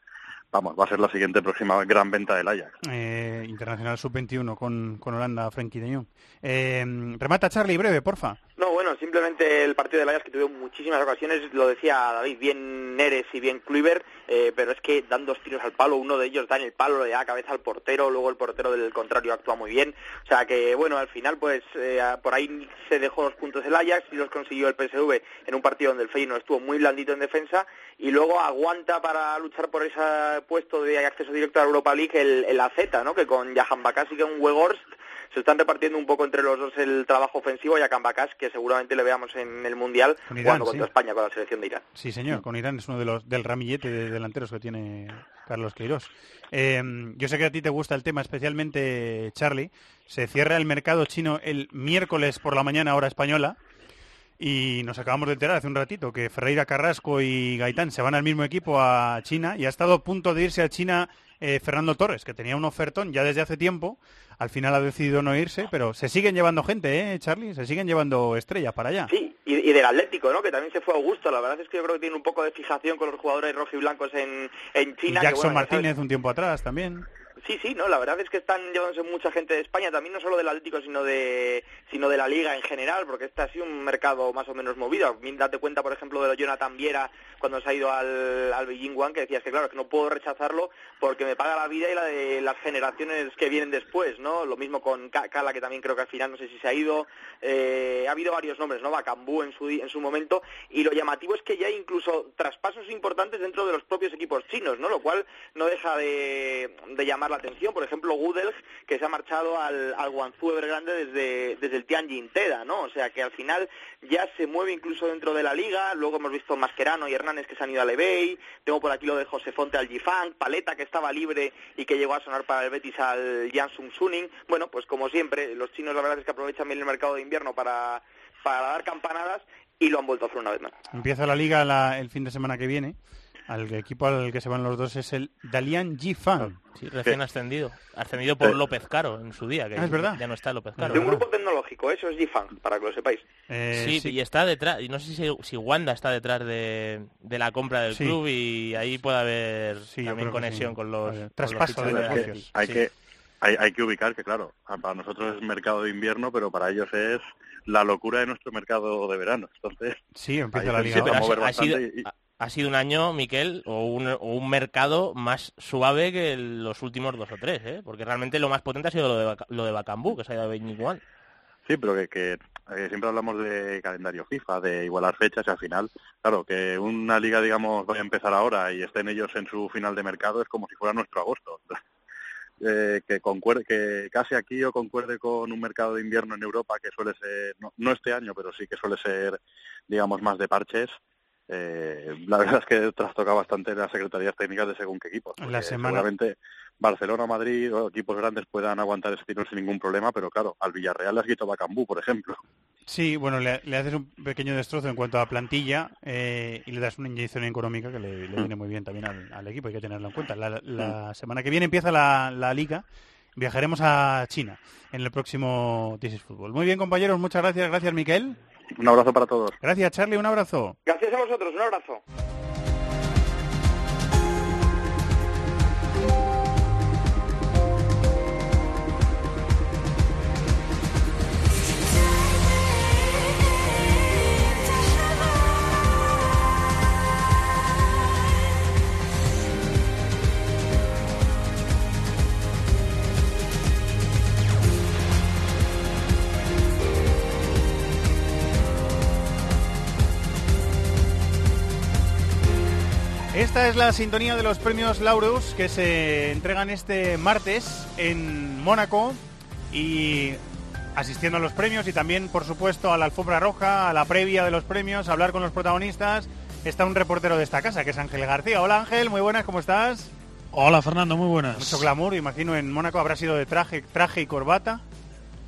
[SPEAKER 21] vamos, va a ser la siguiente próxima gran venta del Ajax.
[SPEAKER 2] Eh, internacional sub-21 con, con Holanda, Frenkie de Jong. Eh, remata Charlie, breve, porfa.
[SPEAKER 22] No, bueno, simplemente el partido del Ajax que tuvo muchísimas ocasiones, lo decía David, bien Neres y bien Kluivert, eh, pero es que dan dos tiros al palo, uno de ellos da en el palo, le da cabeza al portero, luego el portero del contrario actúa muy bien, o sea que bueno, al final pues eh, por ahí se dejó los puntos el Ajax y los consiguió el PSV en un partido donde el Feyenoord estuvo muy blandito en defensa y luego aguanta para luchar por ese puesto de acceso directo a la Europa League el, el AZ, ¿no? que con Jahan Bakasi y con Weghorst se están repartiendo un poco entre los dos el trabajo ofensivo y a que seguramente le veamos en el Mundial
[SPEAKER 2] Con Irán,
[SPEAKER 22] jugando contra. España con la selección de Irán.
[SPEAKER 2] Sí, señor, con Irán es uno de los del ramillete de delanteros que tiene Carlos Queiroz. Eh, yo sé que a ti te gusta el tema, especialmente Charlie. Se cierra el mercado chino el miércoles por la mañana, hora española. Y nos acabamos de enterar hace un ratito que Ferreira Carrasco y Gaitán se van al mismo equipo a China y ha estado a punto de irse a China eh, Fernando Torres, que tenía un ofertón ya desde hace tiempo. Al final ha decidido no irse, pero se siguen llevando gente, ¿eh, Charlie? Se siguen llevando estrellas para allá.
[SPEAKER 22] Sí, y, y del Atlético, ¿no? Que también se fue Augusto. La verdad es que yo creo que tiene un poco de fijación con los jugadores rojiblancos en, en
[SPEAKER 2] Y
[SPEAKER 22] China. que,
[SPEAKER 2] Jackson
[SPEAKER 22] bueno,
[SPEAKER 2] Martínez un tiempo atrás también.
[SPEAKER 22] Sí, sí, no, la verdad es que están llevándose mucha gente de España, también no solo del Atlético, sino de sino de la Liga en general, porque este ha sido un mercado más o menos movido. Date cuenta, por ejemplo, de Jonathan Viera cuando se ha ido al, al Beijing One, que decías que claro, que no puedo rechazarlo porque me paga la vida y la de las generaciones que vienen después, ¿no? Lo mismo con Ca- Cala, que también creo que al final no sé si se ha ido. Eh, ha habido varios nombres, ¿no? Bacambú en su, en su momento, y lo llamativo es que ya hay incluso traspasos importantes dentro de los propios equipos chinos, ¿no? Lo cual no deja de, de llamar la atención. Por ejemplo, Gudelj, que se ha marchado al, al Guangzhou Evergrande desde, desde el Tianjin Teda, ¿no? O sea que al final ya se mueve incluso dentro de la liga. Luego hemos visto Mascherano y Hernández que se han ido al eBay. Tengo por aquí lo de José Fonte al Jifang, Paleta que estaba libre y que llegó a sonar para el Betis al Jansung Suning. Bueno, pues como siempre, los chinos la verdad es que aprovechan bien el mercado de invierno para, para dar campanadas y lo han vuelto a hacer una vez más.
[SPEAKER 2] Empieza la liga el fin de semana que viene. Al equipo al que se van los dos es el Dalian Jifang.
[SPEAKER 3] Sí, recién ascendido. Ascendido por
[SPEAKER 2] Eh.
[SPEAKER 3] López Caro en su día. Que
[SPEAKER 2] Ah, es verdad.
[SPEAKER 3] Ya no está López Caro.
[SPEAKER 22] De un grupo tecnológico, eso es Jifang, para que lo sepáis.
[SPEAKER 3] sí, y está detrás, y no sé si, si Wanda está detrás de, de la compra del
[SPEAKER 2] Sí.
[SPEAKER 3] club y ahí puede haber también conexión
[SPEAKER 2] sí.
[SPEAKER 3] con los,
[SPEAKER 2] A ver,
[SPEAKER 3] con
[SPEAKER 2] traspaso
[SPEAKER 3] los
[SPEAKER 2] de negocios.
[SPEAKER 21] Hay
[SPEAKER 3] Sí.
[SPEAKER 21] que hay, hay que ubicar que, claro, para nosotros es mercado de invierno, pero para ellos es la locura de nuestro mercado de verano. Entonces,
[SPEAKER 2] Sí, empieza la liga
[SPEAKER 3] ha, sido,
[SPEAKER 21] y-
[SPEAKER 3] ha- sido un año, Miquel, o un, o un mercado más suave que el- los últimos dos o tres, ¿eh? porque realmente lo más potente ha sido lo de, lo de Bacambú, que se ha ido a One.
[SPEAKER 21] Sí, pero que, que, eh, siempre hablamos de calendario FIFA, de igualar fechas y al final, claro, que una liga, digamos, vaya a empezar ahora y estén ellos en su final de mercado es como si fuera nuestro agosto. Eh, que concuerde, que casi aquí o concuerde con un mercado de invierno en Europa que suele ser, no, no este año, pero sí que suele ser, digamos, más de parches. Eh, la verdad es que trastoca bastante las secretarías técnicas de según qué equipos.
[SPEAKER 2] La semana-
[SPEAKER 21] Seguramente Barcelona, Madrid o equipos grandes puedan aguantar ese tiro sin ningún problema, pero claro, al Villarreal le has quitado Bacambú, por ejemplo.
[SPEAKER 2] Sí, bueno, le, le haces un pequeño destrozo en cuanto a plantilla eh, y le das una inyección económica que le, le viene muy bien también al, al equipo, hay que tenerlo en cuenta. La, la semana que viene empieza la, la liga, viajaremos a China en el próximo This is Fútbol. Muy bien, compañeros, muchas gracias, gracias, Miquel.
[SPEAKER 21] Un abrazo para todos.
[SPEAKER 2] Gracias, Charlie, un abrazo.
[SPEAKER 22] Gracias a vosotros, un abrazo.
[SPEAKER 2] Esta es la sintonía de los premios Laureus que se entregan este martes en Mónaco y asistiendo a los premios y también, por supuesto, a la alfombra roja, a la previa de los premios, a hablar con los protagonistas. Está un reportero de esta casa, que es Ángel García. Hola Ángel, muy buenas, ¿cómo estás?
[SPEAKER 23] Hola Fernando, muy buenas.
[SPEAKER 2] Mucho glamour, imagino en Mónaco habrá sido de traje, traje y corbata.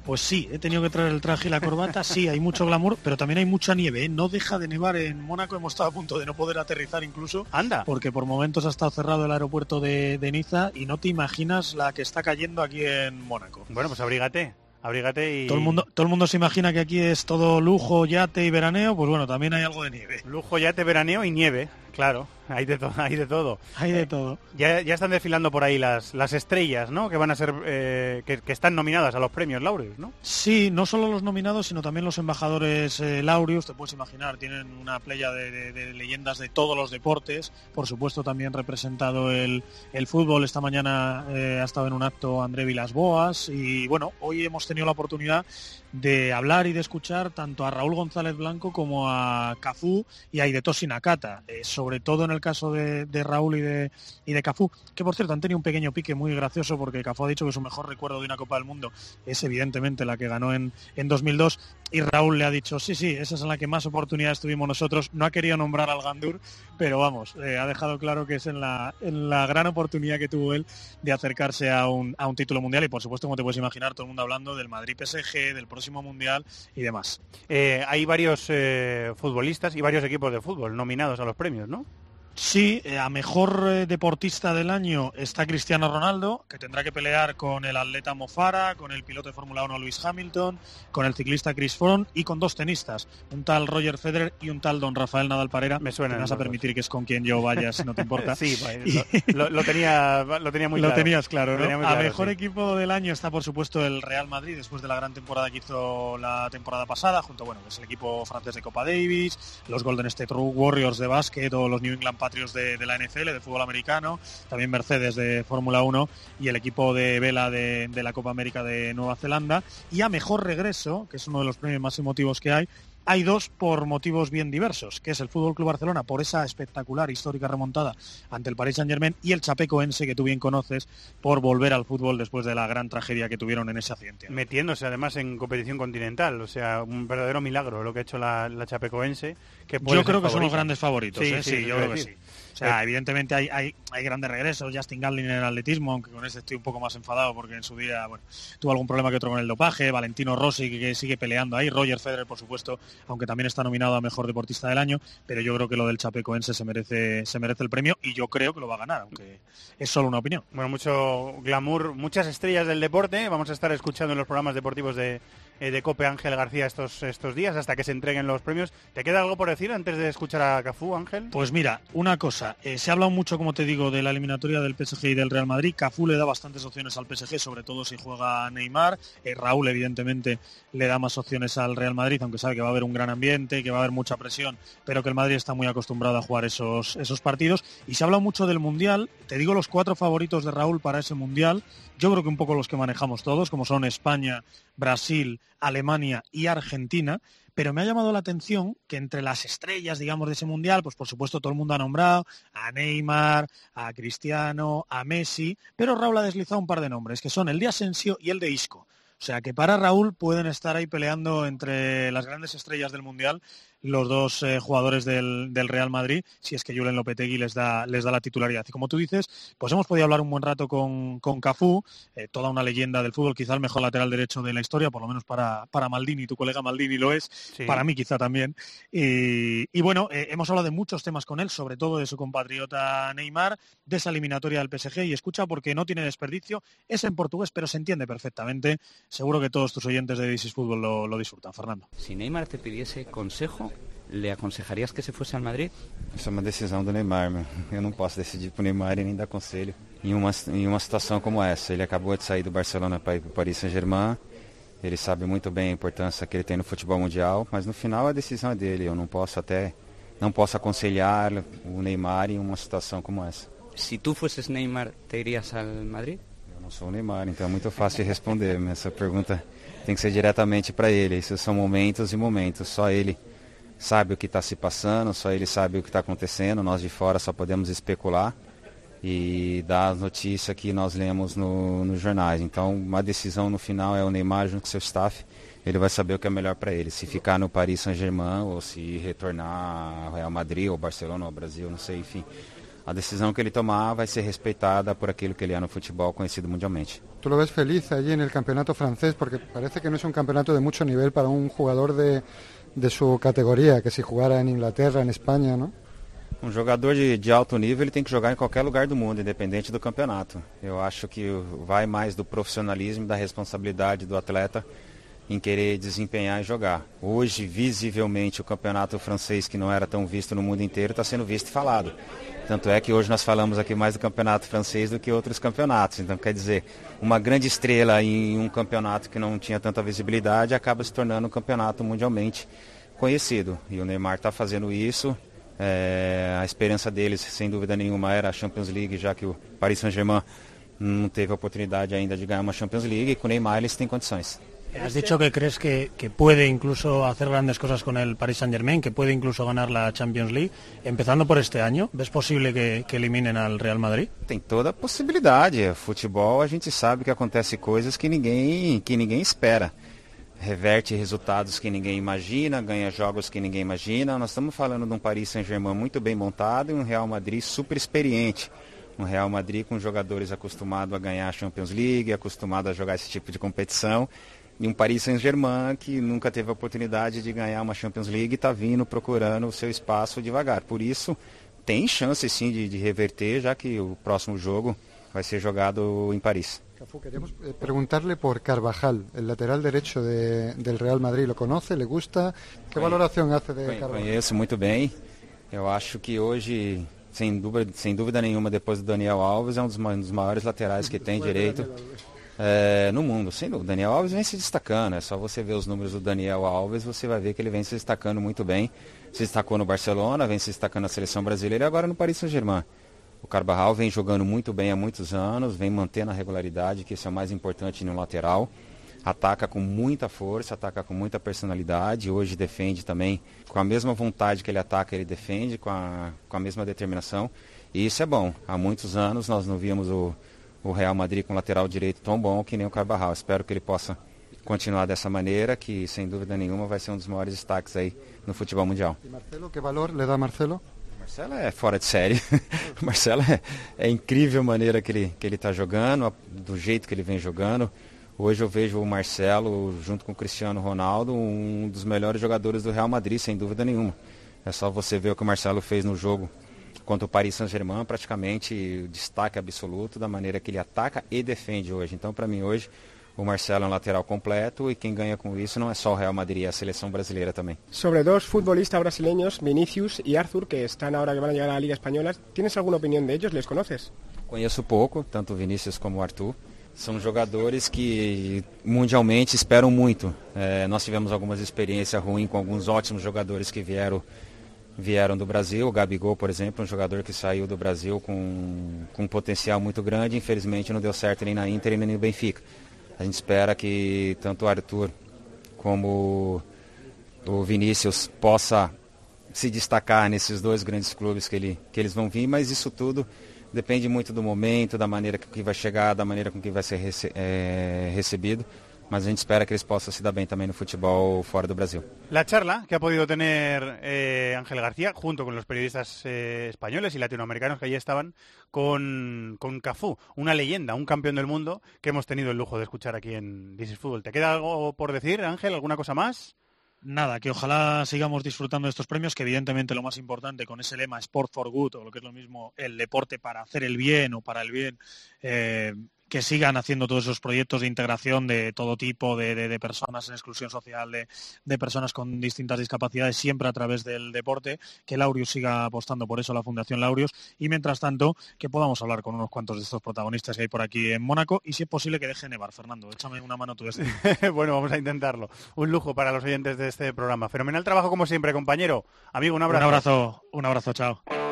[SPEAKER 23] Pues sí, he tenido que traer el traje y la corbata, sí, hay mucho glamour, pero también hay mucha nieve, ¿eh? no deja de nevar en Mónaco, hemos estado a punto de no poder aterrizar incluso.
[SPEAKER 2] Anda.
[SPEAKER 23] Porque por momentos ha estado cerrado el aeropuerto de, de Niza y no te imaginas la que está cayendo aquí en Mónaco.
[SPEAKER 2] Bueno, pues abrígate, abrígate y...
[SPEAKER 23] Todo el mundo, todo el mundo se imagina que aquí es todo lujo, yate y veraneo, pues bueno, también hay algo de nieve.
[SPEAKER 2] Lujo, yate, veraneo y nieve, claro, hay de, to- hay de todo.
[SPEAKER 23] Hay de todo.
[SPEAKER 2] Ya, ya están desfilando por ahí las, las estrellas, ¿no? Que van a ser, eh, que, que están nominadas a los premios Laureus, ¿no?
[SPEAKER 23] Sí, no solo los nominados, sino también los embajadores eh, Laureus, te puedes imaginar, tienen una playa de, de- de leyendas de todos los deportes, por supuesto también representado el, el fútbol, esta mañana eh, ha estado en un acto André Vilas Boas y bueno, hoy hemos tenido la oportunidad de hablar y de escuchar tanto a Raúl González Blanco como a Cafú y a Hidetoshi Nakata, eh, sobre todo en el caso de, de Raúl y de, y de Cafú, que por cierto han tenido un pequeño pique muy gracioso porque Cafú ha dicho que su mejor recuerdo de una Copa del Mundo es evidentemente la que ganó en, en 2002 y Raúl le ha dicho, sí, sí, esa es en la que más oportunidades tuvimos nosotros, no ha querido nombrar al Gandur, pero vamos, eh, ha dejado claro que es en la, en la gran oportunidad que tuvo él de acercarse a un, a un título mundial y por supuesto, como te puedes imaginar, todo el mundo hablando del Madrid PSG, del próximo mundial y demás.
[SPEAKER 2] Eh, hay varios eh, futbolistas y varios equipos de fútbol nominados a los premios, ¿no?
[SPEAKER 23] Sí, eh, a mejor eh, deportista del año está Cristiano Ronaldo, que tendrá que pelear con el atleta Mofara, con el piloto de Fórmula 1 Lewis Hamilton, con el ciclista Chris Froome y con dos tenistas, un tal Roger Federer y un tal Don Rafael Nadal Parera.
[SPEAKER 2] Me suena.
[SPEAKER 23] vas a permitir que es con quien yo vaya, si no te importa.
[SPEAKER 2] sí, pues, lo, lo, tenía, lo tenía muy
[SPEAKER 23] lo
[SPEAKER 2] claro.
[SPEAKER 23] tenías claro, ¿no?
[SPEAKER 2] Claro,
[SPEAKER 23] a mejor
[SPEAKER 2] sí.
[SPEAKER 23] equipo del año está, por supuesto, el Real Madrid, después de la gran temporada que hizo la temporada pasada, junto, bueno, es el equipo francés de Copa Davis, los Golden State Warriors de básquet o los New England Patriots de, de la NFL, de fútbol americano, también Mercedes de Fórmula 1 y el equipo de vela de, la Copa América de Nueva Zelanda. Y a mejor regreso, que es uno de los premios más emotivos que hay, hay dos por motivos bien diversos, que es el Fútbol Club Barcelona por esa espectacular histórica remontada ante el Paris Saint-Germain y el Chapecoense que tú bien conoces por volver al fútbol después de la gran tragedia que tuvieron en ese accidente.
[SPEAKER 2] Metiéndose además en competición continental, o sea, un verdadero milagro lo que ha hecho la, la Chapecoense. Que
[SPEAKER 23] yo creo que son los grandes favoritos,
[SPEAKER 2] sí,
[SPEAKER 23] ¿eh?
[SPEAKER 2] sí,
[SPEAKER 23] sí yo creo que sí. Sea, evidentemente hay, hay, hay, grandes regresos. Justin Gatlin en el atletismo, aunque con este estoy un poco más enfadado porque en su día bueno, tuvo algún problema que otro con el dopaje. Valentino Rossi, que, que sigue peleando ahí. Roger Federer, por supuesto, aunque también está nominado a Mejor Deportista del Año. Pero yo creo que lo del Chapecoense se merece, se merece el premio y yo creo que lo va a ganar, aunque es solo una opinión.
[SPEAKER 2] Bueno, mucho glamour, muchas estrellas del deporte. Vamos a estar escuchando en los programas deportivos de, de Cope Ángel García estos, estos días hasta que se entreguen los premios. ¿Te queda algo por decir antes de escuchar a Cafú, Ángel?
[SPEAKER 23] Pues mira, una cosa. Eh, se ha hablado mucho, como te digo, de la eliminatoria del PSG y del Real Madrid. Cafú le da bastantes opciones al PSG, sobre todo si juega Neymar. Eh, Raúl, evidentemente, le da más opciones al Real Madrid, aunque sabe que va a haber un gran ambiente, que va a haber mucha presión, pero que el Madrid está muy acostumbrado a jugar esos, esos partidos. Y se ha hablado mucho del Mundial. Te digo los cuatro favoritos de Raúl para ese Mundial. Yo creo que un poco los que manejamos todos, como son España, Brasil, Alemania y Argentina, pero me ha llamado la atención que entre las estrellas, digamos, de ese mundial, pues por supuesto todo el mundo ha nombrado a Neymar, a Cristiano, a Messi, pero Raúl ha deslizado un par de nombres, que son el de Asensio y el de Isco. O sea que para Raúl pueden estar ahí peleando entre las grandes estrellas del mundial los dos eh, jugadores del, del, Real Madrid, si es que Julen Lopetegui les da, les da la titularidad. Y como tú dices, pues hemos podido hablar un buen rato con, con Cafú, eh, toda una leyenda del fútbol, quizá el mejor lateral derecho de la historia, por lo menos para, para Maldini, tu colega Maldini lo es, sí. para mí quizá también. Y, y bueno, eh, hemos hablado de muchos temas con él, sobre todo de su compatriota Neymar, de esa eliminatoria del PSG, y escucha porque no tiene desperdicio, es en portugués, pero se entiende perfectamente. Seguro que todos tus oyentes de Disis Fútbol lo, lo disfrutan. Fernando.
[SPEAKER 24] Si Neymar te pidiese consejo, ¿Le aconsejarías que se fuese al Madrid?
[SPEAKER 25] Isso é uma decisão do Neymar, meu. Eu não posso decidir pro Neymar e nem dar conselho. Em uma, em uma situação como essa, ele acabou de sair do Barcelona para ir para o Paris Saint-Germain. Ele sabe muito bem a importância que ele tem no futebol mundial, mas no final a decisão é dele. Eu não posso até não posso aconselhar o Neymar em uma situação como essa.
[SPEAKER 24] Si tú fueses Neymar, ¿te irías al Madrid?
[SPEAKER 25] Eu não sou o Neymar, então é muito fácil de responder. Essa pergunta tem que ser diretamente para ele. Esses são momentos e momentos. Só ele sabe o que está se passando, só ele sabe o que está acontecendo, nós de fora só podemos especular e dar as notícias que nós lemos no, nos jornais. Então, uma decisão no final é o Neymar junto com seu staff, ele vai saber o que é melhor para ele, se ficar no Paris Saint-Germain ou se retornar ao Real Madrid ou Barcelona ou Brasil, não sei, enfim. A decisão que ele tomar vai ser respeitada por aquilo que ele é no futebol conhecido mundialmente.
[SPEAKER 26] ¿Tú lo ves feliz allí en el campeonato francés? Porque parece que no es un campeonato de mucho nivel para un jugador de, de su categoría, que si jugara en Inglaterra, en España, ¿no?
[SPEAKER 25] Um jogador de, de, alto nível ele tem que jogar em qualquer lugar do mundo, independente do campeonato. Eu acho que vai mais do profissionalismo, da responsabilidade do atleta em querer desempenhar e jogar. Hoje, visivelmente, o campeonato francês, que não era tão visto no mundo inteiro, está sendo visto e falado. Tanto é que hoje nós falamos aqui mais do campeonato francês do que outros campeonatos. Então, quer dizer, uma grande estrela em um campeonato que não tinha tanta visibilidade acaba se tornando um campeonato mundialmente conhecido. E o Neymar está fazendo isso. É, a esperança deles, sem dúvida nenhuma, era a Champions League, já que o Paris Saint-Germain não teve a oportunidade ainda de ganhar uma Champions League. E com o Neymar eles têm condições.
[SPEAKER 23] Has dicho que crees que, que, puede incluso hacer grandes cosas con el Paris Saint Germain, que puede incluso ganar la Champions League. Empezando por este año, ¿ves posible que, que eliminen al Real Madrid?
[SPEAKER 25] Tem toda a possibilidade. Futebol, a gente sabe que acontece coisas que ninguém, que ninguém espera. Reverte resultados que ninguém imagina, ganha jogos que ninguém imagina. Nós estamos falando de um Paris Saint-Germain muito bem montado e um Real Madrid super experiente. Um Real Madrid com jogadores acostumados a ganhar a Champions League, acostumado a jogar esse tipo de competição e um Paris Saint-Germain que nunca teve a oportunidade de ganhar uma Champions League e está vindo procurando o seu espaço devagar. Por isso, tem chance sim de, de reverter, já que o próximo jogo vai ser jogado em Paris.
[SPEAKER 26] Cafu, queríamos eh, preguntarle por Carvajal, el lateral derecho de- del Real Madrid. ¿Lo conoce? ¿Le gusta? ¿Qué valoración hace de
[SPEAKER 25] Conhe-
[SPEAKER 26] Carvajal?
[SPEAKER 25] Conheço muito bem. Eu acho que hoje, sem dúvida, sem dúvida nenhuma, depois do Daniel Alves, é um dos, ma- um dos maiores laterais que tem direito é, no mundo. Dúvida, o Daniel Alves vem se destacando. É só você ver os números do Daniel Alves, você vai ver que ele vem se destacando muito bem. Se destacou no Barcelona, vem se destacando na seleção brasileira e agora no Paris Saint-Germain. O Carvajal vem jogando muito bem há muitos anos, vem mantendo a regularidade, que isso é o mais importante no lateral. Ataca com muita força, ataca com muita personalidade. Hoje defende também com a mesma vontade que ele ataca, ele defende com a, com a mesma determinação. E isso é bom. Há muitos anos nós não víamos o, o Real Madrid com lateral direito tão bom que nem o Carvajal. Espero que ele possa continuar dessa maneira, que sem dúvida nenhuma vai ser um dos maiores destaques aí no futebol mundial.
[SPEAKER 26] ¿Y Marcelo? ¿Qué valor le da Marcelo?
[SPEAKER 25] Marcelo é fora de série. O Marcelo é, é incrível a maneira que ele que ele está jogando, do jeito que ele vem jogando. Hoje eu vejo o Marcelo junto com o Cristiano Ronaldo um dos melhores jogadores do Real Madrid, sem dúvida nenhuma. É só você ver o que o Marcelo fez no jogo contra o Paris Saint-Germain, praticamente o destaque absoluto da maneira que ele ataca e defende hoje. Então, para mim hoje, o Marcelo é um lateral completo e quem ganha com isso não é só o Real Madrid, é a seleção brasileira também.
[SPEAKER 27] Sobre dos futbolistas brasileños, Vinicius y Arthur, que están ahora que llegar a la Liga Española, ¿tienes alguna opinión de ellos? ¿Les conoces?
[SPEAKER 25] Conheço pouco, tanto o Vinícius como o Arthur. São jogadores que mundialmente esperam muito. É, nós tivemos algumas experiências ruins com alguns ótimos jogadores que vieram vieram do Brasil. O Gabigol, por exemplo, um jogador que saiu do Brasil com, com um potencial muito grande. Infelizmente não deu certo nem na Inter nem no Benfica. A gente espera que tanto o Arthur como o Vinícius possa se destacar nesses dois grandes clubes que, ele, que eles vão vir, mas isso tudo depende muito do momento, da maneira que vai chegar, da maneira com que vai ser rece eh, recebido. Mas a gente espera que eles possam se dar bem também no futebol fora do Brasil.
[SPEAKER 2] La charla que ha podido tener eh, Ángel García junto con los periodistas eh, españoles y latinoamericanos que allí estaban con, con Cafú, una leyenda, un campeón del mundo que hemos tenido el lujo de escuchar aquí en This is Football. ¿Te queda algo por decir, Ángel? ¿Alguna cosa más?
[SPEAKER 23] Nada, que ojalá sigamos disfrutando de estos premios, que evidentemente lo más importante con ese lema Sport for Good, o lo que es lo mismo, el deporte para hacer el bien o para el bien, eh, que sigan haciendo todos esos proyectos de integración de todo tipo, de, de- de personas en exclusión social, de, de personas con distintas discapacidades, siempre a través del deporte, que Laurius siga apostando por eso, la Fundación Laurius, y mientras tanto, que podamos hablar con unos cuantos de estos protagonistas que hay por aquí en Mónaco, y si es posible que deje nevar, Fernando, échame una mano tú este.
[SPEAKER 2] bueno, vamos a intentarlo. Un lujo para los oyentes de este programa. Fenomenal trabajo como siempre, compañero. Amigo, un abrazo.
[SPEAKER 23] Un abrazo, un abrazo, chao.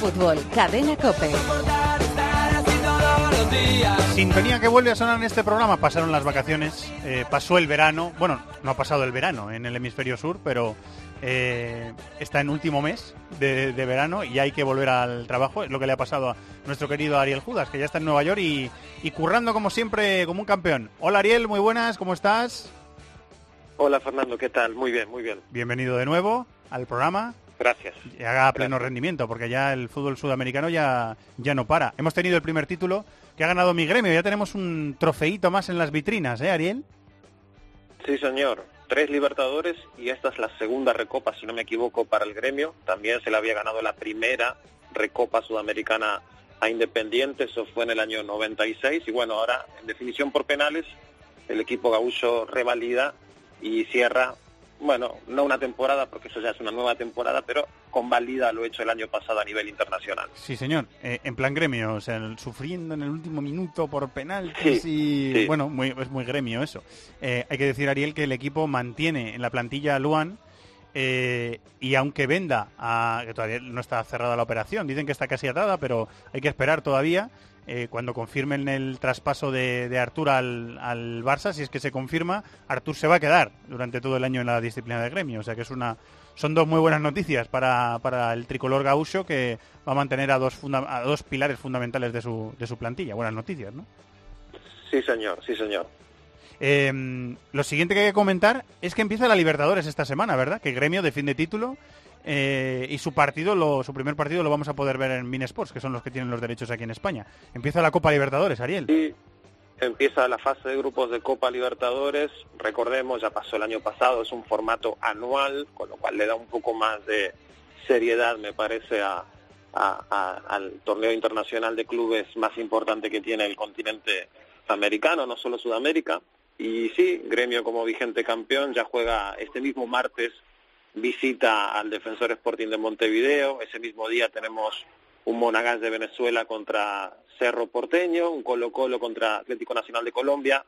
[SPEAKER 1] Fútbol, Cadena Cope.
[SPEAKER 2] Sintonía que vuelve a sonar en este programa. Pasaron las vacaciones, eh, pasó el verano. Bueno, no ha pasado el verano en el hemisferio sur, pero eh, está en último mes de, de verano y hay que volver al trabajo. Es lo que le ha pasado a nuestro querido Ariel Judas, que ya está en Nueva York y, y currando como siempre, como un campeón. Hola Ariel, muy buenas, ¿cómo estás?
[SPEAKER 28] Hola Fernando, ¿qué tal? Muy bien, muy bien.
[SPEAKER 2] Bienvenido de nuevo al programa.
[SPEAKER 28] Gracias.
[SPEAKER 2] Y haga pleno rendimiento, porque ya el fútbol sudamericano ya, ya no para. Hemos tenido el primer título que ha ganado mi gremio. Ya tenemos un trofeito más en las vitrinas, ¿eh, Ariel?
[SPEAKER 28] Sí, señor. Tres Libertadores y esta es la segunda recopa, si no me equivoco, para el gremio. También se le había ganado la primera recopa sudamericana a Independiente, eso fue en el año 96. Y bueno, ahora en definición por penales, el equipo gaúcho revalida y cierra, bueno, no una temporada, porque eso ya es una nueva temporada, pero convalida lo hecho el año pasado a nivel internacional.
[SPEAKER 2] Sí, señor. Eh, en plan gremio, o sea, el- sufriendo en el último minuto por penaltis
[SPEAKER 28] Sí,
[SPEAKER 2] y...
[SPEAKER 28] sí.
[SPEAKER 2] Bueno, muy, es muy gremio eso. Eh, hay que decir, Ariel, que el equipo mantiene en la plantilla a Luan eh, y aunque venda, a, que todavía no está cerrada la operación, dicen que está casi atada, pero hay que esperar todavía. eh, cuando confirmen el traspaso de, de Artur al, Barça, si es que se confirma, Artur se va a quedar durante todo el año en la disciplina de gremio. O sea que es una, son dos muy buenas noticias para, para el tricolor gaucho que va a mantener a dos, funda- a dos pilares fundamentales de su, de su plantilla. Buenas noticias, ¿no?
[SPEAKER 28] Sí, señor, sí, señor.
[SPEAKER 2] Eh, lo siguiente que hay que comentar es que empieza la Libertadores esta semana, ¿verdad? Que Gremio defiende título eh, y su partido, lo, su primer partido lo vamos a poder ver en Minesports, que son los que tienen los derechos aquí en España. Empieza la Copa Libertadores, Ariel.
[SPEAKER 28] Sí, empieza la fase de grupos de Copa Libertadores. Recordemos, ya pasó el año pasado, es un formato anual, con lo cual le da un poco más de seriedad, me parece, a, a- a- al torneo internacional de clubes más importante que tiene el continente americano, no solo Sudamérica. Y sí, Gremio como vigente campeón ya juega este mismo martes, visita al Defensor Sporting de Montevideo. Ese mismo día tenemos un Monagas de Venezuela contra Cerro Porteño, un Colo Colo contra Atlético Nacional de Colombia,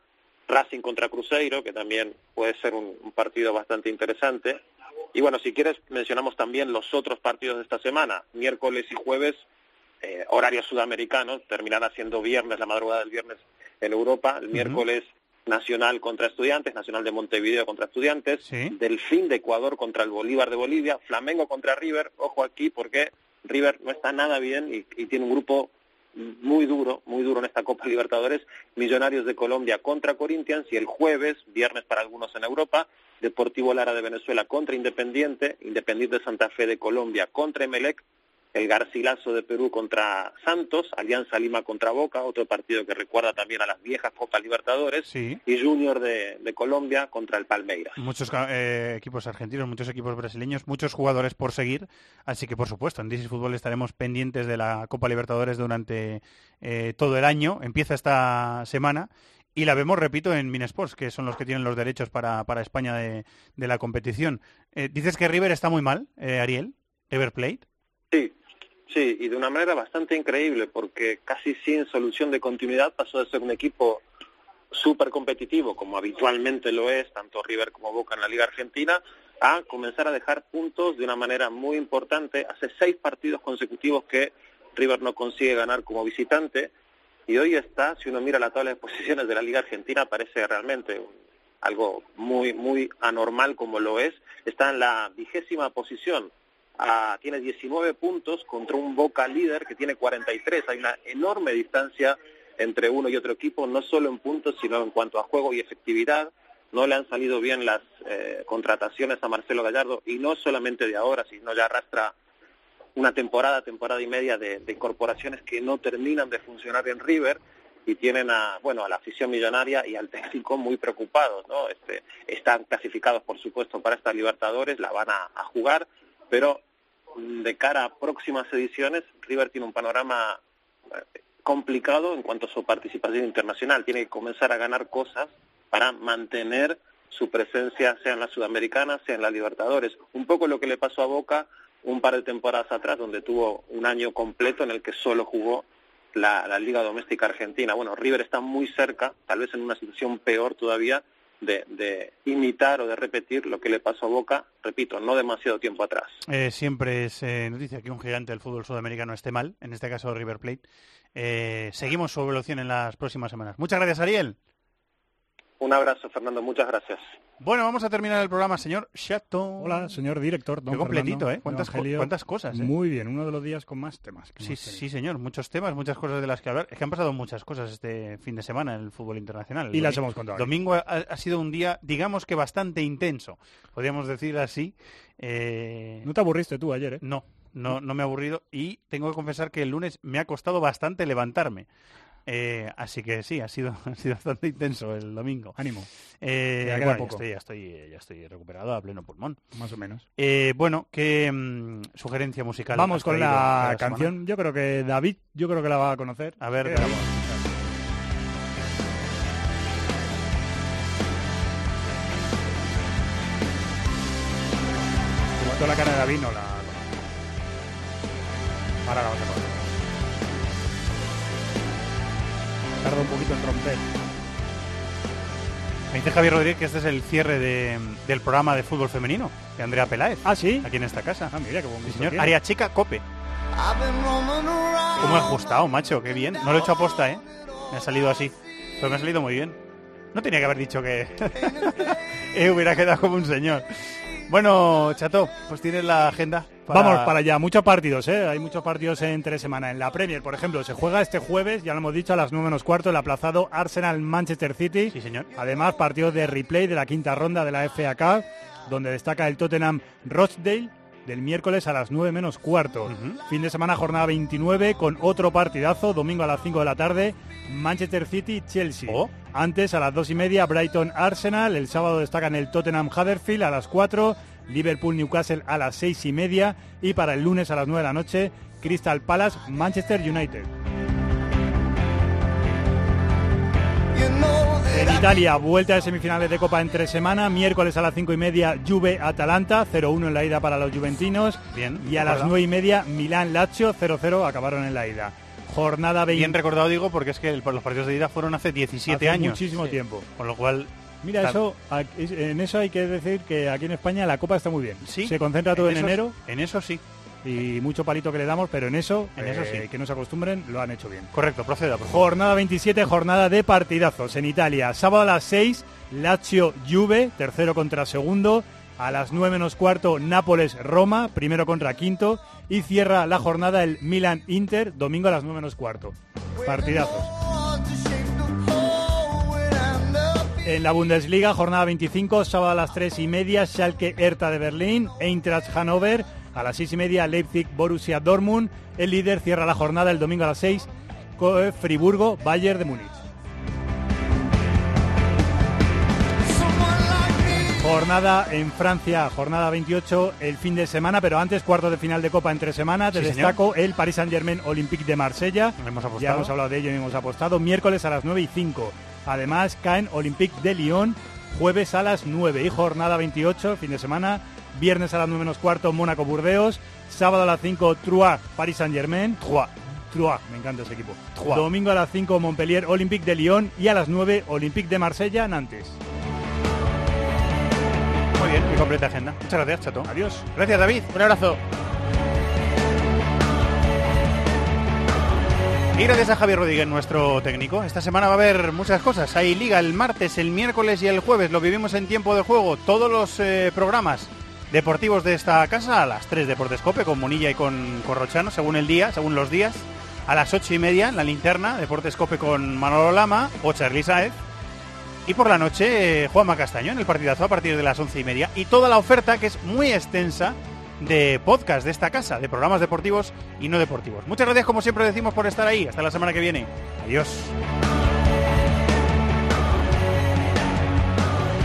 [SPEAKER 28] Racing contra Cruzeiro, que también puede ser un, un partido bastante interesante. Y bueno, si quieres, mencionamos también los otros partidos de esta semana, miércoles y jueves, eh, horarios sudamericanos, terminará siendo viernes, la madrugada del viernes en Europa, el miércoles Nacional contra Estudiantes, Nacional de Montevideo contra Estudiantes, Delfín de Ecuador contra el Bolívar de Bolivia, Flamengo contra River, ojo aquí porque River no está nada bien y, y tiene un grupo muy duro, muy duro en esta Copa Libertadores, Millonarios de Colombia contra Corinthians y el jueves, viernes para algunos en Europa, Deportivo Lara de Venezuela contra Independiente, Independiente de Santa Fe de Colombia contra Emelec, el Garcilaso de Perú contra Santos, Alianza Lima contra Boca, otro partido que recuerda también a las viejas Copas Libertadores,
[SPEAKER 2] Sí.
[SPEAKER 28] y Junior de, de Colombia contra el Palmeiras.
[SPEAKER 2] Muchos eh, equipos argentinos, muchos equipos brasileños, muchos jugadores por seguir. Así que, por supuesto, en DC Fútbol estaremos pendientes de la Copa Libertadores durante eh, todo el año. Empieza esta semana y la vemos, repito, en Minesports, que son los que tienen los derechos para, para España de, de la competición. Eh, dices que River está muy mal, eh, Ariel, River Plate.
[SPEAKER 28] Sí, sí, y de una manera bastante increíble, porque casi sin solución de continuidad pasó de ser un equipo súper competitivo, como habitualmente lo es, tanto River como Boca en la Liga Argentina, a comenzar a dejar puntos de una manera muy importante. Hace seis partidos consecutivos que River no consigue ganar como visitante, y hoy está, si uno mira la tabla de posiciones de la Liga Argentina, parece realmente algo muy, muy anormal como lo es. Está en la vigésima posición, Ah, tiene 19 puntos contra un Boca líder que tiene 43. Hay una enorme distancia entre uno y otro equipo, no solo en puntos, sino en cuanto a juego y efectividad. No le han salido bien las eh, contrataciones a Marcelo Gallardo y no solamente de ahora, sino ya arrastra una temporada, temporada y media de, de incorporaciones que no terminan de funcionar en River y tienen a bueno a la afición millonaria y al técnico muy preocupados, ¿no? Este, están clasificados por supuesto para estas Libertadores, la van a, a jugar, pero mm, de cara a próximas ediciones River tiene un panorama eh, complicado en cuanto a su participación internacional, tiene que comenzar a ganar cosas para mantener su presencia sea en la Sudamericana, sea en la Libertadores. Un poco lo que le pasó a Boca un par de temporadas atrás, donde tuvo un año completo en el que solo jugó la, la Liga Doméstica Argentina. Bueno, River está muy cerca, tal vez en una situación peor todavía, de, imitar o de repetir lo que le pasó a Boca, repito, no demasiado tiempo atrás.
[SPEAKER 2] Eh, siempre es eh, noticia que un gigante del fútbol sudamericano esté mal, en este caso River Plate. Eh, seguimos su evolución en las próximas semanas. Muchas gracias, Ariel.
[SPEAKER 28] Un abrazo, Fernando, muchas gracias.
[SPEAKER 2] Bueno, vamos a terminar el programa, señor Chato.
[SPEAKER 14] Hola, señor director. Don
[SPEAKER 2] Qué completito,
[SPEAKER 14] Fernando,
[SPEAKER 2] ¿eh? ¿Cuántas, co-
[SPEAKER 14] Evangelio.
[SPEAKER 2] cuántas cosas, eh?
[SPEAKER 14] Muy bien, uno de los días con más temas. que
[SPEAKER 2] Sí, sí, señor. Muchos temas, muchas cosas de las que hablar. Es que han pasado muchas cosas este fin de semana en el fútbol internacional.
[SPEAKER 14] Y las hemos contado.
[SPEAKER 2] Domingo ha, ha sido un día, digamos que bastante intenso. Podríamos decir así. Eh,
[SPEAKER 14] ¿No te aburriste tú ayer, eh?
[SPEAKER 2] No, no, no me he aburrido. Y tengo que confesar que el lunes me ha costado bastante levantarme. Eh, así que sí, ha sido, ha sido bastante intenso el domingo.
[SPEAKER 14] Ánimo.
[SPEAKER 2] Eh,
[SPEAKER 14] Ya
[SPEAKER 2] estoy, ya, estoy, ya estoy recuperado a pleno pulmón.
[SPEAKER 14] Más o menos.
[SPEAKER 2] Eh, bueno, ¿qué mm, sugerencia musical?
[SPEAKER 14] Vamos con la
[SPEAKER 2] semana?
[SPEAKER 14] canción. Yo creo que David, yo creo que la va a conocer.
[SPEAKER 2] A ver,
[SPEAKER 14] Eh,
[SPEAKER 2] David.
[SPEAKER 14] La cara de David no la. Ahora la vas a conocer. Tarda un poquito en romper.
[SPEAKER 2] Me dice Javier Rodríguez que este es el cierre de- del programa de fútbol femenino de Andrea Peláez.
[SPEAKER 14] Ah, sí.
[SPEAKER 2] Aquí en esta casa.
[SPEAKER 14] Ah, mira qué buen
[SPEAKER 2] Sí, señor. Aria Chica Cope. ¿Cómo he ajustado, macho? Qué bien. No lo he hecho aposta, ¿eh? Me ha salido así. Pero me ha salido muy bien. No tenía que haber dicho que eh, hubiera quedado como un señor. Bueno, Chato, pues tienes la agenda. Para-
[SPEAKER 14] Vamos para allá, muchos partidos, ¿eh? Hay muchos partidos entre semana. En la Premier, por ejemplo, se juega este jueves, ya lo hemos dicho, a las 9 menos cuarto, el aplazado Arsenal-Manchester City.
[SPEAKER 2] Sí, señor.
[SPEAKER 14] Además, partido de replay de la quinta ronda de la FA Cup, donde destaca el Tottenham Rochdale del miércoles a las 9 menos cuarto. Fin de semana, jornada 29, con otro partidazo, domingo a las 5 de la tarde, Manchester City-Chelsea.
[SPEAKER 2] Oh.
[SPEAKER 14] Antes, a las 2 y media, Brighton-Arsenal. El sábado destacan el Tottenham-Huddersfield a las 4, Liverpool-Newcastle a las 6 y media. Y para el lunes a las 9 de la noche, Crystal Palace-Manchester United. En Italia, vuelta de semifinales de Copa entre semana, miércoles a las 5 y media, Juve-Atalanta, 0-1 en la ida para los juventinos.
[SPEAKER 2] Bien.
[SPEAKER 14] Y a las
[SPEAKER 2] recordado.
[SPEAKER 14] 9 y media, Milán-Lazio, 0-0, acabaron en la ida. Jornada 20.
[SPEAKER 2] Bien recordado, digo, porque es que los partidos de ida fueron hace 17
[SPEAKER 14] Hace
[SPEAKER 2] años.
[SPEAKER 14] muchísimo tiempo.
[SPEAKER 2] Con lo cual...
[SPEAKER 14] Mira,
[SPEAKER 2] Claro.
[SPEAKER 14] eso, en eso hay que decir que aquí en España la Copa está muy bien.
[SPEAKER 2] Sí,
[SPEAKER 14] Se concentra todo en,
[SPEAKER 2] en eso-
[SPEAKER 14] enero.
[SPEAKER 2] en eso sí.
[SPEAKER 14] Y mucho palito que le damos, pero en eso,
[SPEAKER 2] En eso
[SPEAKER 14] eh,
[SPEAKER 2] sí.
[SPEAKER 14] que no se acostumbren, lo han hecho bien.
[SPEAKER 2] Correcto, proceda, por favor.
[SPEAKER 14] Jornada 27, jornada de partidazos en Italia. Sábado a las 6, Lazio Juve, tercero contra segundo. A las 9 menos cuarto, Nápoles Roma, primero contra quinto. Y cierra la jornada el Milan Inter, domingo a las 9 menos cuarto. Partidazos. En la Bundesliga, jornada 25, sábado a las 3 y media, Schalke Hertha de Berlín, Eintracht Hannover, a las 6 y media, Leipzig Borussia Dortmund. El líder cierra la jornada el domingo a las 6, co- eh, Friburgo Bayern de Múnich. Jornada en Francia, jornada 28, el fin de semana, pero antes cuarto de final de Copa entre semanas. Te
[SPEAKER 2] Sí,
[SPEAKER 14] destaco el Paris Saint-Germain Olympique de Marsella.
[SPEAKER 2] Hemos apostado.
[SPEAKER 14] Ya hemos hablado de ello y hemos apostado. Miércoles a las 9 y 5. Además, caen Olympique de Lyon, jueves a las 9. Y jornada 28, fin de semana. Viernes a las 9 menos cuarto, Mónaco Burdeos. Sábado a las 5, Troyes, Paris Saint-Germain. Troyes. Troyes, me encanta ese equipo.
[SPEAKER 2] Troyes.
[SPEAKER 14] Domingo a las 5, Montpellier, Olympique de Lyon. Y a las 9, Olympique de Marsella, Nantes.
[SPEAKER 2] Muy bien, muy completa agenda. Muchas gracias, Chato.
[SPEAKER 14] Adiós.
[SPEAKER 2] Gracias, David.
[SPEAKER 3] Un abrazo.
[SPEAKER 2] Y gracias a Javier Rodríguez, nuestro técnico. Esta semana va a haber muchas cosas. Hay liga el martes, el miércoles y el jueves. Lo vivimos en tiempo de juego. Todos los eh, programas deportivos de esta casa a las 3 de Portescope con Munilla y con Corrochano, según el día, según los días. A las 8 y media en la linterna, Deportescope con Manolo Lama o Charly Saez. Y por la noche, eh, Juanma Castaño en el partidazo a partir de las once y media. Y toda la oferta, que es muy extensa, de podcast de esta casa, de programas deportivos y no deportivos. Muchas gracias, como siempre decimos, por estar ahí. Hasta la semana que viene. Adiós.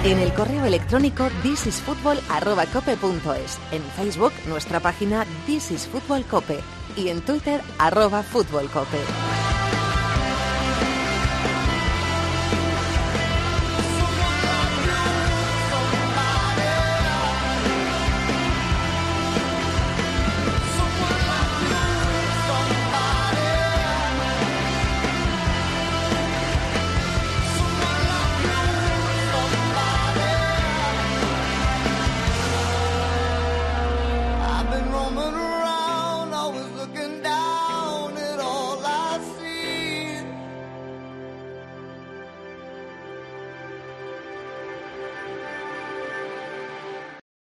[SPEAKER 1] En el correo electrónico thisisfutbol@cope.es, en Facebook nuestra página This is Fútbol Cope y en Twitter arroba Fútbol Cope.